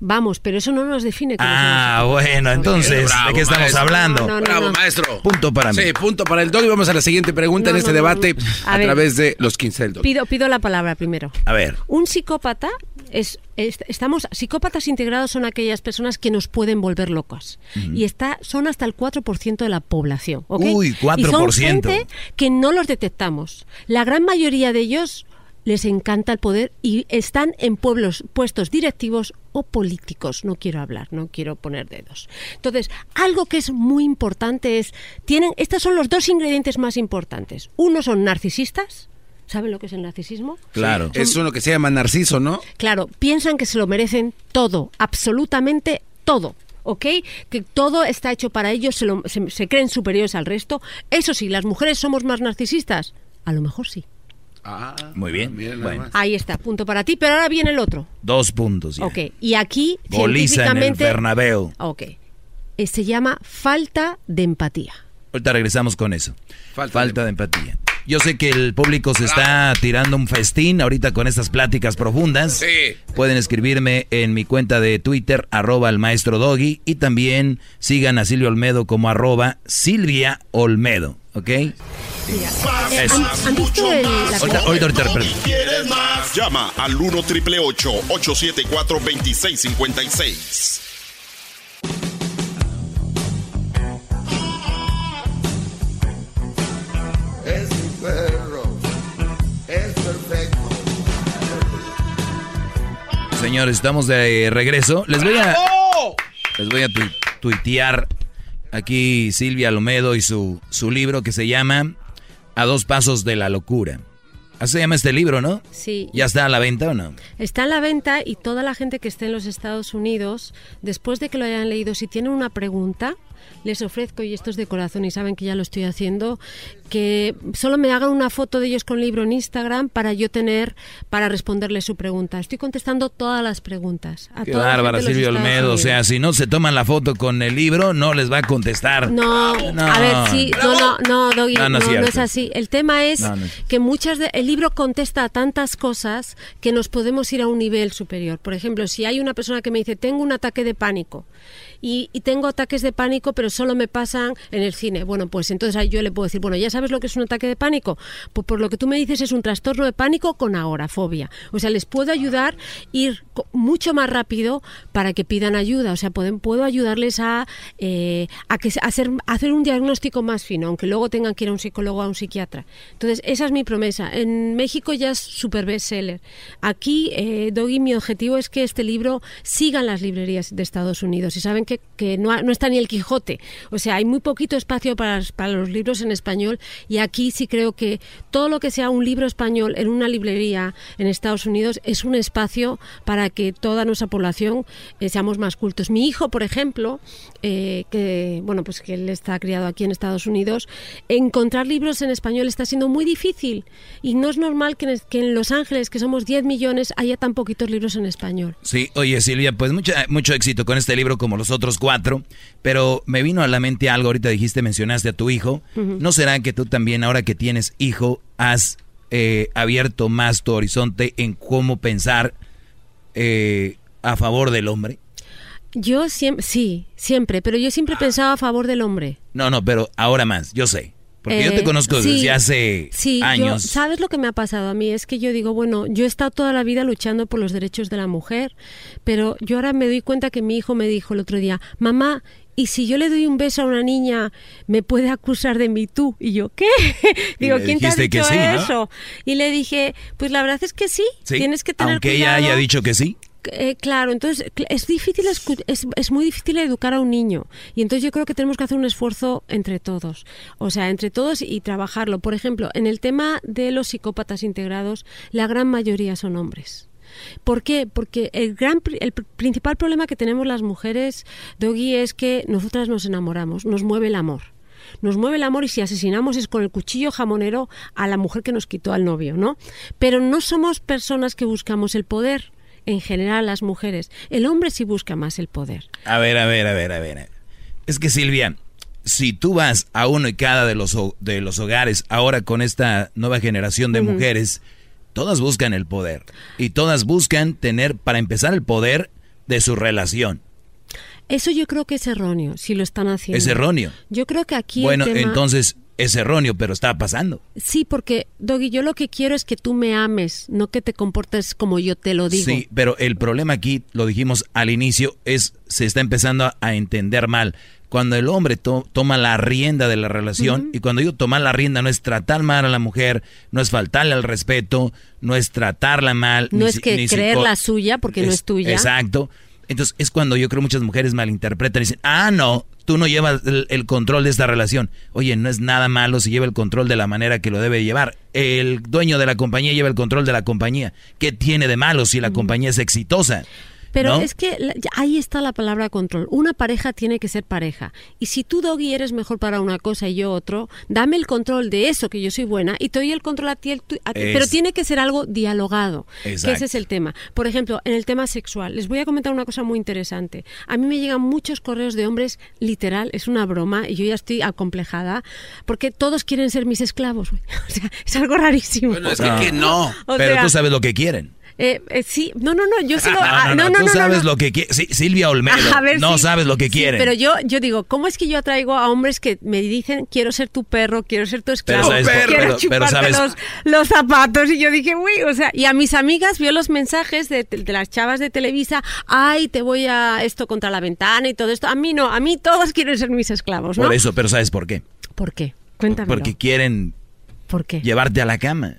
Vamos, pero eso no nos define como Ah, bueno, entonces, Bravo, ¿de qué estamos maestro. hablando? No, no, no, Bravo, no. maestro. Punto para mí. Sí, punto para el dog. Y vamos a la siguiente pregunta No, en este debate no. a, A ver. través de los 15 del dog. Pido, pido la palabra primero. A ver. Un psicópata es, es- estamos psicópatas integrados son aquellas personas que nos pueden volver locos Ujú. y está son hasta el 4% de la población. Uy, Y son 4%. gente que no los detectamos. La gran mayoría de ellos les encanta el poder y están en pueblos puestos directivos o políticos. No quiero hablar, no quiero poner dedos. Entonces, algo que es muy importante es tienen estos son los dos ingredientes más importantes. Uno son narcisistas. ¿Saben lo que es el narcisismo? Claro. Es uno que se llama Narciso, ¿no? Claro, piensan que se lo merecen todo, absolutamente todo. ¿Ok? Que todo está hecho para ellos, se, lo- se- se creen superiores al resto. Eso sí, las mujeres somos más narcisistas. A lo mejor sí. Muy bien. Bueno, Ahí está, punto para ti. Pero ahora viene el otro. dos puntos ya. Ok. Y aquí, Goliza en el. Bernabéu. Ok. Eh, se llama falta de empatía. Ahorita regresamos con eso. Falta, de empatía. Yo sé que el público se está tirando un festín ahorita con estas pláticas profundas. Sí. Pueden escribirme en mi cuenta de Twitter, arroba el maestro Doggy, y también sigan a Silvia Olmedo como arroba Silvia Olmedo, ¿ok? Eso. ¿Han, visto el, la Ahorita, ahorita, ahorita, perdón. ¿Quieres más? Llama al 1 triple 874 2656. Es mi perro, es perfecto. Señores, estamos de regreso. Les voy a, les voy a tu- tuitear aquí Silvia Olmedo y su, su libro que se llama A dos pasos de la locura. Así se llama este libro, ¿no? Sí. ¿Ya está a la venta o no? Está en la venta y toda la gente que esté en los Estados Unidos, después de que lo hayan leído, si tienen una pregunta, les ofrezco, y esto es de corazón y saben que ya lo estoy haciendo, que solo me hagan una foto de ellos con libro en Instagram para yo tener, para responderles su pregunta. Estoy contestando todas las preguntas. A Qué bárbara, Estados Olmedo. O sea, si no se toman la foto con el libro, no les va a contestar. No, No. a ver, sí, no, no, no, Doggy, No, no, no es así. El tema es- que muchas de, el libro contesta a tantas cosas que nos podemos ir a un nivel superior. Por ejemplo, si hay una persona que me dice, tengo un ataque de pánico y, y tengo ataques de pánico, pero solo me pasan en el cine. Bueno, pues entonces ahí yo le puedo decir, bueno, ¿ya sabes lo que es un ataque de pánico? Pues por lo que tú me dices es un trastorno de pánico con agorafobia. O sea, les puedo ayudar ir mucho más rápido para que pidan ayuda. O sea, pueden, puedo ayudarles a, eh, hacer un diagnóstico más fino, aunque luego tengan que ir a un psicólogo o a un psiquiatra. Entonces, esa es mi promesa. En México ya es super bestseller. Aquí, eh, Doggy, mi objetivo es que este libro siga en las librerías de Estados Unidos. Y saben que, que no, no está ni el Quijote. O sea, hay muy poquito espacio para, para los libros en español. Y aquí sí creo que todo lo que sea un libro español en una librería en Estados Unidos es un espacio para que toda nuestra población eh, seamos más cultos. Mi hijo, por ejemplo, eh, que bueno, pues que él está criado aquí en Estados Unidos, encontrar libros en español está siendo muy difícil y no es normal que en, que en Los Ángeles, que somos 10 millones, haya tan poquitos libros en español. Sí, oye Silvia, pues mucha- mucho éxito con este libro como los otros cuatro, pero me vino a la mente algo, ahorita dijiste, mencionaste a tu hijo. ¿no será que tú también ahora que tienes hijo has eh, abierto más tu horizonte en cómo pensar eh, a favor del hombre? Yo siempre, sí, siempre, pero yo siempre pensaba a favor del hombre. No, no, pero ahora más, yo sé, porque yo te Eh, conozco sí, desde hace sí, yo- años. ¿Sabes lo que me ha pasado a mí? Es que yo digo, bueno, yo he estado toda la vida luchando por los derechos de la mujer, pero yo ahora me doy cuenta que mi hijo me dijo el otro día, mamá, ¿y si yo le doy un beso a una niña, me puede acusar de mí tú? Y yo, ¿qué? digo, ¿quién te ha dicho sí, ¿no? eso? Y le dije, pues la verdad es que sí, Sí, tienes que tener aunque ella haya dicho que sí. Eh, claro, entonces es difícil, es, es muy difícil educar a un niño y entonces yo creo que tenemos que hacer un esfuerzo entre todos, o sea, entre todos y trabajarlo. Por ejemplo, en el tema de los psicópatas integrados, la gran mayoría son hombres. ¿Por qué? Porque el, gran, el pr- principal problema que tenemos las mujeres, Doggy, es que nosotras nos enamoramos, nos mueve el amor. Nos mueve el amor y si asesinamos es con el cuchillo jamonero a la mujer que nos quitó al novio, ¿no? Pero no somos personas que buscamos el poder, en general las mujeres. El hombre sí busca más el poder. A ver, a ver, a ver, a ver. Es que Silvia, si tú vas a uno y cada de los, de los hogares ahora con esta nueva generación de mujeres, todas buscan el poder. Y todas buscan tener, para empezar, el poder de su relación. Eso yo creo que es erróneo, si lo están haciendo. Es erróneo. Yo creo que aquí. Bueno, entonces es erróneo, pero está pasando. Sí, porque, Doggy, yo lo que quiero es que tú me ames, no que te comportes como yo te lo digo. Sí, pero el problema aquí, lo dijimos al inicio, es se está empezando a, entender mal. Cuando el hombre toma la rienda de la relación, y cuando yo tomar la rienda no es tratar mal a la mujer, no es faltarle al respeto, no es tratarla mal. No es que creer la suya porque no es tuya. Exacto. Entonces es cuando yo creo muchas mujeres malinterpretan y dicen, ah, no, tú no llevas el, control de esta relación. Oye, no es nada malo si lleva el control de la manera que lo debe llevar. El dueño de la compañía lleva el control de la compañía. ¿Qué tiene de malo si la compañía es exitosa? Pero es que ahí está la palabra control. Una pareja tiene que ser pareja. Y si tú, Doggy, eres mejor para una cosa y yo otro, dame el control de eso que yo soy buena y te doy el control a ti. pero tiene que ser algo dialogado. Que ese es el tema. Por ejemplo, en el tema sexual, les voy a comentar una cosa muy interesante. A mí me llegan muchos correos de hombres, literal, es una broma, y yo ya estoy acomplejada, porque todos quieren ser mis esclavos. O sea, es algo rarísimo. Bueno, es que, no. pero tú sabes lo que quieren. Eh, eh, sí, no, no, no, yo sigo. no, no, no, tú sabes lo que quiere. Silvia Olmedo, no sabes lo que quiere. pero yo, yo digo, ¿cómo es que yo atraigo a hombres que me dicen, quiero ser tu perro, quiero ser tu esclavo, quiero pero, sabes... los, los, zapatos? Y yo dije, uy, o sea, y a mis amigas vio los mensajes de, de, las chavas de Televisa, ay, te voy a esto contra la ventana y todo esto. A mí no, a mí todos quieren ser mis esclavos, ¿no? Por eso, pero ¿sabes por qué? ¿Por qué? Cuéntame. Porque quieren ¿Por qué? llevarte a la cama.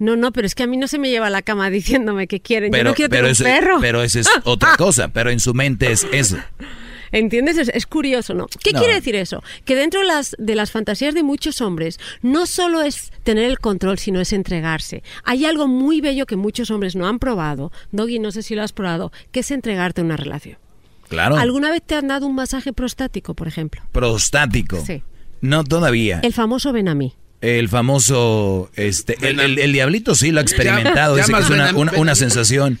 No, no, pero es que a mí no se me lleva a la cama diciéndome que quieren. Yo no quiero tener un perro. Pero eso es otra cosa, pero en su mente es eso. ¿Entiendes? Es, curioso, ¿no? ¿Qué quiere decir eso? Que dentro de las, de las fantasías de muchos hombres no solo es tener el control, sino es entregarse. Hay algo muy bello que muchos hombres no han probado, Doggy, no sé si lo has probado, que es entregarte a una relación. Claro. ¿Alguna vez te han dado un masaje prostático, por ejemplo? Prostático. Sí. No todavía. El famoso ven a mí. El famoso, este, el, diablito sí lo ha experimentado, dice que es una, sensación,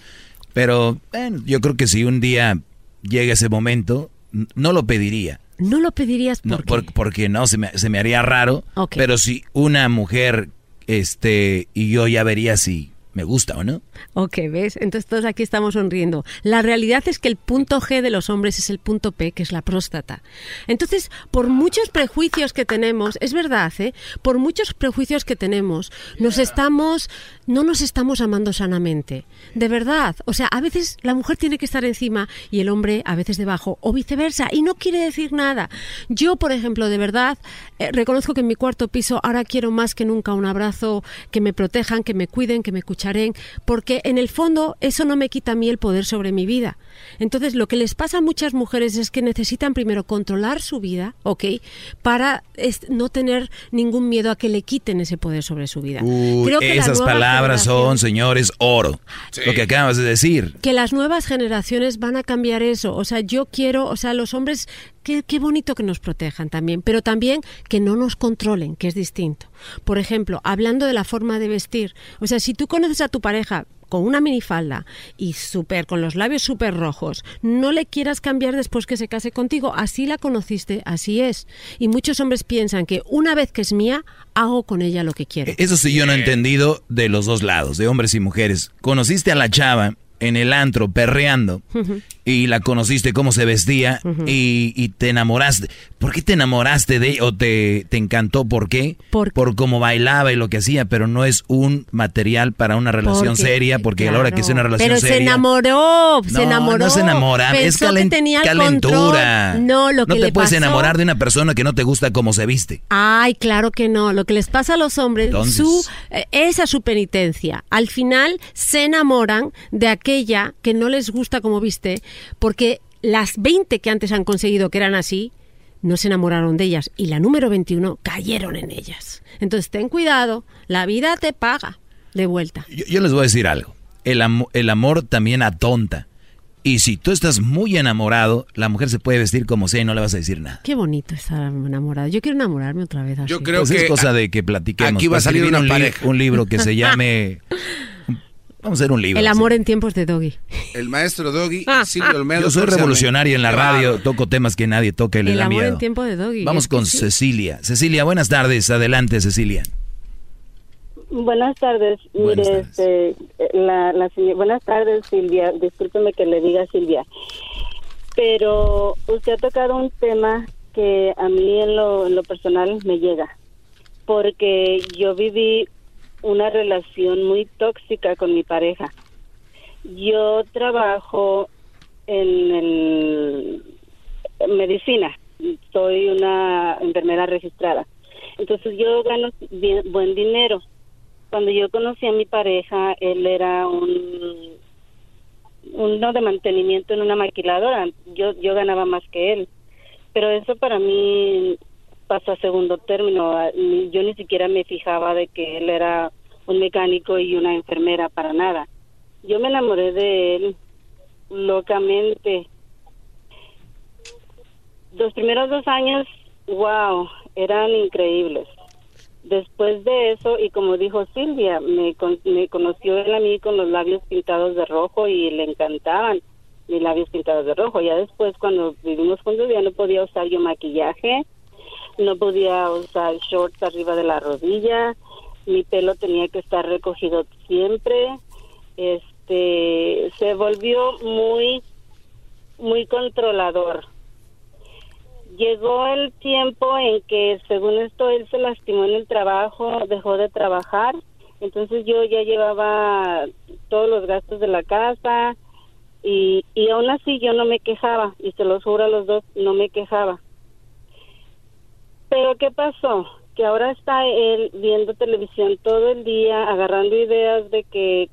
pero yo creo que si un día llega ese momento, no lo pediría. ¿No lo pedirías por porque no, se me, se me haría raro, pero si una mujer, este, y yo ya vería si me gusta o no. Ok, ¿ves? Entonces todos aquí estamos sonriendo. La realidad es que el punto G de los hombres es el punto P, que es la próstata. Entonces, por muchos prejuicios que tenemos, es verdad, ¿eh? Por muchos prejuicios que tenemos, nos estamos, no nos estamos amando sanamente. De verdad. O sea, a veces la mujer tiene que estar encima y el hombre a veces debajo, o viceversa, y no quiere decir nada. Yo, por ejemplo, de verdad, eh, reconozco que en mi cuarto piso ahora quiero más que nunca un abrazo, que me protejan, que me cuiden, que me escucharen, porque en el fondo eso no me quita a mí el poder sobre mi vida. Entonces, lo que les pasa a muchas mujeres es que necesitan primero controlar su vida, ¿ok? Para no tener ningún miedo a que le quiten ese poder sobre su vida. Creo que esas palabras son, señores, oro. Lo que acabas de decir. Que las nuevas generaciones van a cambiar eso. O sea, yo quiero, o sea, los hombres, qué, qué bonito que nos protejan también, pero también que no nos controlen, que es distinto. Por ejemplo, hablando de la forma de vestir. O sea, si tú conoces a tu pareja con una minifalda y súper, con los labios súper rojos, no le quieras cambiar después que se case contigo. Así la conociste, así es. Y muchos hombres piensan que una vez que es mía, hago con ella lo que quiero. Eso sí yo no he entendido de los dos lados, de hombres y mujeres. Conociste a la chava en el antro perreando y la conociste cómo se vestía y, te enamoraste. ¿Por qué te enamoraste de ella o te, te encantó? ¿Por qué? Por, cómo bailaba y lo que hacía, pero no es un material para una relación seria, porque a la hora que es una relación pero seria... se enamoró, se enamoró. No se enamora, es calentura. No, lo que no te puedes enamorar de una persona que no te gusta cómo se viste. Ay, claro que no. Lo que les pasa a los hombres, su, eh, esa es su penitencia. Al final se enamoran de aquella que no les gusta como viste porque las 20 que antes han conseguido que eran así, no se enamoraron de ellas y la número 21 cayeron en ellas. Entonces ten cuidado, la vida te paga de vuelta. Yo, les voy a decir algo, el, el amor también atonta. Y si tú estás muy enamorado, la mujer se puede vestir como sea y no le vas a decir nada. Qué bonito estar enamorado. Yo quiero enamorarme otra vez Yo creo pues que es cosa de que platiquemos. Aquí va a salir una un, un libro que se llame Vamos a hacer un libro. El amor en tiempos de Doggy. El maestro Doggy, Ah, Silvio. Olmedo. Yo soy revolucionario en la radio, toco temas que nadie toca y le El da amor miedo. en tiempo de Doggy. Vamos con sí. Cecilia. Cecilia, buenas tardes. Adelante, Cecilia. Buenas tardes. Buenas Mire, este, la, la señora- buenas tardes, Silvia. Discúlpeme que le diga Silvia. Pero usted ha tocado un tema que a mí en lo, en lo personal me llega. Porque yo viví una relación muy tóxica con mi pareja. Yo trabajo en el medicina. Soy una enfermera registrada. Entonces yo gano buen dinero. Cuando yo conocí a mi pareja, él era un uno de mantenimiento en una maquiladora. Yo yo ganaba más que él. Pero eso para mí pasó a segundo término. Yo ni siquiera me fijaba de que él era un mecánico y una enfermera para nada. Yo me enamoré de él locamente. Los primeros dos años, wow, eran increíbles. Después de eso, y como dijo Silvia, me, con- me conoció él a mí con los labios pintados de rojo y le encantaban mis labios pintados de rojo. Ya después, cuando vivimos juntos, ya no podía usar yo maquillaje, no podía usar shorts arriba de la rodilla, mi pelo tenía que estar recogido siempre. Este, se volvió muy, muy controlador llegó el tiempo en que según esto él se lastimó en el trabajo, dejó de trabajar, entonces yo ya llevaba todos los gastos de la casa y, y aún así yo no me quejaba y se los juro a los dos, no me quejaba. Pero ¿qué pasó? Que ahora está él viendo televisión todo el día, agarrando ideas de que,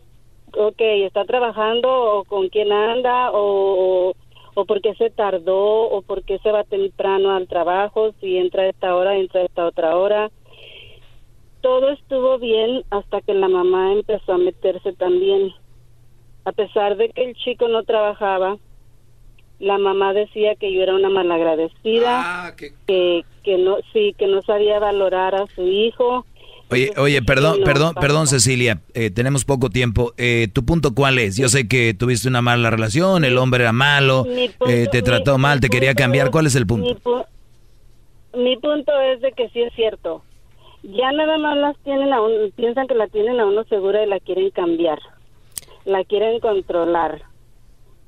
ok, está trabajando o con quién anda o, o por qué se tardó o por qué se va temprano al trabajo, si entra a esta hora, entra a esta otra hora. Todo estuvo bien hasta que la mamá empezó a meterse también. A pesar de que el chico no trabajaba, la mamá decía que yo era una malagradecida, que, que no, sí, que no sabía valorar a su hijo. Oye, oye, perdón, no, perdón, pasa. perdón, Cecilia. eh, tenemos poco tiempo. Eh, ¿Tu punto cuál es? Yo sé que tuviste una mala relación, el hombre era malo, punto- eh, te mi- trató mal, te quería cambiar. es- ¿Cuál es el Mi, punto? pu- mi punto es de que sí es cierto. Ya nada más las tienen a un- piensan que la tienen a uno segura y la quieren cambiar. La quieren controlar.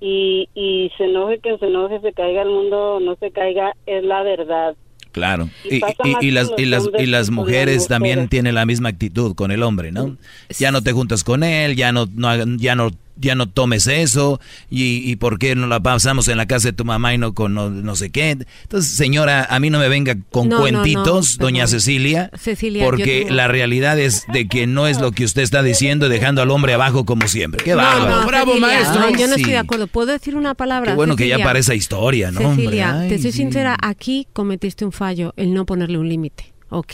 Y, y se enoje que se enoje, se caiga el mundo, no se caiga, es la verdad. Claro. Y Y, las, y, las, y las mujeres también tienen la misma actitud con el hombre, ¿no? Ya no te juntas con él, ya no, no hagan- ya no, ya no tomes eso, y, y por qué no la pasamos en la casa de tu mamá y no con no, no sé qué. Entonces, señora, a mí no me venga con No, cuentitos, no, doña. Cecilia, Cecilia, porque tengo- la realidad es de que no es lo que usted está diciendo, dejando al hombre abajo como siempre. Qué No, bárbaro. no, Bravo, Cecilia, maestro. yo no Sí. estoy de acuerdo. ¿Puedo decir una palabra? Qué bueno que ya Cecilia? para esa historia, ¿no, hombre? Cecilia, Ay, te soy sí. sincera, aquí cometiste un fallo, el no ponerle un límite, ¿ok?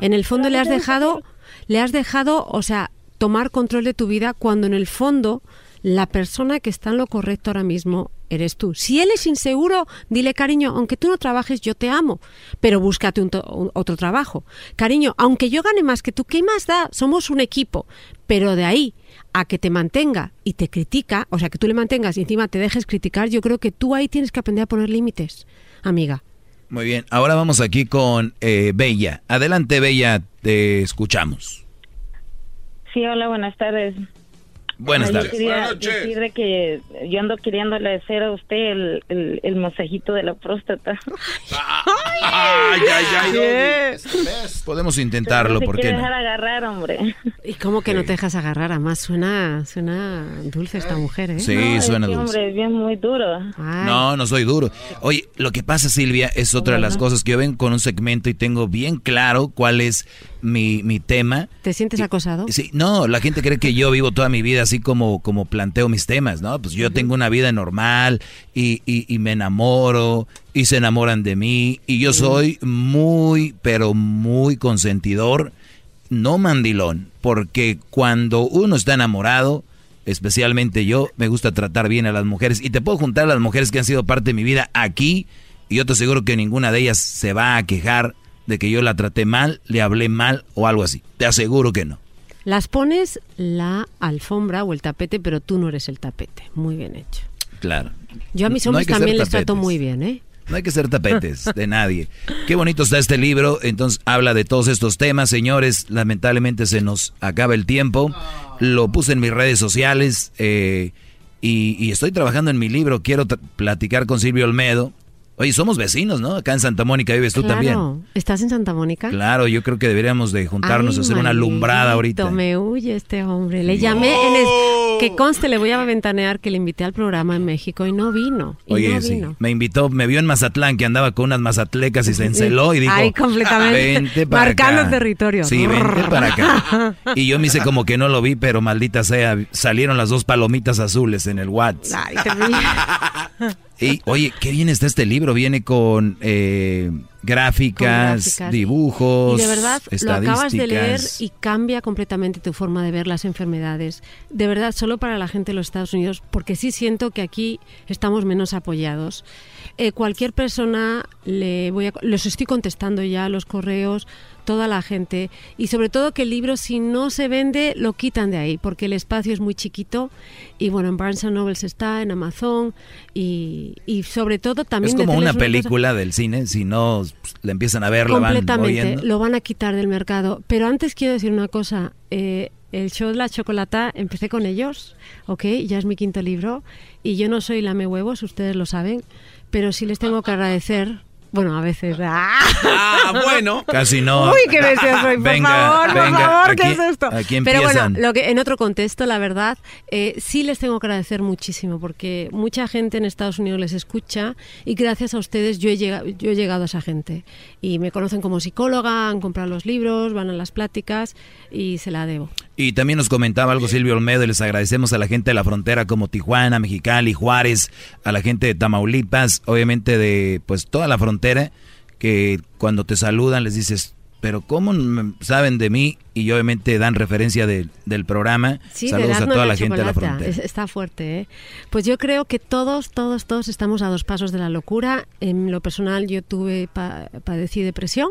En el fondo le has dejado, le has dejado, o sea, tomar control de tu vida cuando en el fondo la persona que está en lo correcto ahora mismo eres tú. Si él es inseguro, dile cariño, aunque tú no trabajes, yo te amo, pero búscate un otro trabajo. Cariño, aunque yo gane más que tú, ¿qué más da? Somos un equipo, pero de ahí a que te mantenga y te critica, o sea, que tú le mantengas y encima te dejes criticar, yo creo que tú ahí tienes que aprender a poner límites, amiga. Muy bien, ahora vamos aquí con eh, Bella. Adelante, Bella, te escuchamos. Sí, hola, buenas tardes. Buenas yo tardes. quería Buenas noches. decir de que yo ando queriéndole hacer a usted el, el, el masajito de la próstata. Ay, ay, ay. Podemos intentarlo, No se ¿por quiere qué no? dejar agarrar, hombre. ¿Y cómo que no te dejas agarrar? Además suena, suena dulce esta mujer, ¿eh? Sí, No, es suena que, dulce. hombre, es bien muy duro. No, no soy duro. Oye, lo que pasa, Silvia, es otra de las cosas que yo vengo con un segmento y tengo bien claro cuál es mi, mi tema. ¿Te sientes acosado? Sí, no, la gente cree que yo vivo toda mi vida así como, como planteo mis temas, ¿no? Pues yo tengo una vida normal y, y- y me enamoro y se enamoran de mí y yo soy muy, pero muy consentidor, no mandilón, porque cuando uno está enamorado, especialmente yo, me gusta tratar bien a las mujeres y te puedo juntar a las mujeres que han sido parte de mi vida aquí y yo te aseguro que ninguna de ellas se va a quejar de que yo la traté mal, le hablé mal o algo así. Te aseguro que no. Las pones la alfombra o el tapete, pero tú no eres el tapete. Muy bien hecho. Claro. Yo a mis hombres también les trato muy bien, ¿eh? No hay que ser tapetes de nadie. Qué bonito está este libro. Entonces habla de todos estos temas, señores. Lamentablemente se nos acaba el tiempo. Lo puse en mis redes sociales eh, y, y estoy trabajando en mi libro. Quiero platicar con Silvio Olmedo. Oye, somos vecinos, ¿no? Acá en Santa Mónica vives tú claro. también. ¿Estás en Santa Mónica? Claro, yo creo que deberíamos de juntarnos Ay, a hacer una alumbrada ahorita. Me huye este hombre. Le llamé en el- que conste, le voy a ventanear que le invité al programa en México y no vino. Y Oye, no sí, me invitó, me vio en Mazatlán que andaba con unas mazatlecas y se enceló y dijo, Ay, completamente. vente para Marcando acá. territorio. Sí, vente para acá. Y yo me hice como que no lo vi, pero maldita sea, salieron las dos palomitas azules en el WhatsApp. Ay, te. Y oye, qué bien está este libro, viene con, eh, gráficas, gráficas. dibujos, Y de verdad lo acabas de leer y cambia completamente tu forma de ver las enfermedades. De verdad, solo para la gente de los Estados Unidos, porque sí siento que aquí estamos menos apoyados. Eh, cualquier persona, le voy a, los estoy contestando ya, los correos, toda la gente. Y sobre todo que el libro, si no se vende, lo quitan de ahí, porque el espacio es muy chiquito. Y bueno, en Barnes Nobles está, en Amazon. Y, y sobre todo también... Es como una cosa- película del cine, si no pues, la empiezan a ver, la van Completamente, lo van a quitar del mercado. Pero antes quiero decir una cosa. eh, el show de la chocolata, empecé con ellos, ¿ok? Ya es mi quinto libro. Y yo no soy lame huevos, ustedes lo saben. Pero sí les tengo que agradecer. Bueno, a veces. ¡Ah! Ah, bueno. Casi no. Uy, qué bestia soy, por Venga, favor, por favor, ¿qué es esto? aquí Pero bueno, lo que, en otro contexto, la verdad, eh, sí les tengo que agradecer muchísimo porque mucha gente en Estados Unidos les escucha y gracias a ustedes yo he, llegado, yo he llegado a esa gente. Y me conocen como psicóloga, han comprado los libros, van a las pláticas y se la debo. Y también nos comentaba algo Silvio Olmedo y les agradecemos a la gente de la frontera como Tijuana, Mexicali, Juárez, a la gente de Tamaulipas, obviamente de pues toda la frontera, que cuando te saludan les dices, pero ¿cómo saben de mí? Y obviamente dan referencia de- del programa. Sí, Saludos de a toda la gente de la frontera. Es- está fuerte, ¿eh? Pues yo creo que todos, todos, todos estamos a dos pasos de la locura. En lo personal, yo tuve, pa- padecí depresión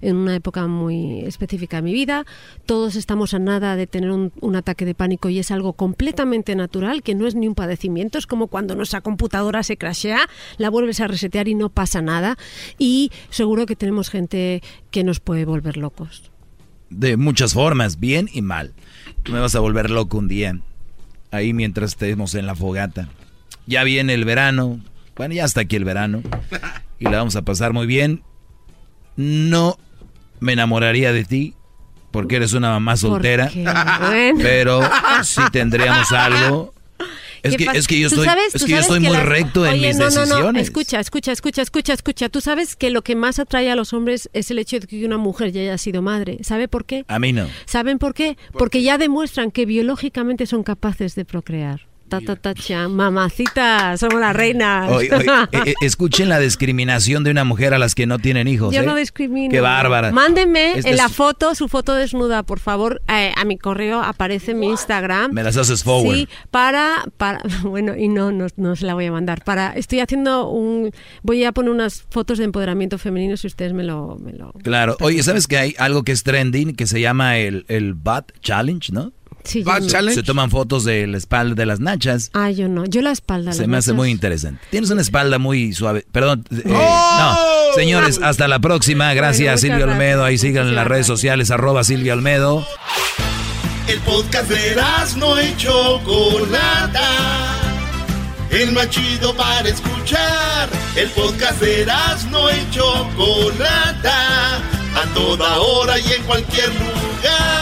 en una época muy específica de mi vida. Todos estamos a nada de tener un, un ataque de pánico y es algo completamente natural, que no es ni un padecimiento. Es como cuando nuestra computadora se crashea, la vuelves a resetear y no pasa nada. Y seguro que tenemos gente que nos puede volver locos. De muchas formas, bien y mal. Tú me vas a volver loco un día, ahí mientras estemos en la fogata. Ya viene el verano, bueno, ya está aquí el verano, y la vamos a pasar muy bien. No me enamoraría de ti, porque eres una mamá soltera, pero sí tendríamos algo. Es ¿Qué que, es que yo estoy, sabes- es tú que yo sabes estoy que muy recto en Oye, mis no, no, decisiones. no, escucha, escucha, escucha, escucha, escucha, escucha. Tú sabes que lo que más atrae a los hombres es el hecho de que una mujer ya haya sido madre. ¿Sabe por qué? A mí no. ¿Saben por qué? Porque ya demuestran que biológicamente son capaces de procrear. Ta, ta, ta, cha. Mamacita, somos las reinas. Oye, oye, eh, eh, escuchen la discriminación de una mujer a las que no tienen hijos. Yo ¿eh? no discrimino. Qué bárbara. Mándenme Este en la foto, su foto desnuda, por favor. eh, a mi correo aparece en mi Instagram. Me las haces forward. Sí, para, para, bueno, y no, no, no se la voy a mandar. Para, estoy haciendo un, voy a poner unas fotos de empoderamiento femenino si ustedes me lo, me lo. Claro. Oye, ¿sabes que hay algo que es trending que se llama el, el Butt Challenge, no? Sí, no. Se toman fotos de la espalda de las nachas. Ah, yo no, yo la espalda. Se las me hace nachas. muy interesante. Tienes una espalda muy suave. Perdón. eh, ¡Oh! No. Señores, hasta la próxima. Gracias, Silvia gracias. Olmedo. Ahí sigan en las redes sociales, arroba Silvia Olmedo. El podcast de no y Chocolata. El más chido para escuchar. El podcast de no y Chocolata. A toda hora y en cualquier lugar.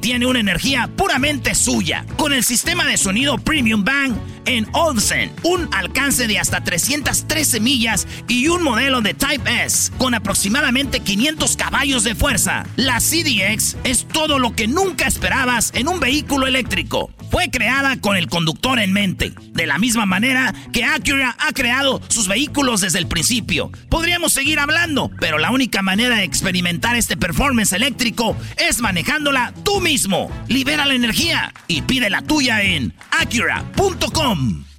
tiene una energía puramente suya. Con el sistema de sonido Premium Bang, en Olsen, un alcance de hasta 313 millas y un modelo de Type S con aproximadamente 500 caballos de fuerza. La CDX es todo lo que nunca esperabas en un vehículo eléctrico. Fue creada con el conductor en mente, de la misma manera que Acura ha creado sus vehículos desde el principio. Podríamos seguir hablando, pero la única manera de experimentar este performance eléctrico es manejándola tú Libera la energía y pide la tuya en acura.com.